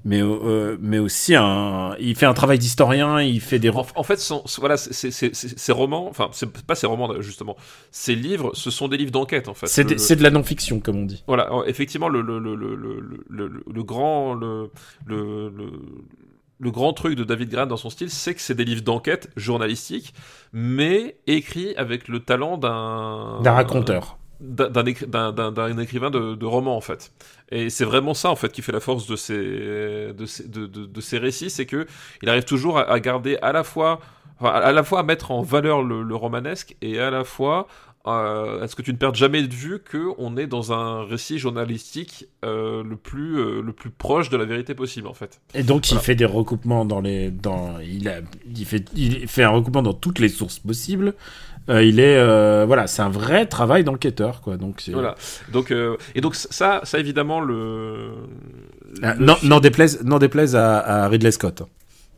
mais euh, mais aussi un. Il fait un travail d'historien. Il fait des. En, en fait, son- voilà, ces romans, enfin, c'est pas ces romans justement, ces livres, ce sont des livres d'enquête en fait. C'est de la non-fiction, comme on dit. Voilà, effectivement, le, le, le, le, le, le, le- le grand, le, le, grand truc de David Grant dans son style, c'est que c'est des livres d'enquête journalistiques, mais écrits avec le talent d'un D'un raconteur. d'un écri- d'un- d'un- d'un écrivain de, de roman en fait. Et c'est vraiment ça en fait qui fait la force de ces de ces, de, de- ces récits, c'est que il arrive toujours à, à garder à la fois à la fois à mettre en valeur le, le romanesque et à la fois à ce que tu ne perdes jamais de vue que on est dans un récit journalistique euh, le plus euh, le plus proche de la vérité possible en fait. Et donc, il fait des recoupements dans les. Dans, il, a, il, fait, il fait un recoupement dans toutes les sources possibles. Euh, il est. euh, voilà, c'est un vrai travail d'enquêteur, quoi. Donc, c'est- Voilà. Donc euh, et donc ça ça évidemment le, Ah, non, n'en déplaise, n'en déplaise à, à Ridley Scott.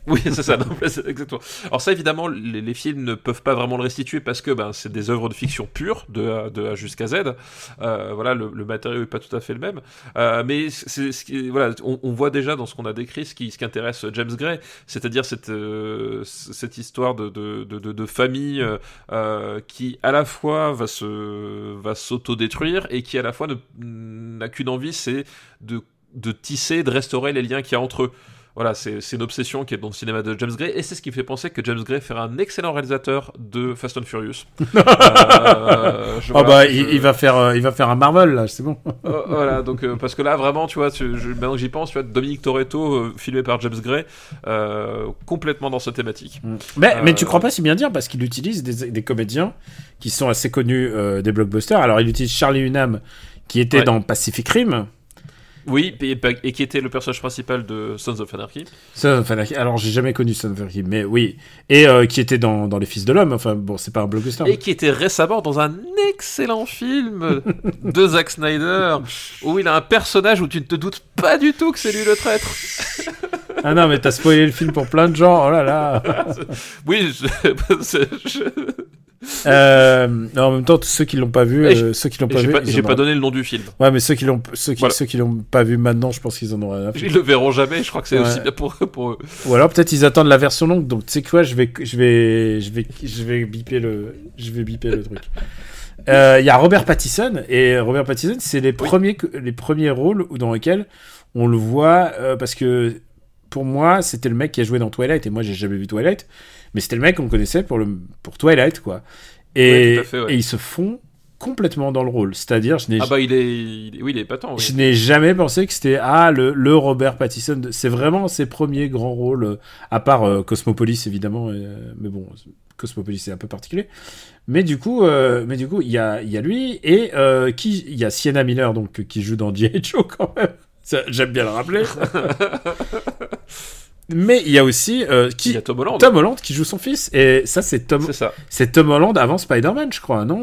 Oui, c'est ça, exactement. Alors ça, évidemment, les, films ne peuvent pas vraiment le restituer parce que ben, c'est des œuvres de fiction pure, de A, jusqu'à Z. Euh, voilà, le, le matériau est pas tout à fait le même. Euh, mais c'est voilà, on, voit déjà dans ce qu'on a décrit ce qui, ce qui intéresse James Gray, c'est-à-dire cette, euh, cette histoire de, de, de, de, famille euh, euh, qui à la fois va se va s'autodétruire et qui à la fois n'a qu'une envie, c'est de, de tisser, de restaurer les liens qu'il y a entre eux. Voilà, c'est une obsession qui est dans le cinéma de James Gray, et c'est ce qui me fait penser que James Gray ferait un excellent réalisateur de Fast and Furious. Euh, je- voilà, bah, je- il, il va faire, euh, il va faire un Marvel là, c'est bon. euh, voilà, donc euh, parce que là vraiment, tu vois, tu- je- maintenant que j'y pense, tu vois, Dominique Toretto filmé par James Gray, complètement dans cette thématique. Mais, mais tu crois pas si bien dire parce qu'il utilise des, des comédiens qui sont assez connus des blockbusters. Alors, il utilise Charlie Hunnam qui était Ouais. dans Pacific Rim. Oui, et, et qui était le personnage principal de Sons of Anarchy. Ça, enfin, alors, j'ai jamais connu Son of Anarchy, mais oui. Et euh, qui était dans, dans Les Fils de l'Homme. Enfin, bon, c'est pas un blockbuster. Et qui était récemment dans un excellent film de Zack Snyder, où il a un personnage où tu ne te doutes pas du tout que c'est lui le traître. Ah non, mais t'as spoilé le film pour plein de gens. Oh là là. Oui, je- Euh, non, en même temps, tous ceux qui l'ont pas vu, euh, ceux qui l'ont pas vu, ils j'ai pas donné le nom du film. Ouais, mais ceux qui l'ont, ceux qui, Voilà. ceux qui l'ont pas vu maintenant, je pense qu'ils en auront rien à Ils foutre. le verront jamais, je crois que c'est Ouais. aussi bien pour, pour eux. Ou alors peut-être ils attendent la version longue. Donc tu sais quoi, je vais, je vais, je vais, je vais biper le, je vais biper le truc. Euh, Il y a Robert Pattinson et Robert Pattinson, c'est les premiers, les premiers rôles dans lesquels on le voit euh, parce que pour moi c'était le mec qui a joué dans Twilight et moi j'ai jamais vu Twilight, mais c'était le mec qu'on connaissait pour le, pour Twilight quoi. Et, Ouais, tout à fait, ouais. et ils se font complètement dans le rôle. C'est-à-dire, je n'ai Ah bah il est, il est- oui il est patent. je Oui. n'ai jamais pensé que c'était ah le, le Robert Pattinson. C'est vraiment ses premiers grands rôles, à part euh, Cosmopolis évidemment. euh, mais bon, Cosmopolis c'est un peu particulier. Mais du coup, euh, mais du coup, il y a, y a lui et qui il y a Sienna Miller donc qui joue dans G.I. Joe quand même. J'aime bien le rappeler. mais il y a aussi euh, Il qui y a Tom Holland. Tom Holland qui joue son fils et ça c'est Tom C'est Tom Holland avant Spider-Man je crois non?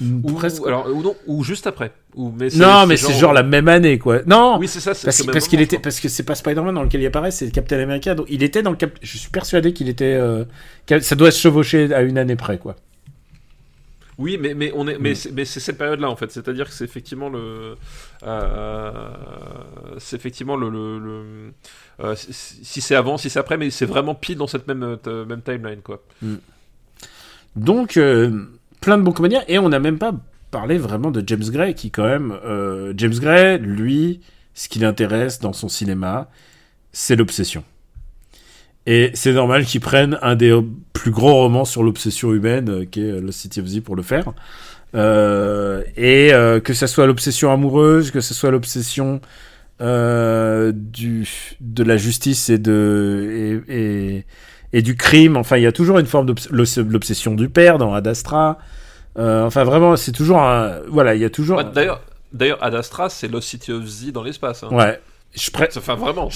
Ou, presque. ou- alors, ou non, ou juste après. Ou, mais non mais c'est genre la même année quoi. Non Oui c'est ça. c'est parce, qu'il était parce que c'est pas Spider-Man dans lequel il apparaît, c'est Captain America. Donc il était dans le Cap. Je suis persuadé qu'il était. euh, ça doit se chevaucher à une année près, quoi. Oui mais mais on est mais Mm. c'est mais c'est cette période là en fait. C'est-à-dire que c'est effectivement le euh, c'est effectivement le, le, le- euh, si- c'est avant si c'est après mais c'est vraiment pile dans cette même euh, timeline quoi. Donc euh, plein de bons comédiens et on n'a même pas parlé vraiment de James Gray qui quand même James Gray, lui, ce qui l'intéresse dans son cinéma, c'est l'obsession. Et c'est normal qu'ils prennent un des plus gros romans sur l'obsession humaine, qui est Lost City of Z, pour le faire. Et que ça soit l'obsession amoureuse, que ce soit l'obsession euh, du de la justice et de et, et, et du crime. Enfin, il y a toujours une forme d'obs- l'obs- l'obsession du père dans Ad Astra. Euh, enfin, vraiment, c'est toujours un voilà, il y a toujours. Ouais, d'ailleurs d'ailleurs Ad Astra c'est Lost City of Z dans l'espace. Hein. ouais. Je pré- Enfin vraiment.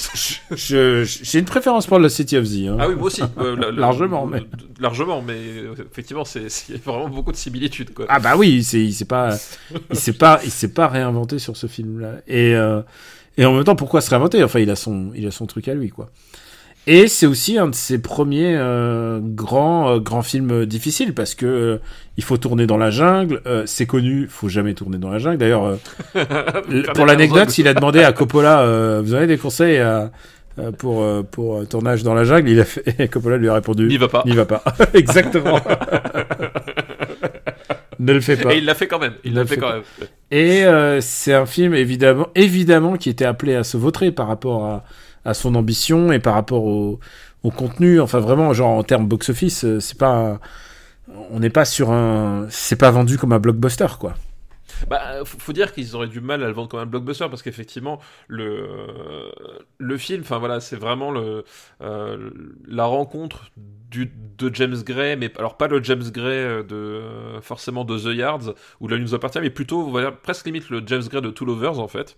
j'ai une préférence pour le City of Z. hein. Ah oui, moi aussi. Euh, la- la- Largement, mais- Largement, mais euh, effectivement, il y a vraiment beaucoup de similitudes. Quoi. Ah bah oui, il s'est pas il s'est pas il s'est pas réinventé sur ce film là. Et euh, et en même temps pourquoi se réinventer? Enfin, il a son il a son truc à lui quoi. Et c'est aussi un de ses premiers euh, grands euh, grands films difficiles parce que euh, il faut tourner dans la jungle, euh, c'est connu, faut jamais tourner dans la jungle. D'ailleurs pour l'anecdote, il a demandé à Coppola euh, vous avez des conseils à- euh, pour pour tournage dans la jungle, il a fait et Coppola lui a répondu N'y va pas. N'y va pas. Exactement. Ne le fais pas. Et il l'a fait quand même. Il l'a fait fait quand pas. même. Et euh, c'est un film évidemment, évidemment qui était appelé à se vautrer par rapport à, à son ambition et par rapport au, au contenu. Enfin, vraiment, genre en termes box-office, euh, c'est pas. On n'est pas sur un. C'est pas vendu comme un blockbuster, quoi. Bah, faut, faut dire qu'ils auraient du mal à le vendre comme un blockbuster parce qu'effectivement, le, le film, enfin voilà, c'est vraiment le, euh, la rencontre de James Gray, mais alors pas le James Gray euh, de euh, forcément de The Yards où là il nous appartient, mais plutôt presque limite le James Gray de Two Lovers en fait.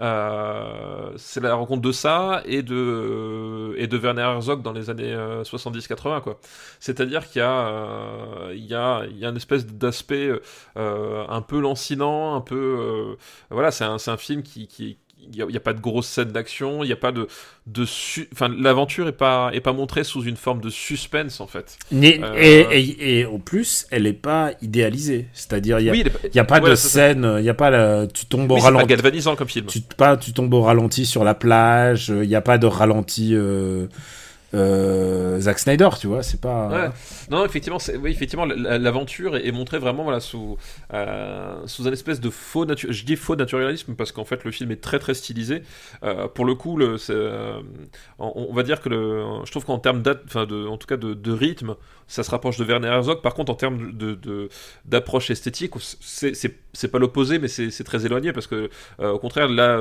Euh, c'est la rencontre de ça et de et de Werner Herzog dans les années 70-80 quoi. C'est-à-dire qu'il y a il y a il y a une espèce d'aspect un peu lancinant, un peu voilà, c'est un, un film qui, qui n'y a, pas de grosse scène d'action, il n'y a pas de, de enfin l'aventure est pas est pas montrée sous une forme de suspense en fait. Euh, et, et, au plus, elle est pas idéalisée, c'est-à-dire il y a, a pas de scène, il y a pas tu tombes au ralenti. Pas galvanisant comme film. Tu pas tu tombes au ralenti sur la plage, il n'y a pas de ralenti. Euh, euh, Zack Snyder, tu vois, c'est pas. Non, effectivement, effectivement, l'aventure est, montrée vraiment voilà sous euh, sous un espèce de faux nature. Je dis faux naturalisme parce qu'en fait le film est très très stylisé. Euh, pour le coup, euh, on, va dire que le, je trouve qu'en termes de, en tout cas de, rythme, ça se rapproche de Werner Herzog. Par contre, en termes de d'approche esthétique, c'est pas l'opposé, mais c'est très éloigné parce que au contraire, là,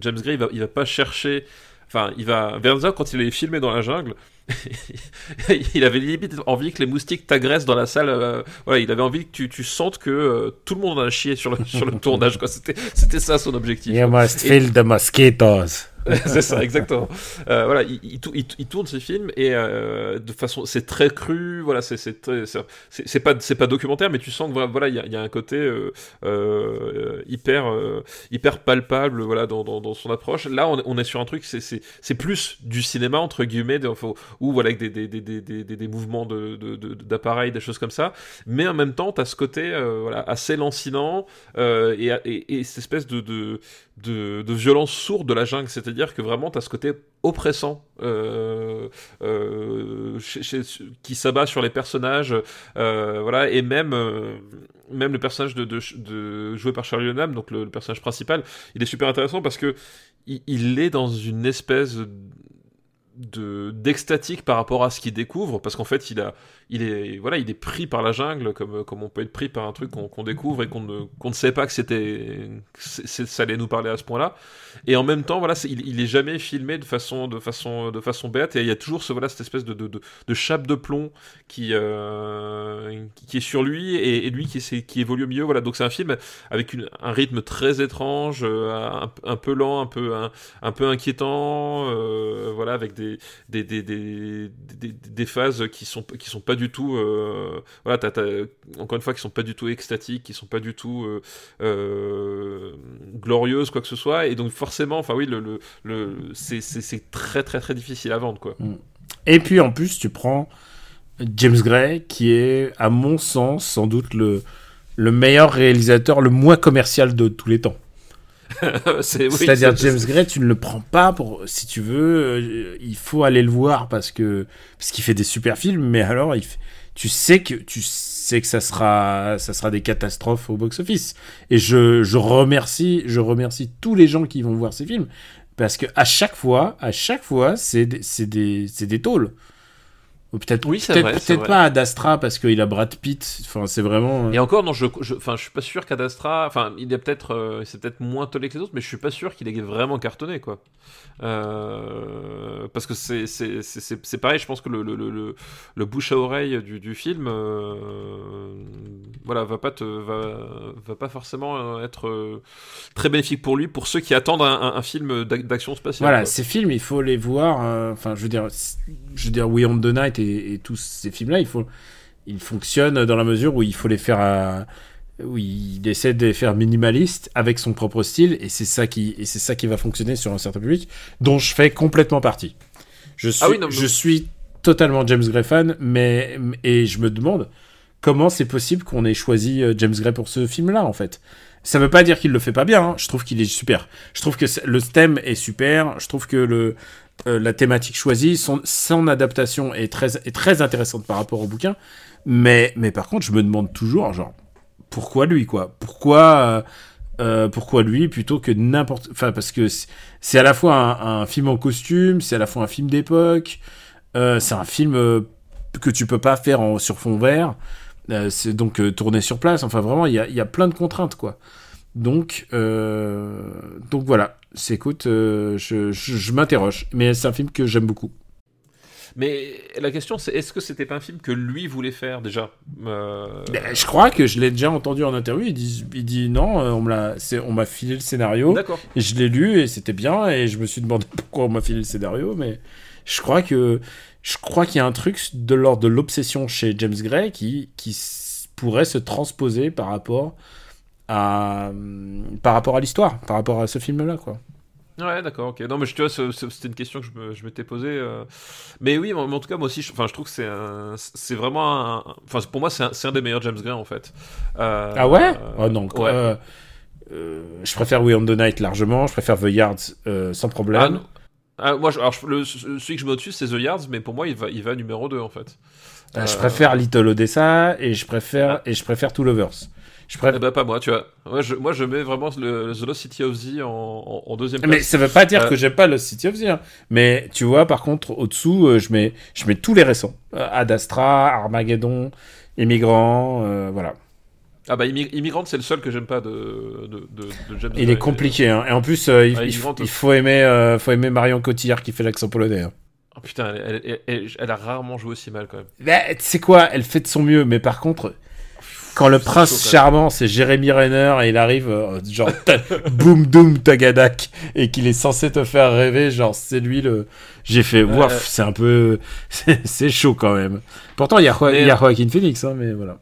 James Gray, il va, il va pas chercher Enfin, il va. Verza, quand il est filmé dans la jungle, il avait limite envie que les moustiques t'agressent dans la salle. Euh, voilà, il avait envie que tu, tu sentes que euh, tout le monde a chié sur le, sur le tournage. C'était, c'était ça son objectif. You must feel the mosquitoes. c'est ça, exactement. Euh, voilà, il, tourne ses films et euh, de façon, c'est très cru. Voilà, c'est c'est pas c'est pas documentaire, mais tu sens que voilà, il y a, un côté euh, hyper hyper palpable, voilà, dans, dans, son approche. Là, on, est sur un truc, c'est c'est plus du cinéma entre guillemets, ou voilà avec des des, des, des, des, mouvements de d'appareils, des choses comme ça. Mais en même temps, t'as ce côté voilà assez lancinant et, et, et, cette espèce de, de de, de violence sourde de la jungle, c'est-à-dire que vraiment tu as ce côté oppressant euh, euh, qui s'abat sur les personnages, euh, voilà, et même même le personnage de, de, joué par Charlie Hunnam, donc le, personnage principal, il est super intéressant parce que il est dans une espèce de d'extatique par rapport à ce qu'il découvre parce qu'en fait il a il est voilà il est pris par la jungle comme comme on peut être pris par un truc qu'on découvre et qu'on ne qu'on ne sait pas que c'était ça allait nous parler à ce point-là. Et en même temps voilà il, il est jamais filmé de façon de façon de façon bête et il y a toujours ce voilà cette espèce de de, de, chape de plomb qui euh, qui est sur lui et, lui qui qui évolue au milieu voilà. Donc c'est un film avec un rythme très étrange euh, un, peu lent un peu un, un peu inquiétant euh, voilà avec des des, des, des, des, phases qui sont, qui sont pas du tout. Euh, voilà, encore une fois, qui sont pas du tout extatiques, qui sont pas du tout euh, euh, glorieuses, quoi que ce soit. Et donc, forcément, enfin, oui, le, le, c'est très, très, très difficile à vendre, quoi. Mm. Et puis, en plus, tu prends James Gray, qui est, à mon sens, sans doute le, le meilleur réalisateur, le moins commercial de tous les temps. C'est-à-dire James Gray, tu ne le prends pas pour, si tu veux, euh, il faut aller le voir parce que parce qu'il fait des super films, mais alors il, tu sais que tu sais que ça sera ça sera des catastrophes au box-office. Et je, je remercie je remercie tous les gens qui vont voir ces films parce que à chaque fois à chaque fois c'est c'est des c'est des tôles. Ou peut-être oui, peut-être peut pas Astra parce qu'il a Brad Pitt. Enfin, c'est vraiment. Euh, Et encore, non, je, je, enfin, je suis pas sûr qu'Ad Astra. Enfin, il est peut-être, euh, c'est peut-être moins tollé que les autres, mais je suis pas sûr qu'il ait vraiment cartonné, quoi. Euh, parce que c'est, c'est, c'est, c'est pareil. Je pense que le, le, le, le bouche à oreille du, du film, euh, voilà, va pas te, va, va pas forcément être très bénéfique pour lui, pour ceux qui attendent un, un, film d'action spatiale. Voilà, ces films, il faut les voir. Enfin, je veux dire, je veux dire, We on the Night et, tous ces films-là, il faut, ils fonctionnent dans la mesure où il faut les faire à, où il essaie de les faire minimalistes avec son propre style et c'est ça qui et c'est ça qui va fonctionner sur un certain public dont je fais complètement partie. Je ah suis, je suis totalement James Gray fan, mais et je me demande comment c'est possible qu'on ait choisi euh, James Gray pour ce film-là en fait. Ça veut pas dire qu'il le fait pas bien. Hein. Je trouve qu'il est super. Je trouve que le thème est super. Je trouve que le euh, la thématique choisie, son, son adaptation est très, est très intéressante par rapport au bouquin. Mais, mais par contre, je me demande toujours, genre, pourquoi lui, quoi? Pourquoi, euh, euh, pourquoi lui plutôt que n'importe. Enfin, parce que c'est- à la fois un, un film en costume, c'est à la fois un film d'époque, euh, c'est un film euh, que tu peux pas faire en, sur fond vert, c'est donc tourné sur place. Enfin, vraiment, il y a, y a plein de contraintes, quoi. Donc, donc voilà. Écoute, euh, je, je, je m'interroge, mais c'est un film que j'aime beaucoup. Mais la question, c'est est-ce que c'était pas un film que lui voulait faire déjà? Euh, Ben, je crois que je l'ai déjà entendu en interview. Il dit, il dit non, euh, on m'a filé le scénario. D'accord. Et je l'ai lu et c'était bien et je me suis demandé pourquoi on m'a filé le scénario, mais je crois que je crois qu'il y a un truc de l'ordre de l'obsession chez James Gray qui qui pourrait se transposer par rapport à par rapport à l'histoire, par rapport à ce film-là, quoi. Ouais, d'accord, ok. Non, mais tu vois, c'était une question que je m'étais posée. euh. Mais oui, mais en tout cas, moi aussi, je, enfin, je trouve que c'est vraiment un. Enfin, pour moi, c'est un, des meilleurs James Gray, en fait. Euh, Ah ouais? euh, Oh non. ouais. euh, euh, je préfère We on the Night largement. Je préfère The Yards sans Ah, problème. non. Ah, moi, je- alors, je- le, celui que je mets au-dessus, c'est The Yards, mais pour moi, il va, il va numéro 2, en fait. Je préfère Little Odessa et je préfère Ah. et je préfère Two Lovers. Je Eh préfère. ben, pas moi, tu vois. Moi, je, moi, je mets vraiment le, The Lost City of Z en, en, en deuxième place. Mais ça veut pas dire Euh, que j'aime pas le City of Z. hein. Mais tu vois, par contre, au-dessous, euh, je mets, je mets tous les récents. Euh, Ad Astra, Armageddon, Immigrant, euh, voilà. Ah bah, Immig- Immigrant, c'est le seul que j'aime pas de, de, de, de James Il est compliqué. Hein. Et en plus, euh, il, Ah, il il faut aimer, euh, faut aimer Marion Cotillard qui fait l'accent polonais. hein. Oh, putain, elle, elle, elle- elle a rarement joué aussi mal, quand même. Bah, tu sais quoi, elle fait de son mieux, mais par contre, quand le prince charmant, c'est Jérémy Renner, et il arrive, euh, genre, boum, doum, tagadak, et qu'il est censé te faire rêver, genre, c'est lui le. J'ai fait, waf, c'est un peu. C'est chaud quand même. Pourtant, il y a, Jo- Mais- il y a Joaquin Phoenix, hein, mais voilà.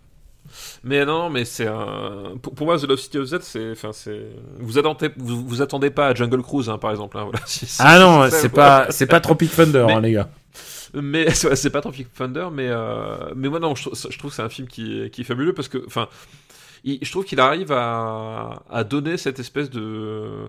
Mais non, mais c'est un. Pour, pour moi, The Love City of Z, c'est. Enfin, c'est. Vous attendez, vous, vous attendez pas à Jungle Cruise, hein, par exemple. hein, voilà. Ah non, c'est pas, c'est pas Tropic Thunder, Mais- hein, les gars. Mais c'est pas Tropic Thunder, mais euh, mais moi non, je, trouve- je trouve que c'est un film qui qui est fabuleux parce que, enfin, je trouve qu'il arrive à, à donner cette espèce de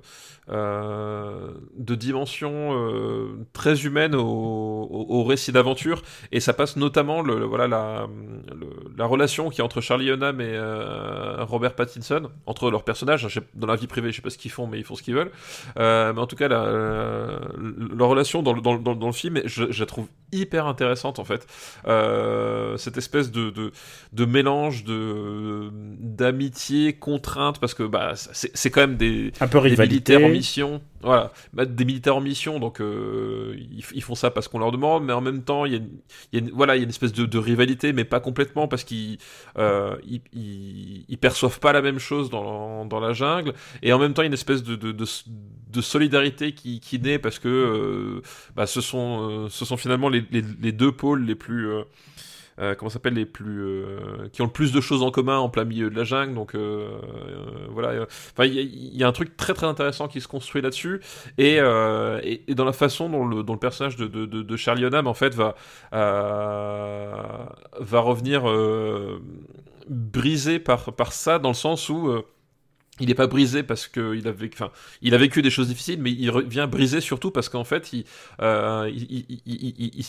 euh, de dimension euh, très humaine au, au, au récit d'aventure. Et ça passe notamment le, le- voilà la, le- la relation qui est entre Charlie Hunnam et euh, Robert Pattinson entre leurs personnages. Sais- dans la vie privée je sais pas ce qu'ils font mais ils font ce qu'ils veulent. Mais en tout cas la, la- leur relation dans le, dans, dans le- dans le film je, je la trouve hyper intéressante en fait. Cette espèce de, de, de mélange de d'amitié contrainte parce que bah c'est quand même des Un peu des rivalité. militaires mission, voilà, des militaires en mission, donc euh, ils, font ça parce qu'on leur demande, mais en même temps il y a, voilà, une espèce de, rivalité, mais pas complètement parce qu'ils euh, perçoivent pas la même chose dans, la jungle, et en même temps il y a une espèce de, solidarité qui, naît parce que euh, bah, ce sont finalement les deux pôles les plus euh, comment s'appelle les plus euh, qui ont le plus de choses en commun en plein milieu de la jungle donc euh, euh, voilà euh, enfin il y, y a un truc très très intéressant qui se construit là-dessus et, euh, et, et dans la façon dont le, dont le personnage de, de, de, de Charlie Hunnam en fait va va revenir brisé par par ça dans le sens où il n'est pas brisé parce qu'il a vécu, a vécu des choses difficiles, mais il revient brisé surtout parce qu'en fait, il, euh,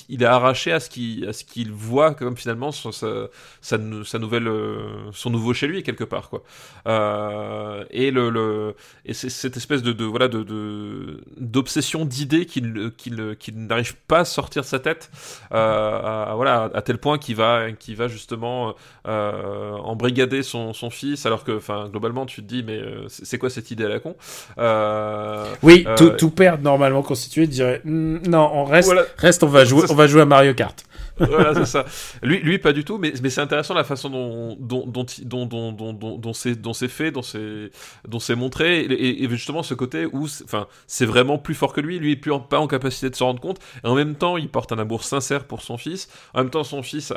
est arraché à ce qu'il, voit comme finalement son, sa, nouvelle, euh, son nouveau chez lui quelque part, quoi. Euh, et c'est cette espèce d'obsession d'idées qu'il, n'arrive pas à sortir de sa tête, euh, à, voilà, à tel point qu'il va, justement embrigader son, fils, alors que, globalement, tu te dis, mais euh, c'est quoi cette idée à la con? Euh, Oui, euh, tout, tout père normalement constitué dirait Hmm, non, on reste, Voilà. reste, on va jouer, on va jouer à Mario Kart. voilà, c'est ça. Lui, lui, pas du tout, mais, mais c'est intéressant la façon dont, dont, dont, dont, dont, dont, dont, dont c'est, dont c'est fait, dont c'est, dont c'est montré, et, et justement ce côté où, c'est- enfin, c'est vraiment plus fort que lui, lui est plus en- pas en capacité de se rendre compte, et en même temps, il porte un amour sincère pour son fils, en même temps, son fils a,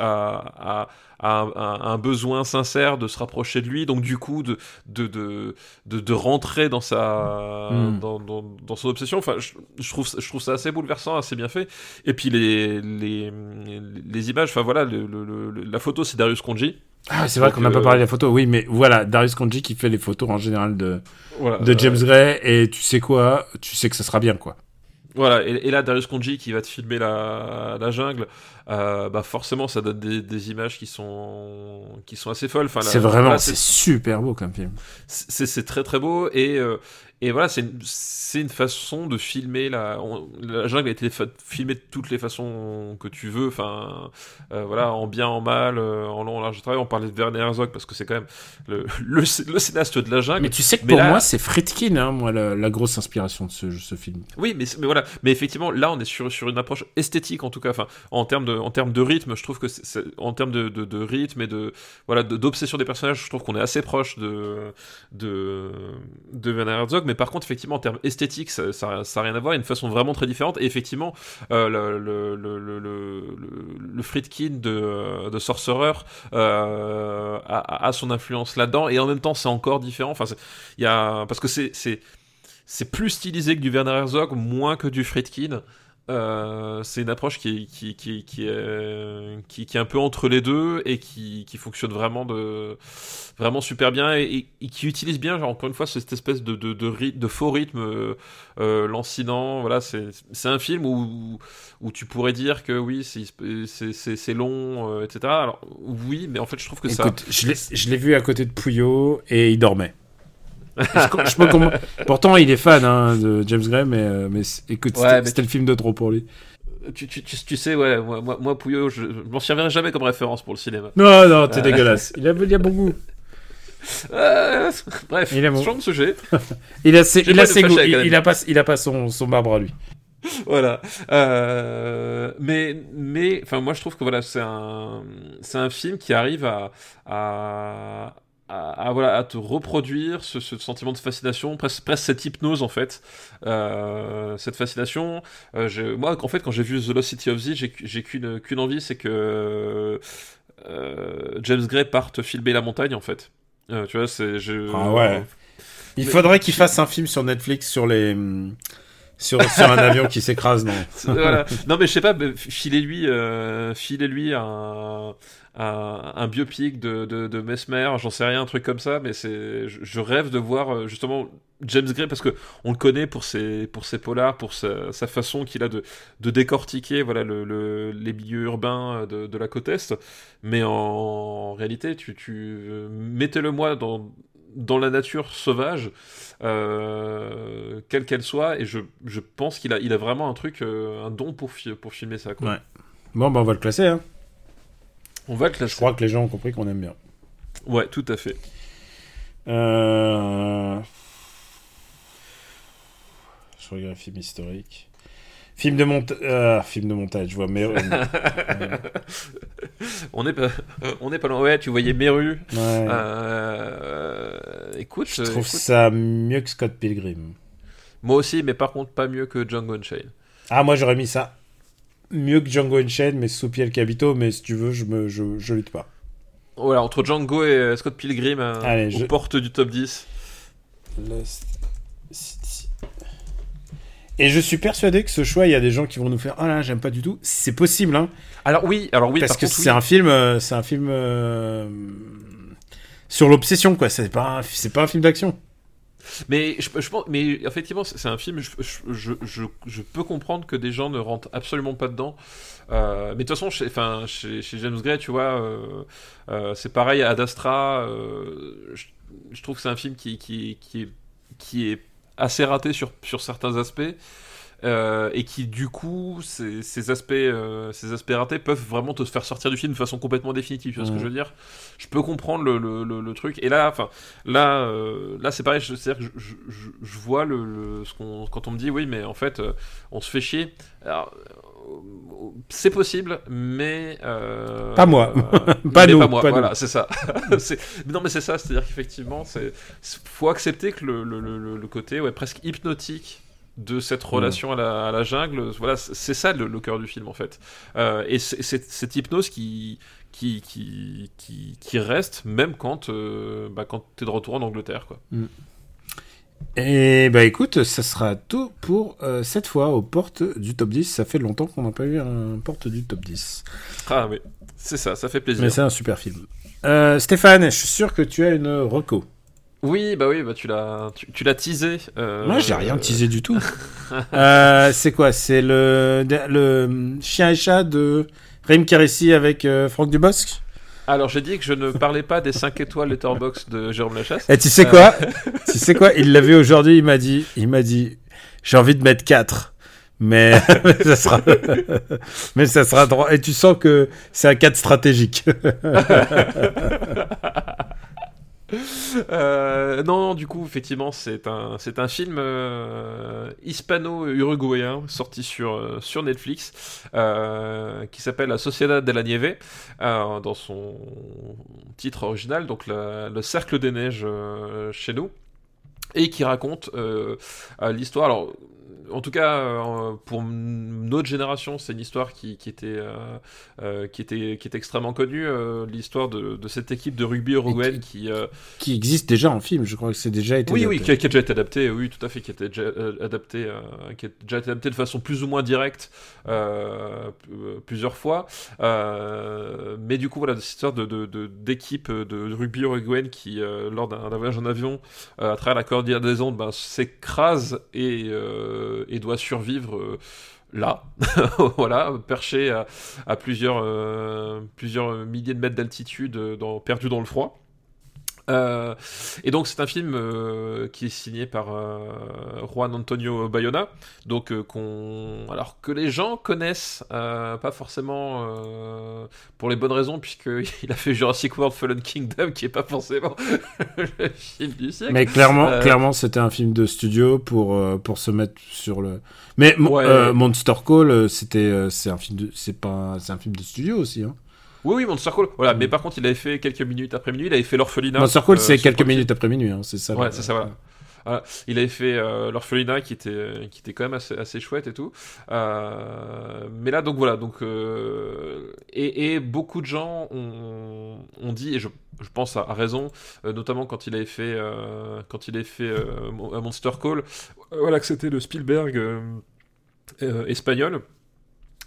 a, a un, besoin sincère de se rapprocher de lui, donc du coup, de, de, de, de, de rentrer dans sa, Mm. dans, dans, dans son obsession, enfin, je, je trouve, je trouve ça assez bouleversant, assez bien fait, et puis les, les, les images, enfin voilà, le, le- le- la photo c'est Darius Konji. Ah, c'est vrai qu'on n'a pas euh, parlé de la photo. Oui, mais voilà, Darius Konji qui fait les photos en général de, Voilà, de euh, James Gray, et tu sais quoi, tu sais que ça sera bien, quoi. Voilà, et, et là, Darius Konji qui va te filmer la, la jungle, euh, bah forcément, ça donne des, des images qui sont, qui sont assez folles. Enfin, C'est vraiment, c'est super beau comme film. c'est c'est très très beau et euh, et voilà c'est une, une façon de filmer la on- la jungle a été filmée de toutes les façons que tu veux enfin euh, voilà en bien en mal euh, en long en large travail on parlait de Werner Herzog parce que c'est quand même le, le, le cinéaste de la jungle Mais tu sais que Mais pour là- moi, c'est Friedkin, hein, moi, la, la grosse inspiration de ce, ce film. Oui, mais, mais voilà. Mais effectivement, là, on est sur, sur une approche esthétique, en tout cas. Enfin, en termes de, en termes de rythme, je trouve que, en termes de, de, de rythme et de, voilà, de- d'obsession des personnages, je trouve qu'on est assez proche de, de, de Werner Herzog. Mais par contre, effectivement, en termes esthétiques, ça, ça, ça a rien à voir. Il y a une façon vraiment très différente. Et effectivement, euh, le, le, le, le, Friedkin de, de Sorcerer euh, a, son influence là-dedans. Et en même temps, c'est encore différent. Enfin, y a, parce que c'est plus stylisé que du Werner Herzog, moins que du Friedkin. Euh, c'est une approche qui est, qui, qui, qui, est, qui, qui est un peu entre les deux et qui, qui fonctionne vraiment, de, vraiment super bien et, et- et qui utilise bien, genre, encore une fois, cette espèce de, de, de, rythme- de faux rythme euh, euh, lancinant. Voilà, c'est un film où, où tu pourrais dire que oui, c'est- long, euh, etc. Alors, oui, mais en fait, je trouve que ça. Écoute, je l'ai vu à côté de Pouillot et il dormait. Je, je peux comprendre. Pourtant, il est fan hein, de James Gray, mais, euh, mais écoute, Ouais, c'était mais le film de trop pour lui. Tu, tu, tu, tu sais, ouais, moi, moi, Pouillot, je, je m'en servirai jamais comme référence pour le cinéma. Non, non, t'es dégueulasse. Il a, il a bon goût. Euh, bref, Il est bon. de sujet. Il a ses, il pas a ses goûts. Il, il a pas, il a pas son, son marbre à lui. voilà. Euh, mais, mais, enfin, moi, je trouve que voilà, c'est un, c'est un film qui arrive à, à, à, à, voilà, à te reproduire ce, ce sentiment de fascination, presque, presque cette hypnose en fait, euh, cette fascination. Euh, je- moi, en fait, quand j'ai vu The Lost City of Z, j'ai j'ai qu'une qu'une envie, c'est que euh, James Gray parte filmer la montagne en fait. Tu vois, c'est. Ah ouais. Il Mais- faudrait qu'il fasse un film sur Netflix sur les. hum, Sur, sur un avion qui s'écrase, non? Voilà. Non mais je sais pas, filez-lui, euh, filez-lui un, un, biopic de, de, Mesmer, j'en sais rien, un truc comme ça, mais c'est, je, rêve de voir euh, justement James Gray parce que on le connaît pour ses, pour ses polars, pour sa, façon qu'il a de, de décortiquer voilà le, le- les milieux urbains de, de la côte est, mais en, réalité, tu, tu euh, mettez-le moi dans dans la nature sauvage, euh, quelle qu'elle soit, et je, je pense qu'il a, il a vraiment un truc, euh, un don pour, pour filmer ça. Quoi. Bon, bah, on va le classer. Hein. On va classer. Je crois que les gens ont compris qu'on aime bien. Ouais, tout à fait. Euh... Je regarde film historique. Film de montage. film de montage, je vois. Ouais. On est pas, on est pas loin. Ouais, tu voyais Meru. Ouais. Euh, écoute, je trouve écoute, ça mieux que Scott Pilgrim. moi aussi, mais par contre pas mieux que Django Unchained. Ah, moi j'aurais mis ça mieux que Django Unchained, mais sous Piel Capito. Mais si tu veux, je me, je, je lutte pas. Voilà, entre Django et euh, Scott Pilgrim euh, Allez, aux je- portes du top 10. Lost City. Et je suis persuadé que ce choix, il y a des gens qui vont nous faire Ah là, j'aime pas du tout. C'est possible, hein. Alors oui, alors oui, parce par que contre, c'est oui. un film, euh, c'est un film euh, sur l'obsession, quoi. C'est pas, c'est pas un film d'action. Mais je, je mais effectivement, c'est un film. Je, je, je, peux comprendre que des gens ne rentrent absolument pas dedans. Euh, mais de toute façon, chez, enfin, chez, James Gray, tu vois, euh, euh, c'est pareil. Ad Astra, je trouve que c'est un film qui, qui, qui, est, qui est assez raté sur, sur certains aspects. Euh, et qui du coup ces, ces aspects euh, ces aspects ratés peuvent vraiment te faire sortir du film de façon complètement définitive tu vois ce que je veux dire? Je peux comprendre le, le, le, le truc. Et là enfin là euh, là c'est pareil je- c'est-à-dire que je, je, je vois le, ce qu'on quand on me dit oui mais en fait on se fait chier. Alors c'est possible mais euh, Pas moi. euh, Pas nous, pas moi. pas voilà nous. c'est ça. C'est- non mais c'est ça c'est à dire qu'effectivement c'est c'est- faut accepter que le, le, le, le côté ouais, presque hypnotique de cette relation à, la, à la jungle voilà c'est ça le, le cœur du film en fait Euh, et c'est cette hypnose qui qui, qui, qui, qui reste même quand, euh, bah, quand t'es de retour en Angleterre quoi. Et bah écoute, ça sera tout pour euh, cette fois aux portes du top 10. Ça fait longtemps qu'on n'a pas eu un porte du top 10. Ah mais c'est ça, ça fait plaisir. Mais c'est un super film. Stéphane, je suis sûr que tu as une reco. Oui, bah oui, bah tu l'as, tu, tu l'as teasé. euh, Moi, j'ai rien teasé du tout. Euh, c'est quoi? C'est le, le chien et chat de Raim Carissi avec euh, Franck Dubosc? Alors j'ai dit que je ne parlais pas des 5 étoiles Letterbox de Jérôme Lachasse. Et tu sais quoi? Tu sais quoi? Il l'a vu aujourd'hui, il m'a dit, il m'a dit, j'ai envie de mettre 4. Mais, mais ça sera, mais ça sera droit. Et tu sens que c'est un 4 stratégique. Euh, non, du coup, effectivement, c'est un, film euh, hispano-uruguayen sorti sur, euh, Netflix qui s'appelle La Sociedad de la Nieve dans son titre original, donc le Cercle des Neiges chez nous, et qui raconte l'histoire. En tout cas, euh, pour notre génération, c'est une histoire qui, qui était, euh, euh, qui, était, qui était extrêmement connue, l'histoire de, de cette équipe de rugby uruguayenne qui, qui existe déjà en film, je crois que c'est déjà été. oui, oui, adapté. qui a, qui a déjà été adapté, oui, tout à fait, qui a été déjà adapté, qui a déjà été adapté de façon plus ou moins directe plusieurs fois. Mais du coup, voilà, cette histoire de, de, de- d'équipe de, rugby uruguayenne qui, lors d'un, voyage en avion à travers la cordillère des Andes, ben, s'écrase et, euh, et doit survivre. euh, Là, voilà, perché à, euh, plusieurs milliers de mètres d'altitude, euh, perdu dans le froid. Euh, et donc c'est un film euh, qui est signé par euh, Juan Antonio Bayona, donc qu'on, alors que les gens connaissent, pas forcément pour les bonnes raisons, puisqu'il a fait Jurassic World Fallen Kingdom, qui est pas forcément le film du siècle. Mais clairement, clairement, c'était un film de studio pour pour se mettre sur le. Mais Ouais. Monster Call, c'était c'est un film de c'est pas c'est un film de studio aussi. Hein. Oui, oui, Monster Call. Voilà, mais par contre, il avait fait quelques minutes après minuit, il avait fait l'orphelinat. Monster Call, euh, c'est quelques minutes après minuit, hein, c'est ça. Ouais, c'est ça, voilà. Voilà. Il avait fait euh, l'orphelinat qui était, qui était quand même assez, assez chouette et tout. Euh, mais là, donc voilà. Donc, euh, et, et beaucoup de gens ont, ont dit, et je, je pense à, à raison, notamment quand il avait fait, quand il avait fait Mon- Monster Call, voilà que c'était le Spielberg espagnol.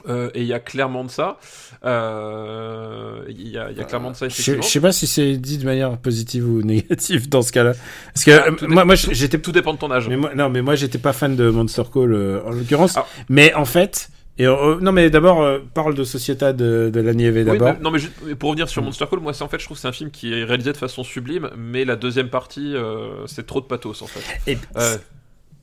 Euh, et il y a clairement de ça. Euh, Il y, a, il y a clairement de ça, effectivement. je sais pas si c'est dit de manière positive ou négative dans ce cas-là. Parce que Ah, euh, moi, j'étais Tout dépend de ton âge. Mais moi, non, mais moi j'étais pas fan de Monster Call euh, en l'occurrence. Ah. Mais en fait, et euh, non mais d'abord euh, parle de Société de, de la Nieve Oui, d'abord. mais- non mais juste pour revenir sur Mm. Monster Call, moi c'est en fait je trouve que c'est un film qui est réalisé de façon sublime, mais la deuxième partie euh, c'est trop de pathos en fait. Et Euh,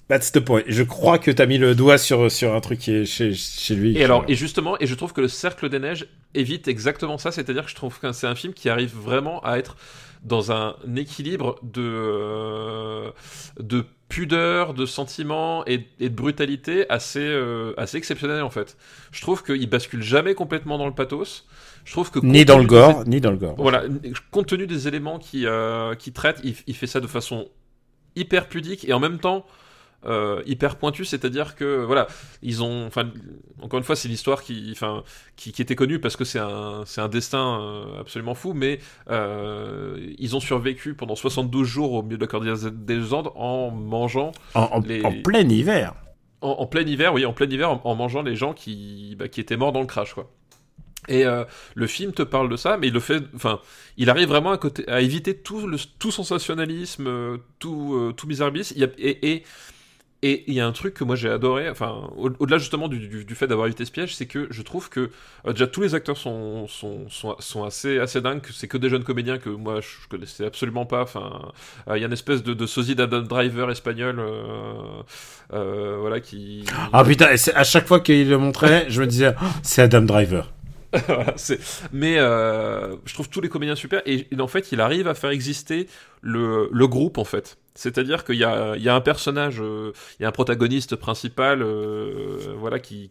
that's the point. Je crois que t'as mis le doigt sur sur un truc qui est chez chez lui. et alors et justement et je trouve que le Cercle des Neiges évite exactement ça, c'est-à-dire que je trouve que c'est un film qui arrive vraiment à être dans un équilibre de euh, de pudeur, de sentiments et, et de brutalité assez euh, assez exceptionnel en fait. Je trouve qu'il bascule jamais complètement dans le pathos. Je trouve que ni dans le des- gore, ni dans le gore. Voilà, compte tenu des éléments qui, euh, qui traite, il, il fait ça de façon hyper pudique et en même temps euh, hyper pointue, c'est-à-dire que voilà, ils ont, enfin, encore une fois, c'est l'histoire qui, enfin, qui, qui était connue parce que c'est un, c'est un destin euh, absolument fou, mais euh, ils ont survécu pendant 72 jours au milieu de la cordillère des Andes en mangeant En, en- les- en plein hiver. en, en plein hiver, oui, en plein hiver, en, mangeant les gens qui, bah, qui étaient morts dans le crash, quoi. Et euh, le film te parle de ça, mais il le fait, enfin, il arrive vraiment à, côté, à éviter tout, le, tout sensationnalisme, tout, euh, tout misérabilisme. Il y a- et et et il y a un truc que moi j'ai adoré, enfin, au- au-delà justement du, du- du fait d'avoir évité ce piège, c'est que je trouve que euh, déjà tous les acteurs sont, sont, sont, sont assez, assez dingues, c'est que des jeunes comédiens que moi je connaissais absolument pas. Enfin, euh, il y a une espèce de, de sosie d'Adam Driver espagnol, euh, euh, voilà, qui. Ah putain, à chaque fois qu'il le montrait, je me disais, Oh, c'est Adam Driver. Voilà, c'est- mais euh, je trouve tous les comédiens super et, et en fait il arrive à faire exister le, le groupe en fait. C'est-à-dire qu'il y a, un personnage, euh, il y a un protagoniste principal, euh, voilà, qui,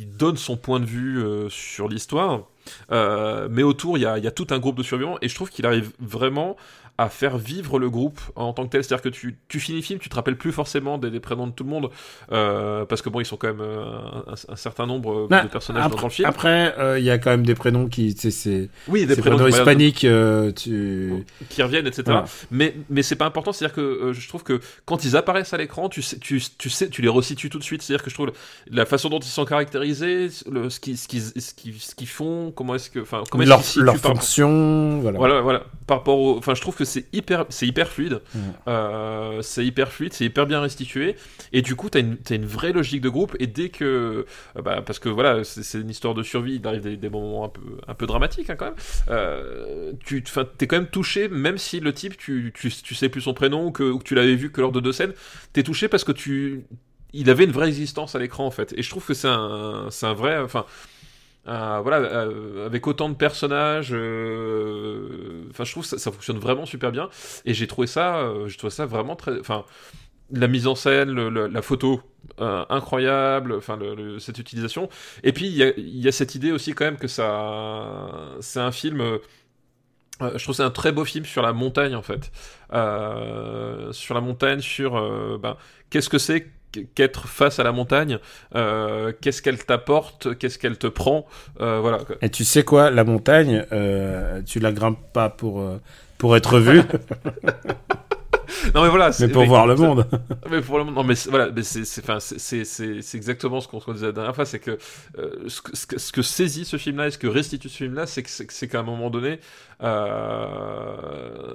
donne son point de vue euh, sur l'histoire. Mais autour, il y a tout un groupe de survivants et je trouve qu'il arrive vraiment à faire vivre le groupe en tant que tel. C'est-à-dire que tu, tu finis le film, tu te rappelles plus forcément des, des prénoms de tout le monde euh, parce que bon, ils sont quand même euh, un, un certain nombre Bah, de personnages dans- après, dans le film. après, euh, il y a quand même des prénoms qui, tu sais, c'est Oui, des prénoms, prénoms hispaniques. euh, tu... qui reviennent, etc. Voilà. Mais, mais c'est pas important, c'est-à-dire que euh, je trouve que quand ils apparaissent à l'écran, tu sais, tu, tu sais, tu les resitues tout de suite. C'est-à-dire que je trouve la façon dont ils sont caractérisés, le, ce qu'ils ce qu'ils ce qu'ils- ce qu'ils font, comment est-ce que, enfin, comment est-ce Leur, leur fonction, voilà. Voilà, voilà. Par rapport au. Enfin, je trouve que c'est hyper, c'est hyper fluide. Mm. Euh, c'est hyper fluide, c'est hyper bien restitué. Et du coup, t'as une, t'as une vraie logique de groupe. Et dès que. euh, Bah, parce que voilà, c'est, une histoire de survie, il arrive des, des moments un peu, un peu dramatiques hein, quand même. Euh, tu, enfin, t'es quand même touché, même si le type, tu, tu, tu sais plus son prénom ou que, ou que tu l'avais vu que lors de deux scènes. T'es touché parce que tu. Il avait une vraie existence à l'écran en fait. Et je trouve que c'est un, c'est un vrai. Enfin. Euh, voilà, euh, avec autant de personnages, euh, je trouve que ça, ça fonctionne vraiment super bien. Et j'ai trouvé ça, euh, j'ai trouvé ça vraiment très, enfin, la mise en scène, la photo, euh, incroyable, enfin, cette utilisation. Et puis il y a, cette idée aussi quand même que ça, c'est un film. euh, euh, je trouve c'est un très beau film sur la montagne en fait, Euh, sur la montagne, sur euh, ben, qu'est-ce que c'est qu'être face à la montagne, euh, qu'est-ce qu'elle t'apporte, qu'est-ce qu'elle te prend, euh, voilà. Et tu sais quoi, la montagne, euh, tu la grimpes pas pour, euh, pour être vu, Non mais voilà, mais pour voir le monde. Mais pour le moment, non, mais c'est- voilà, mais c'est, exactement ce qu'on se disait la dernière fois, c'est que, euh, ce que ce que ce que saisit ce film-là et ce que restitue ce film-là, c'est que c'est, qu'à un moment donné, euh,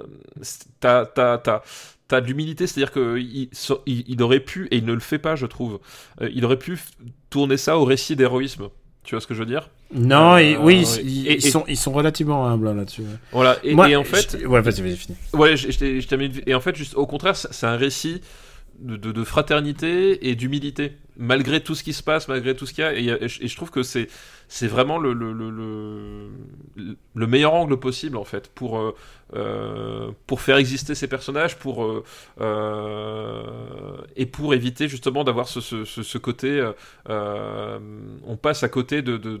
t'as, t'as, t'as, de l'humilité, c'est-à-dire que il, il, il aurait pu et il ne le fait pas, je trouve. euh, il aurait pu tourner ça au récit d'héroïsme. Tu vois ce que je veux dire Non, Euh, et, oui, ouais. ils, Et- ils et- sont, ils sont relativement humbles hein, là-dessus. Voilà. Et, Moi, et en fait, je- ouais, vas-y, vas-y, finis. Ouais, je, je t'ai- je termine vite. Et en fait, juste au contraire, c'est un récit de, de- de fraternité et d'humilité, malgré tout ce qui se passe, malgré tout ce qu'il y a. Et je trouve que c'est c'est vraiment le, le, le, le- le meilleur angle possible en fait pour euh, euh, pour faire exister ces personnages, pour euh, et pour éviter justement d'avoir ce, ce, ce, côté. on passe à côté de, de,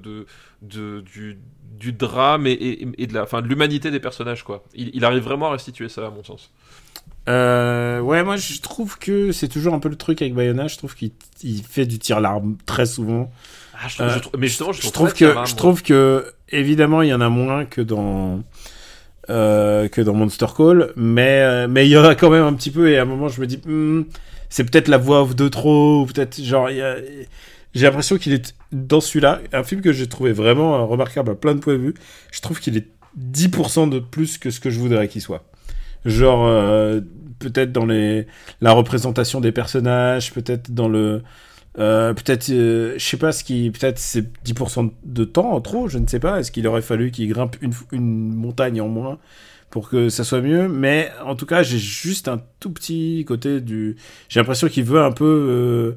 de, du du drame et, et, de la, enfin, de l'humanité des personnages quoi. Il, arrive vraiment à restituer ça à mon sens. Ouais, moi je trouve que c'est toujours un peu le truc avec Bayona. Je trouve qu'il il fait du tir larme très souvent. Ah, je trouve, Euh, je trouve- mais justement, je Je trouve, que, bien, je trouve que évidemment il y en a moins que dans euh, que dans Monster Call, mais euh, mais il y en a quand même un petit peu. Et à un moment je me dis, hmm, c'est peut-être la voix off de trop, ou peut-être genre il y a- j'ai l'impression qu'il est dans celui-là, un film que j'ai trouvé vraiment remarquable à plein de points de vue. Je trouve qu'il est 10% de plus que ce que je voudrais qu'il soit. Genre euh, peut-être dans les la représentation des personnages, peut-être dans le euh, peut-être, euh, je sais pas ce qui, peut-être c'est 10% de temps en trop, je ne sais pas. Est-ce qu'il aurait fallu qu'il grimpe une, montagne en moins pour que ça soit mieux? Mais en tout cas, j'ai juste un tout petit côté du. J'ai l'impression qu'il veut un peu,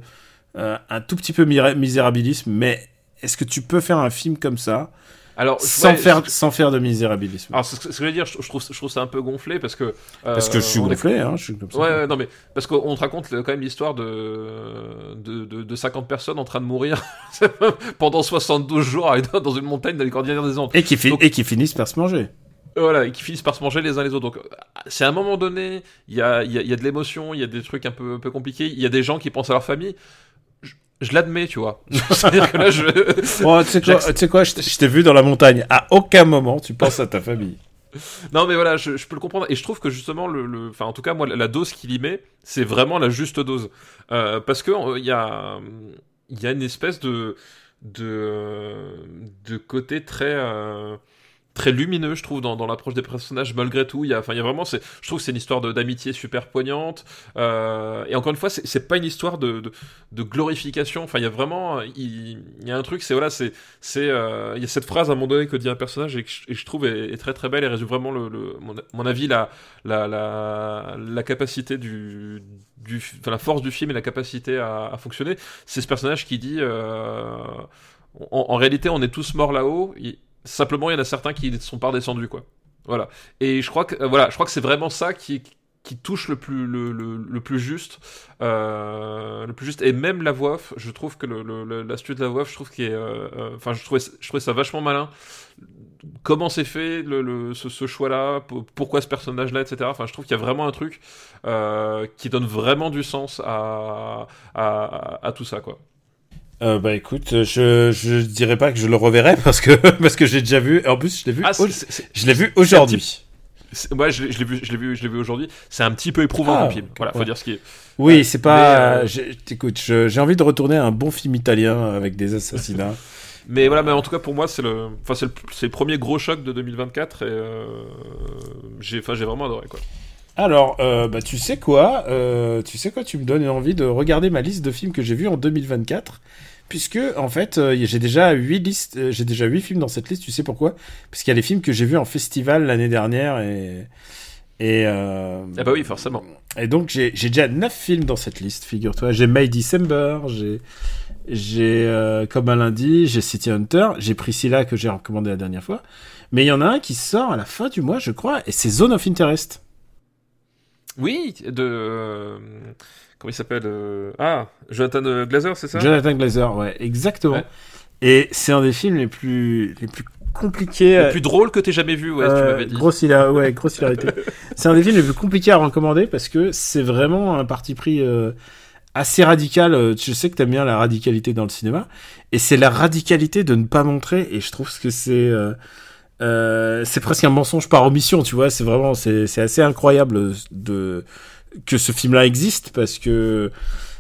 euh, un tout petit peu misérabilisme. Mais est-ce que tu peux faire un film comme ça Alors, sans ouais, faire, je- sans faire de misérabilisme Alors, ce que, je veux dire, je, je trouve, je trouve ça un peu gonflé parce que. Parce que euh, je suis est- gonflé, hein, je suis comme ça. Ouais, ouais, non, mais parce qu'on te raconte euh, quand même l'histoire de, de, de, de 50 personnes en train de mourir pendant 72 jours dans une montagne dans les Cordillères des Andes. Et qui, fi- Donc- et qui finissent par se manger. Voilà, et qui finissent par se manger les uns les autres. Donc, euh, c'est à un moment donné, il y a, il y, a, il y a de l'émotion, il y a des trucs un peu, un peu compliqués, il y a des gens qui pensent à leur famille. Je, l'admets, tu vois. C'est-à-dire que là, je. Oh, tu sais quoi, J'accepte. tu sais quoi, je t'ai- vu dans la montagne. À aucun moment tu penses à ta famille. Non, mais voilà, je, je peux le comprendre. Et je trouve que justement, le, le- enfin, en tout cas, moi, la, dose qu'il y met, c'est vraiment la juste dose. Euh, parce que euh, il y a, il y a une espèce de, de, de côté très, euh, très lumineux, je trouve, dans, dans l'approche des personnages. Malgré tout, il y a, enfin, il y a vraiment, je trouve, que c'est une histoire d'amitié super poignante. Euh, et encore une fois, c'est, pas une histoire de, de, de glorification. Enfin, il y a vraiment, il, y a un truc, c'est voilà, c'est, c'est, euh, il y a cette phrase à un moment donné que dit un personnage et que je trouve est, est très très belle et résume vraiment le, le- mon, mon avis la, la, la, la capacité du, du, enfin, la force du film et la capacité à, à fonctionner. C'est ce personnage qui dit, euh, en, en réalité, on est tous morts là-haut. Simplement, il y en a certains qui ne sont pas redescendus, quoi. Voilà. Et je crois que, euh, voilà, je crois que c'est vraiment ça qui, qui touche le plus, le, le, le plus juste, euh, le plus juste. Et même la voix off, je trouve que l'astuce de la voix off, je trouve qu'il est, euh, enfin, je trouvais, je trouvais ça vachement malin. Comment c'est fait, le, ce, ce choix-là, pour- pourquoi ce personnage-là, etc. Enfin, je trouve qu'il y a vraiment un truc qui donne vraiment du sens à, à, à tout ça, quoi. Euh, bah écoute, je, je dirais pas que je le reverrai parce que, parce que j'ai déjà vu. En plus, je l'ai vu, Ah, au- je l'ai vu aujourd'hui. c'est- ouais, je l'ai vu, je l'ai vu, je l'ai vu aujourd'hui. C'est un petit peu éprouvant Ah, comme film. Voilà, faut ouais. dire ce qui est. Oui, c'est pas. Euh, Écoute, j'ai envie de retourner à un bon film italien avec des assassinats. Mais voilà, mais en tout cas pour moi c'est le, enfin c'est le, le premier gros choc de 2024 et euh, j'ai, enfin j'ai vraiment adoré quoi. Alors, euh, bah, tu sais quoi euh, Tu sais quoi Tu me donnes envie de regarder ma liste de films que j'ai vus en 2024. Puisque, en fait, euh, j'ai déjà huit listes, euh, j'ai déjà huit films dans cette liste. Tu sais pourquoi? Parce qu'il y a les films que j'ai vus en festival l'année dernière et. Et, euh, Ah bah oui, forcément. et donc, j'ai j'ai déjà neuf films dans cette liste, figure-toi. J'ai May December, j'ai. J'ai euh, Comme un lundi, j'ai City Hunter, j'ai Priscilla que j'ai recommandé la dernière fois. Mais il y en a un qui sort à la fin du mois, je crois, et c'est Zone of Interest. Oui, de euh, comment il s'appelle euh, Ah, Jonathan euh, Glazer, c'est ça? Jonathan Glazer, ouais, exactement. Ouais. Et c'est un des films les plus, les plus compliqués. Le plus drôle que t'aies jamais vu, ouais, tu m'avais dit. grosse, hila- ouais, grosse hilarité. c'est un des films les plus compliqués à recommander parce que c'est vraiment un parti pris euh, assez radical. Je sais que t'aimes bien la radicalité dans le cinéma. Et c'est la radicalité de ne pas montrer. Et je trouve que c'est. Euh, c'est presque un mensonge par omission, tu vois. C'est vraiment, c'est assez incroyable que ce film-là existe parce que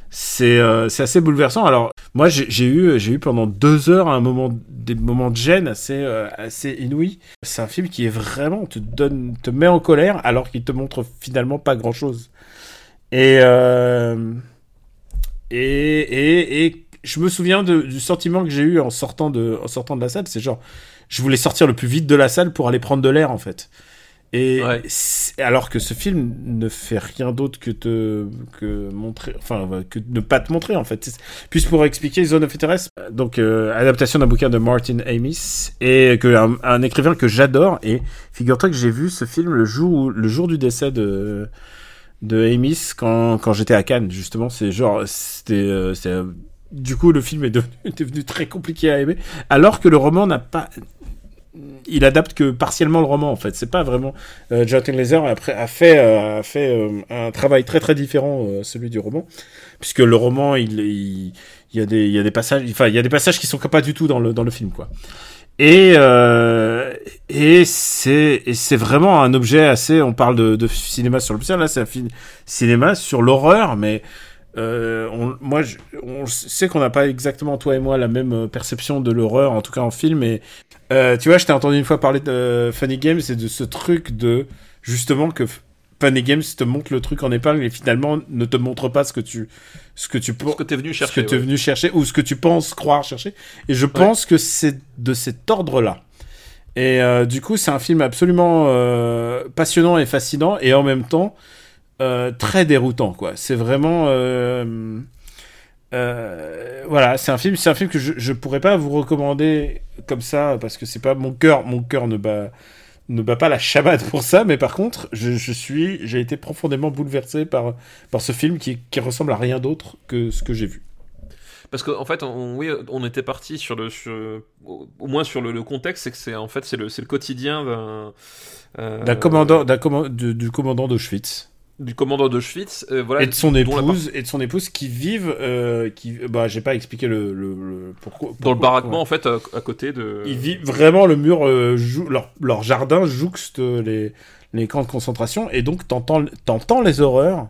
c'est euh, assez bouleversant. Alors moi, j'ai eu eu pendant deux heures un moment des moments de gêne assez euh, assez inouïs. C'est un film qui est vraiment te donne te met en colère alors qu'il te montre finalement pas grand-chose. Et euh, et, et, et je me souviens du sentiment que j'ai eu en sortant de, en sortant de la salle. C'est genre, je voulais sortir le plus vite de la salle pour aller prendre de l'air, en fait. Et Ouais. alors que ce film ne fait rien d'autre que te que montrer, enfin que ne pas te montrer en fait. Puis pour expliquer Zone of Interest, euh, donc euh, adaptation d'un bouquin de Martin Amis et que un, un écrivain que j'adore. Et figure-toi que j'ai vu ce film le jour où, le jour du décès de de Amis quand quand j'étais à Cannes justement. C'est genre c'était euh, euh, du coup le film est devenu, est devenu très compliqué à aimer alors que le roman n'a pas il adapte que partiellement le roman en fait. C'est pas vraiment euh, Jonathan Glazer après a fait euh, a fait euh, un travail très très différent euh, celui du roman. Puisque le roman il il, y a des il y a des passages enfin il y a des passages qui sont pas du tout dans le dans le film quoi. Et et c'est c'est vraiment un objet assez on parle de, cinéma sur le là c'est un film cinéma sur l'horreur mais euh, on, moi, je, on sait qu'on n'a pas exactement, toi et moi, la même euh, perception de l'horreur, en tout cas en film. Et euh, tu vois, je t'ai entendu une fois parler de Funny Games et de ce truc de justement que Funny Games te montre le truc en épingle et finalement ne te montre pas ce que tu ce que tu Ce que t'es venu ce chercher. que es ouais. venu chercher ou ce que tu penses croire chercher. Et je pense que c'est de cet ordre-là. Et euh, du coup, c'est un film absolument passionnant et fascinant et en même temps euh, très déroutant. quoi. C'est vraiment euh, euh, voilà, c'est un film, c'est un film que je, je pourrais pas vous recommander comme ça parce que c'est pas mon cœur, mon cœur ne bat ne bat pas la chamade pour ça, mais par contre, je, je suis, j'ai été profondément bouleversé par par ce film qui, qui ressemble à rien d'autre que ce que j'ai vu. Parce qu'en fait, on, oui, on était parti sur le, sur, au moins sur le, le contexte, c'est que c'est en fait c'est le, le quotidien d'un euh, D'un commandant, d'un comman- du, du commandant d'Auschwitz du commandant d'Auschwitz, euh, voilà, et de son épouse et de son épouse qui vivent, euh, qui, bah, j'ai pas expliqué le, le, le- pourquoi. dans le baraquement en fait à, à côté de. Ils vivent vraiment le mur, euh, jou- leur, leur jardin jouxte les, les camps de concentration et donc t'entends, t'entends les horreurs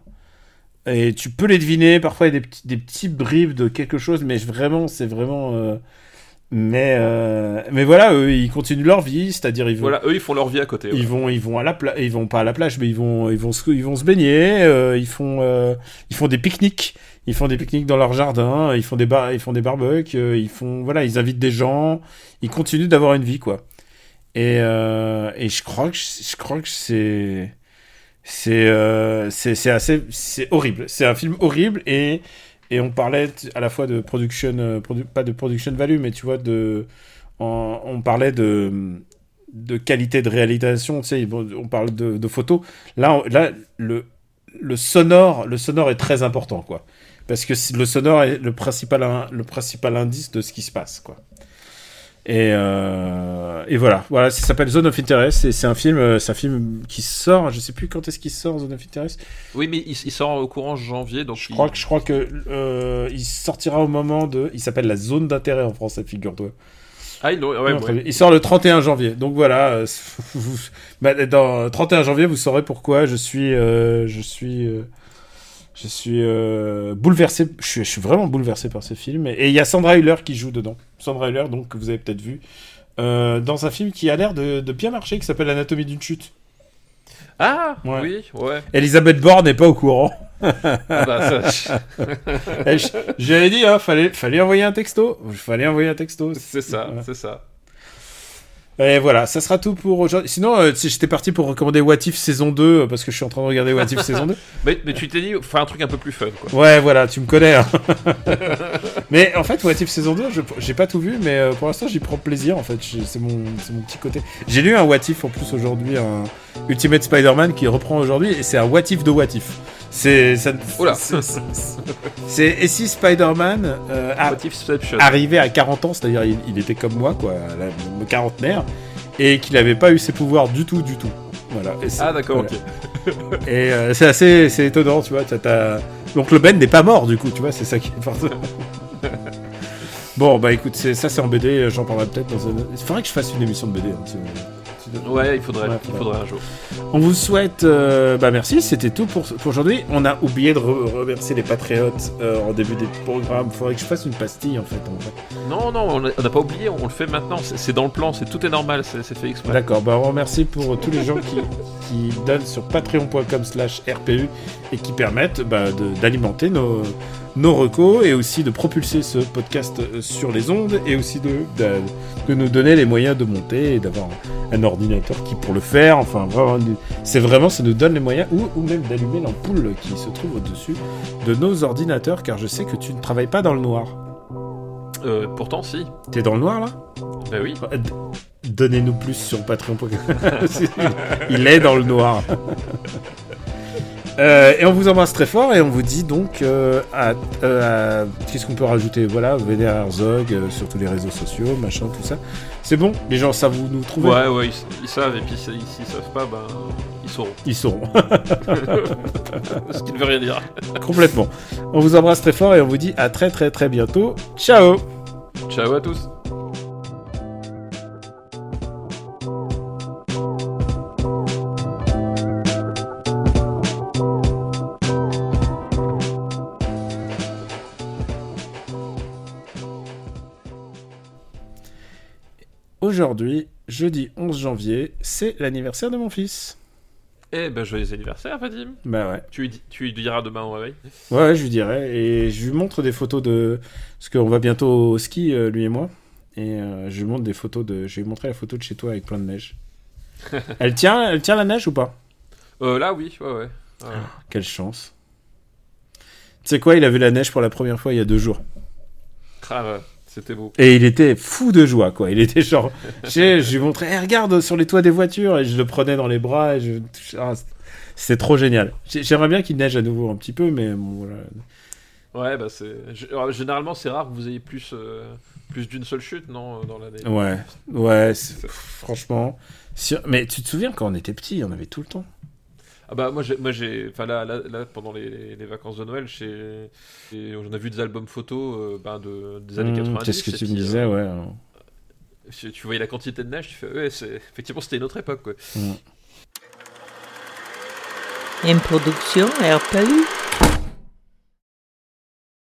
et tu peux les deviner. Parfois il y a des petits, des petits bribes de quelque chose, mais vraiment c'est vraiment. Mais euh, mais voilà, eux ils continuent leur vie, c'est-à-dire ils vont, Voilà, eux ils font leur vie à côté. ils ouais. vont ils vont à la plage, ils vont pas à la plage, mais ils vont ils vont se, ils vont se baigner, euh, ils font euh, ils font des pique-niques. Ils font des pique-niques dans leur jardin, ils font des bar ils font des barbecues, ils font voilà, ils invitent des gens, ils continuent d'avoir une vie quoi. Et et je crois que je, crois que c'est c'est c'est c'est assez c'est horrible. C'est un film horrible et et on parlait à la fois de production euh, pas de production value mais tu vois on parlait de qualité de réalisation, on parle de, de photos. Là, le, le sonore, le sonore est très important, quoi. Parce que le sonore est le principal, in- le principal indice de ce qui se passe, quoi. Et, euh, et voilà, voilà, ça s'appelle Zone of Interest et c'est un film, euh, c'est un film qui sort, je sais plus quand est-ce qu'il sort Zone of Interest. Oui, mais il, il sort au courant janvier, donc Je il- crois que je crois que euh, il sortira au moment de, il s'appelle la zone d'intérêt en français, figure-toi. Ah, il, ouais, Non, ouais. Il sort le 31 janvier. Donc voilà, euh, vous- bah, dans 31 janvier, vous saurez pourquoi je suis, je suis, je suis euh, bouleversé. Je suis, je suis vraiment bouleversé par ce film. Et il y a Sandra Hüller qui joue dedans. Sandra Hüller, donc que vous avez peut-être vu, euh, dans un film qui a l'air de, de bien marcher, qui s'appelle Anatomie d'une chute. Ah Ouais. oui, ouais. Elisabeth Borne n'est pas au courant. Ah bah, J'avais dit, hein, fallait, fallait envoyer un texto. Fallait envoyer un texto. c'est ça, c'est ça. Et voilà, ça sera tout pour aujourd'hui. Sinon, euh, si j'étais parti pour recommander What If saison 2, euh, parce que je suis en train de regarder What If saison 2. Mais, mais tu t'es dit, faire un truc un peu plus fun, quoi. Ouais, voilà, tu me connais. hein. mais en fait, What If saison 2, je- j'ai pas tout vu, mais euh, pour l'instant, j'y prends plaisir. En fait, c'est mon, mon petit côté. J'ai lu un What If en plus aujourd'hui, un Ultimate Spider-Man qui reprend aujourd'hui, et c'est un What If de What If. C'est. c'est-. Et si Spider-Man euh, a- What Ifception. arrivé à 40 ans, c'est-à-dire il, il était comme moi, quoi, la, le quarantenaire, et qu'il n'avait pas eu ses pouvoirs du tout, du tout. Voilà. Et Ah d'accord, voilà. ok. Et euh, c'est assez c'est étonnant, tu vois. Donc le Ben n'est pas mort, du coup, tu vois, c'est ça qui est fort. bon, bah écoute, ça c'est en BD, j'en parlerai peut-être dans un... Il faudrait que je fasse une émission de BD. hein, Ouais, il faudrait, Ouais, il faudrait un jour. On vous souhaite, euh, bah merci, c'était tout pour, pour aujourd'hui. On a oublié de re- remercier les patriotes euh, en début des programmes. Faudrait que je fasse une pastille en fait. En fait. Non, non, on n'a pas oublié, on le fait maintenant. C'est dans le plan, c'est tout est normal, c'est fait exprès. D'accord, bah on remercie pour tous les gens qui, qui donnent sur patreon.com slash RPU et qui permettent bah, d'alimenter nos, nos recos et aussi de propulser ce podcast euh, sur les ondes et aussi de, de, de nous donner les moyens de monter et d'avoir un, un ordinateur qui pour le faire, enfin c'est vraiment, ça nous donne les moyens ou, ou même d'allumer l'ampoule qui se trouve au-dessus de nos ordinateurs car je sais que tu ne travailles pas dans le noir. Euh, pourtant, si. T'es dans le noir là? Bah oui. D- Donnez-nous plus sur Patreon. Il est dans le noir. Euh, et on vous embrasse très fort et on vous dit donc euh, à, euh, à- qu'est-ce qu'on peut rajouter? Voilà, VDR Herzog sur tous les réseaux sociaux, machin, tout ça. C'est bon, les gens savent où nous trouver? Ouais, ouais, ils, ils savent, et puis s'ils savent pas, ben, ils sauront. Ils sauront Ce qui ne veut rien dire. complètement. On vous embrasse très fort et on vous dit à très très très bientôt. Ciao Ciao à tous. Aujourd'hui, jeudi 11 janvier, c'est l'anniversaire de mon fils. Eh ben, joyeux anniversaire, Vadim. Bah ouais. Tu tu lui diras demain au réveil. Ouais, je lui dirais. Et je lui montre des photos de. Parce qu'on va bientôt au ski, euh, lui et moi. Et euh, je lui montre des photos de. Je lui montrer la photo de chez toi avec plein de neige. elle, tient, elle tient la neige ou pas? Euh, là, oui, ouais, ouais. Ouais. Quelle chance. Tu sais quoi, il a vu la neige pour la première fois il y a deux jours. Ah, ouais, c'était beau. Et il était fou de joie, quoi. Il était genre. je, lui montrais, Eh, regarde sur les toits des voitures. Et je le prenais dans les bras. Et je... ah, C'était trop génial. J'ai- J'aimerais bien qu'il neige à nouveau un petit peu, mais bon, voilà. Ouais, bah c'est. Généralement, c'est rare que vous ayez plus, euh, plus d'une seule chute, non, euh, dans l'année? Ouais, ouais, c'est- franchement. Sur- Mais tu te souviens quand on était petit, on avait tout le temps. Ah bah moi j'ai, moi j'ai, enfin là, là, là, pendant les, les vacances de Noël, j'ai, on a vu des albums photos euh, ben, de, des années Mmh, 90. C'est ce que tu me puis, disais, euh, ouais. si tu voyais la quantité de neige, tu fais ouais, c'est effectivement c'était une autre époque quoi. Une production RPU.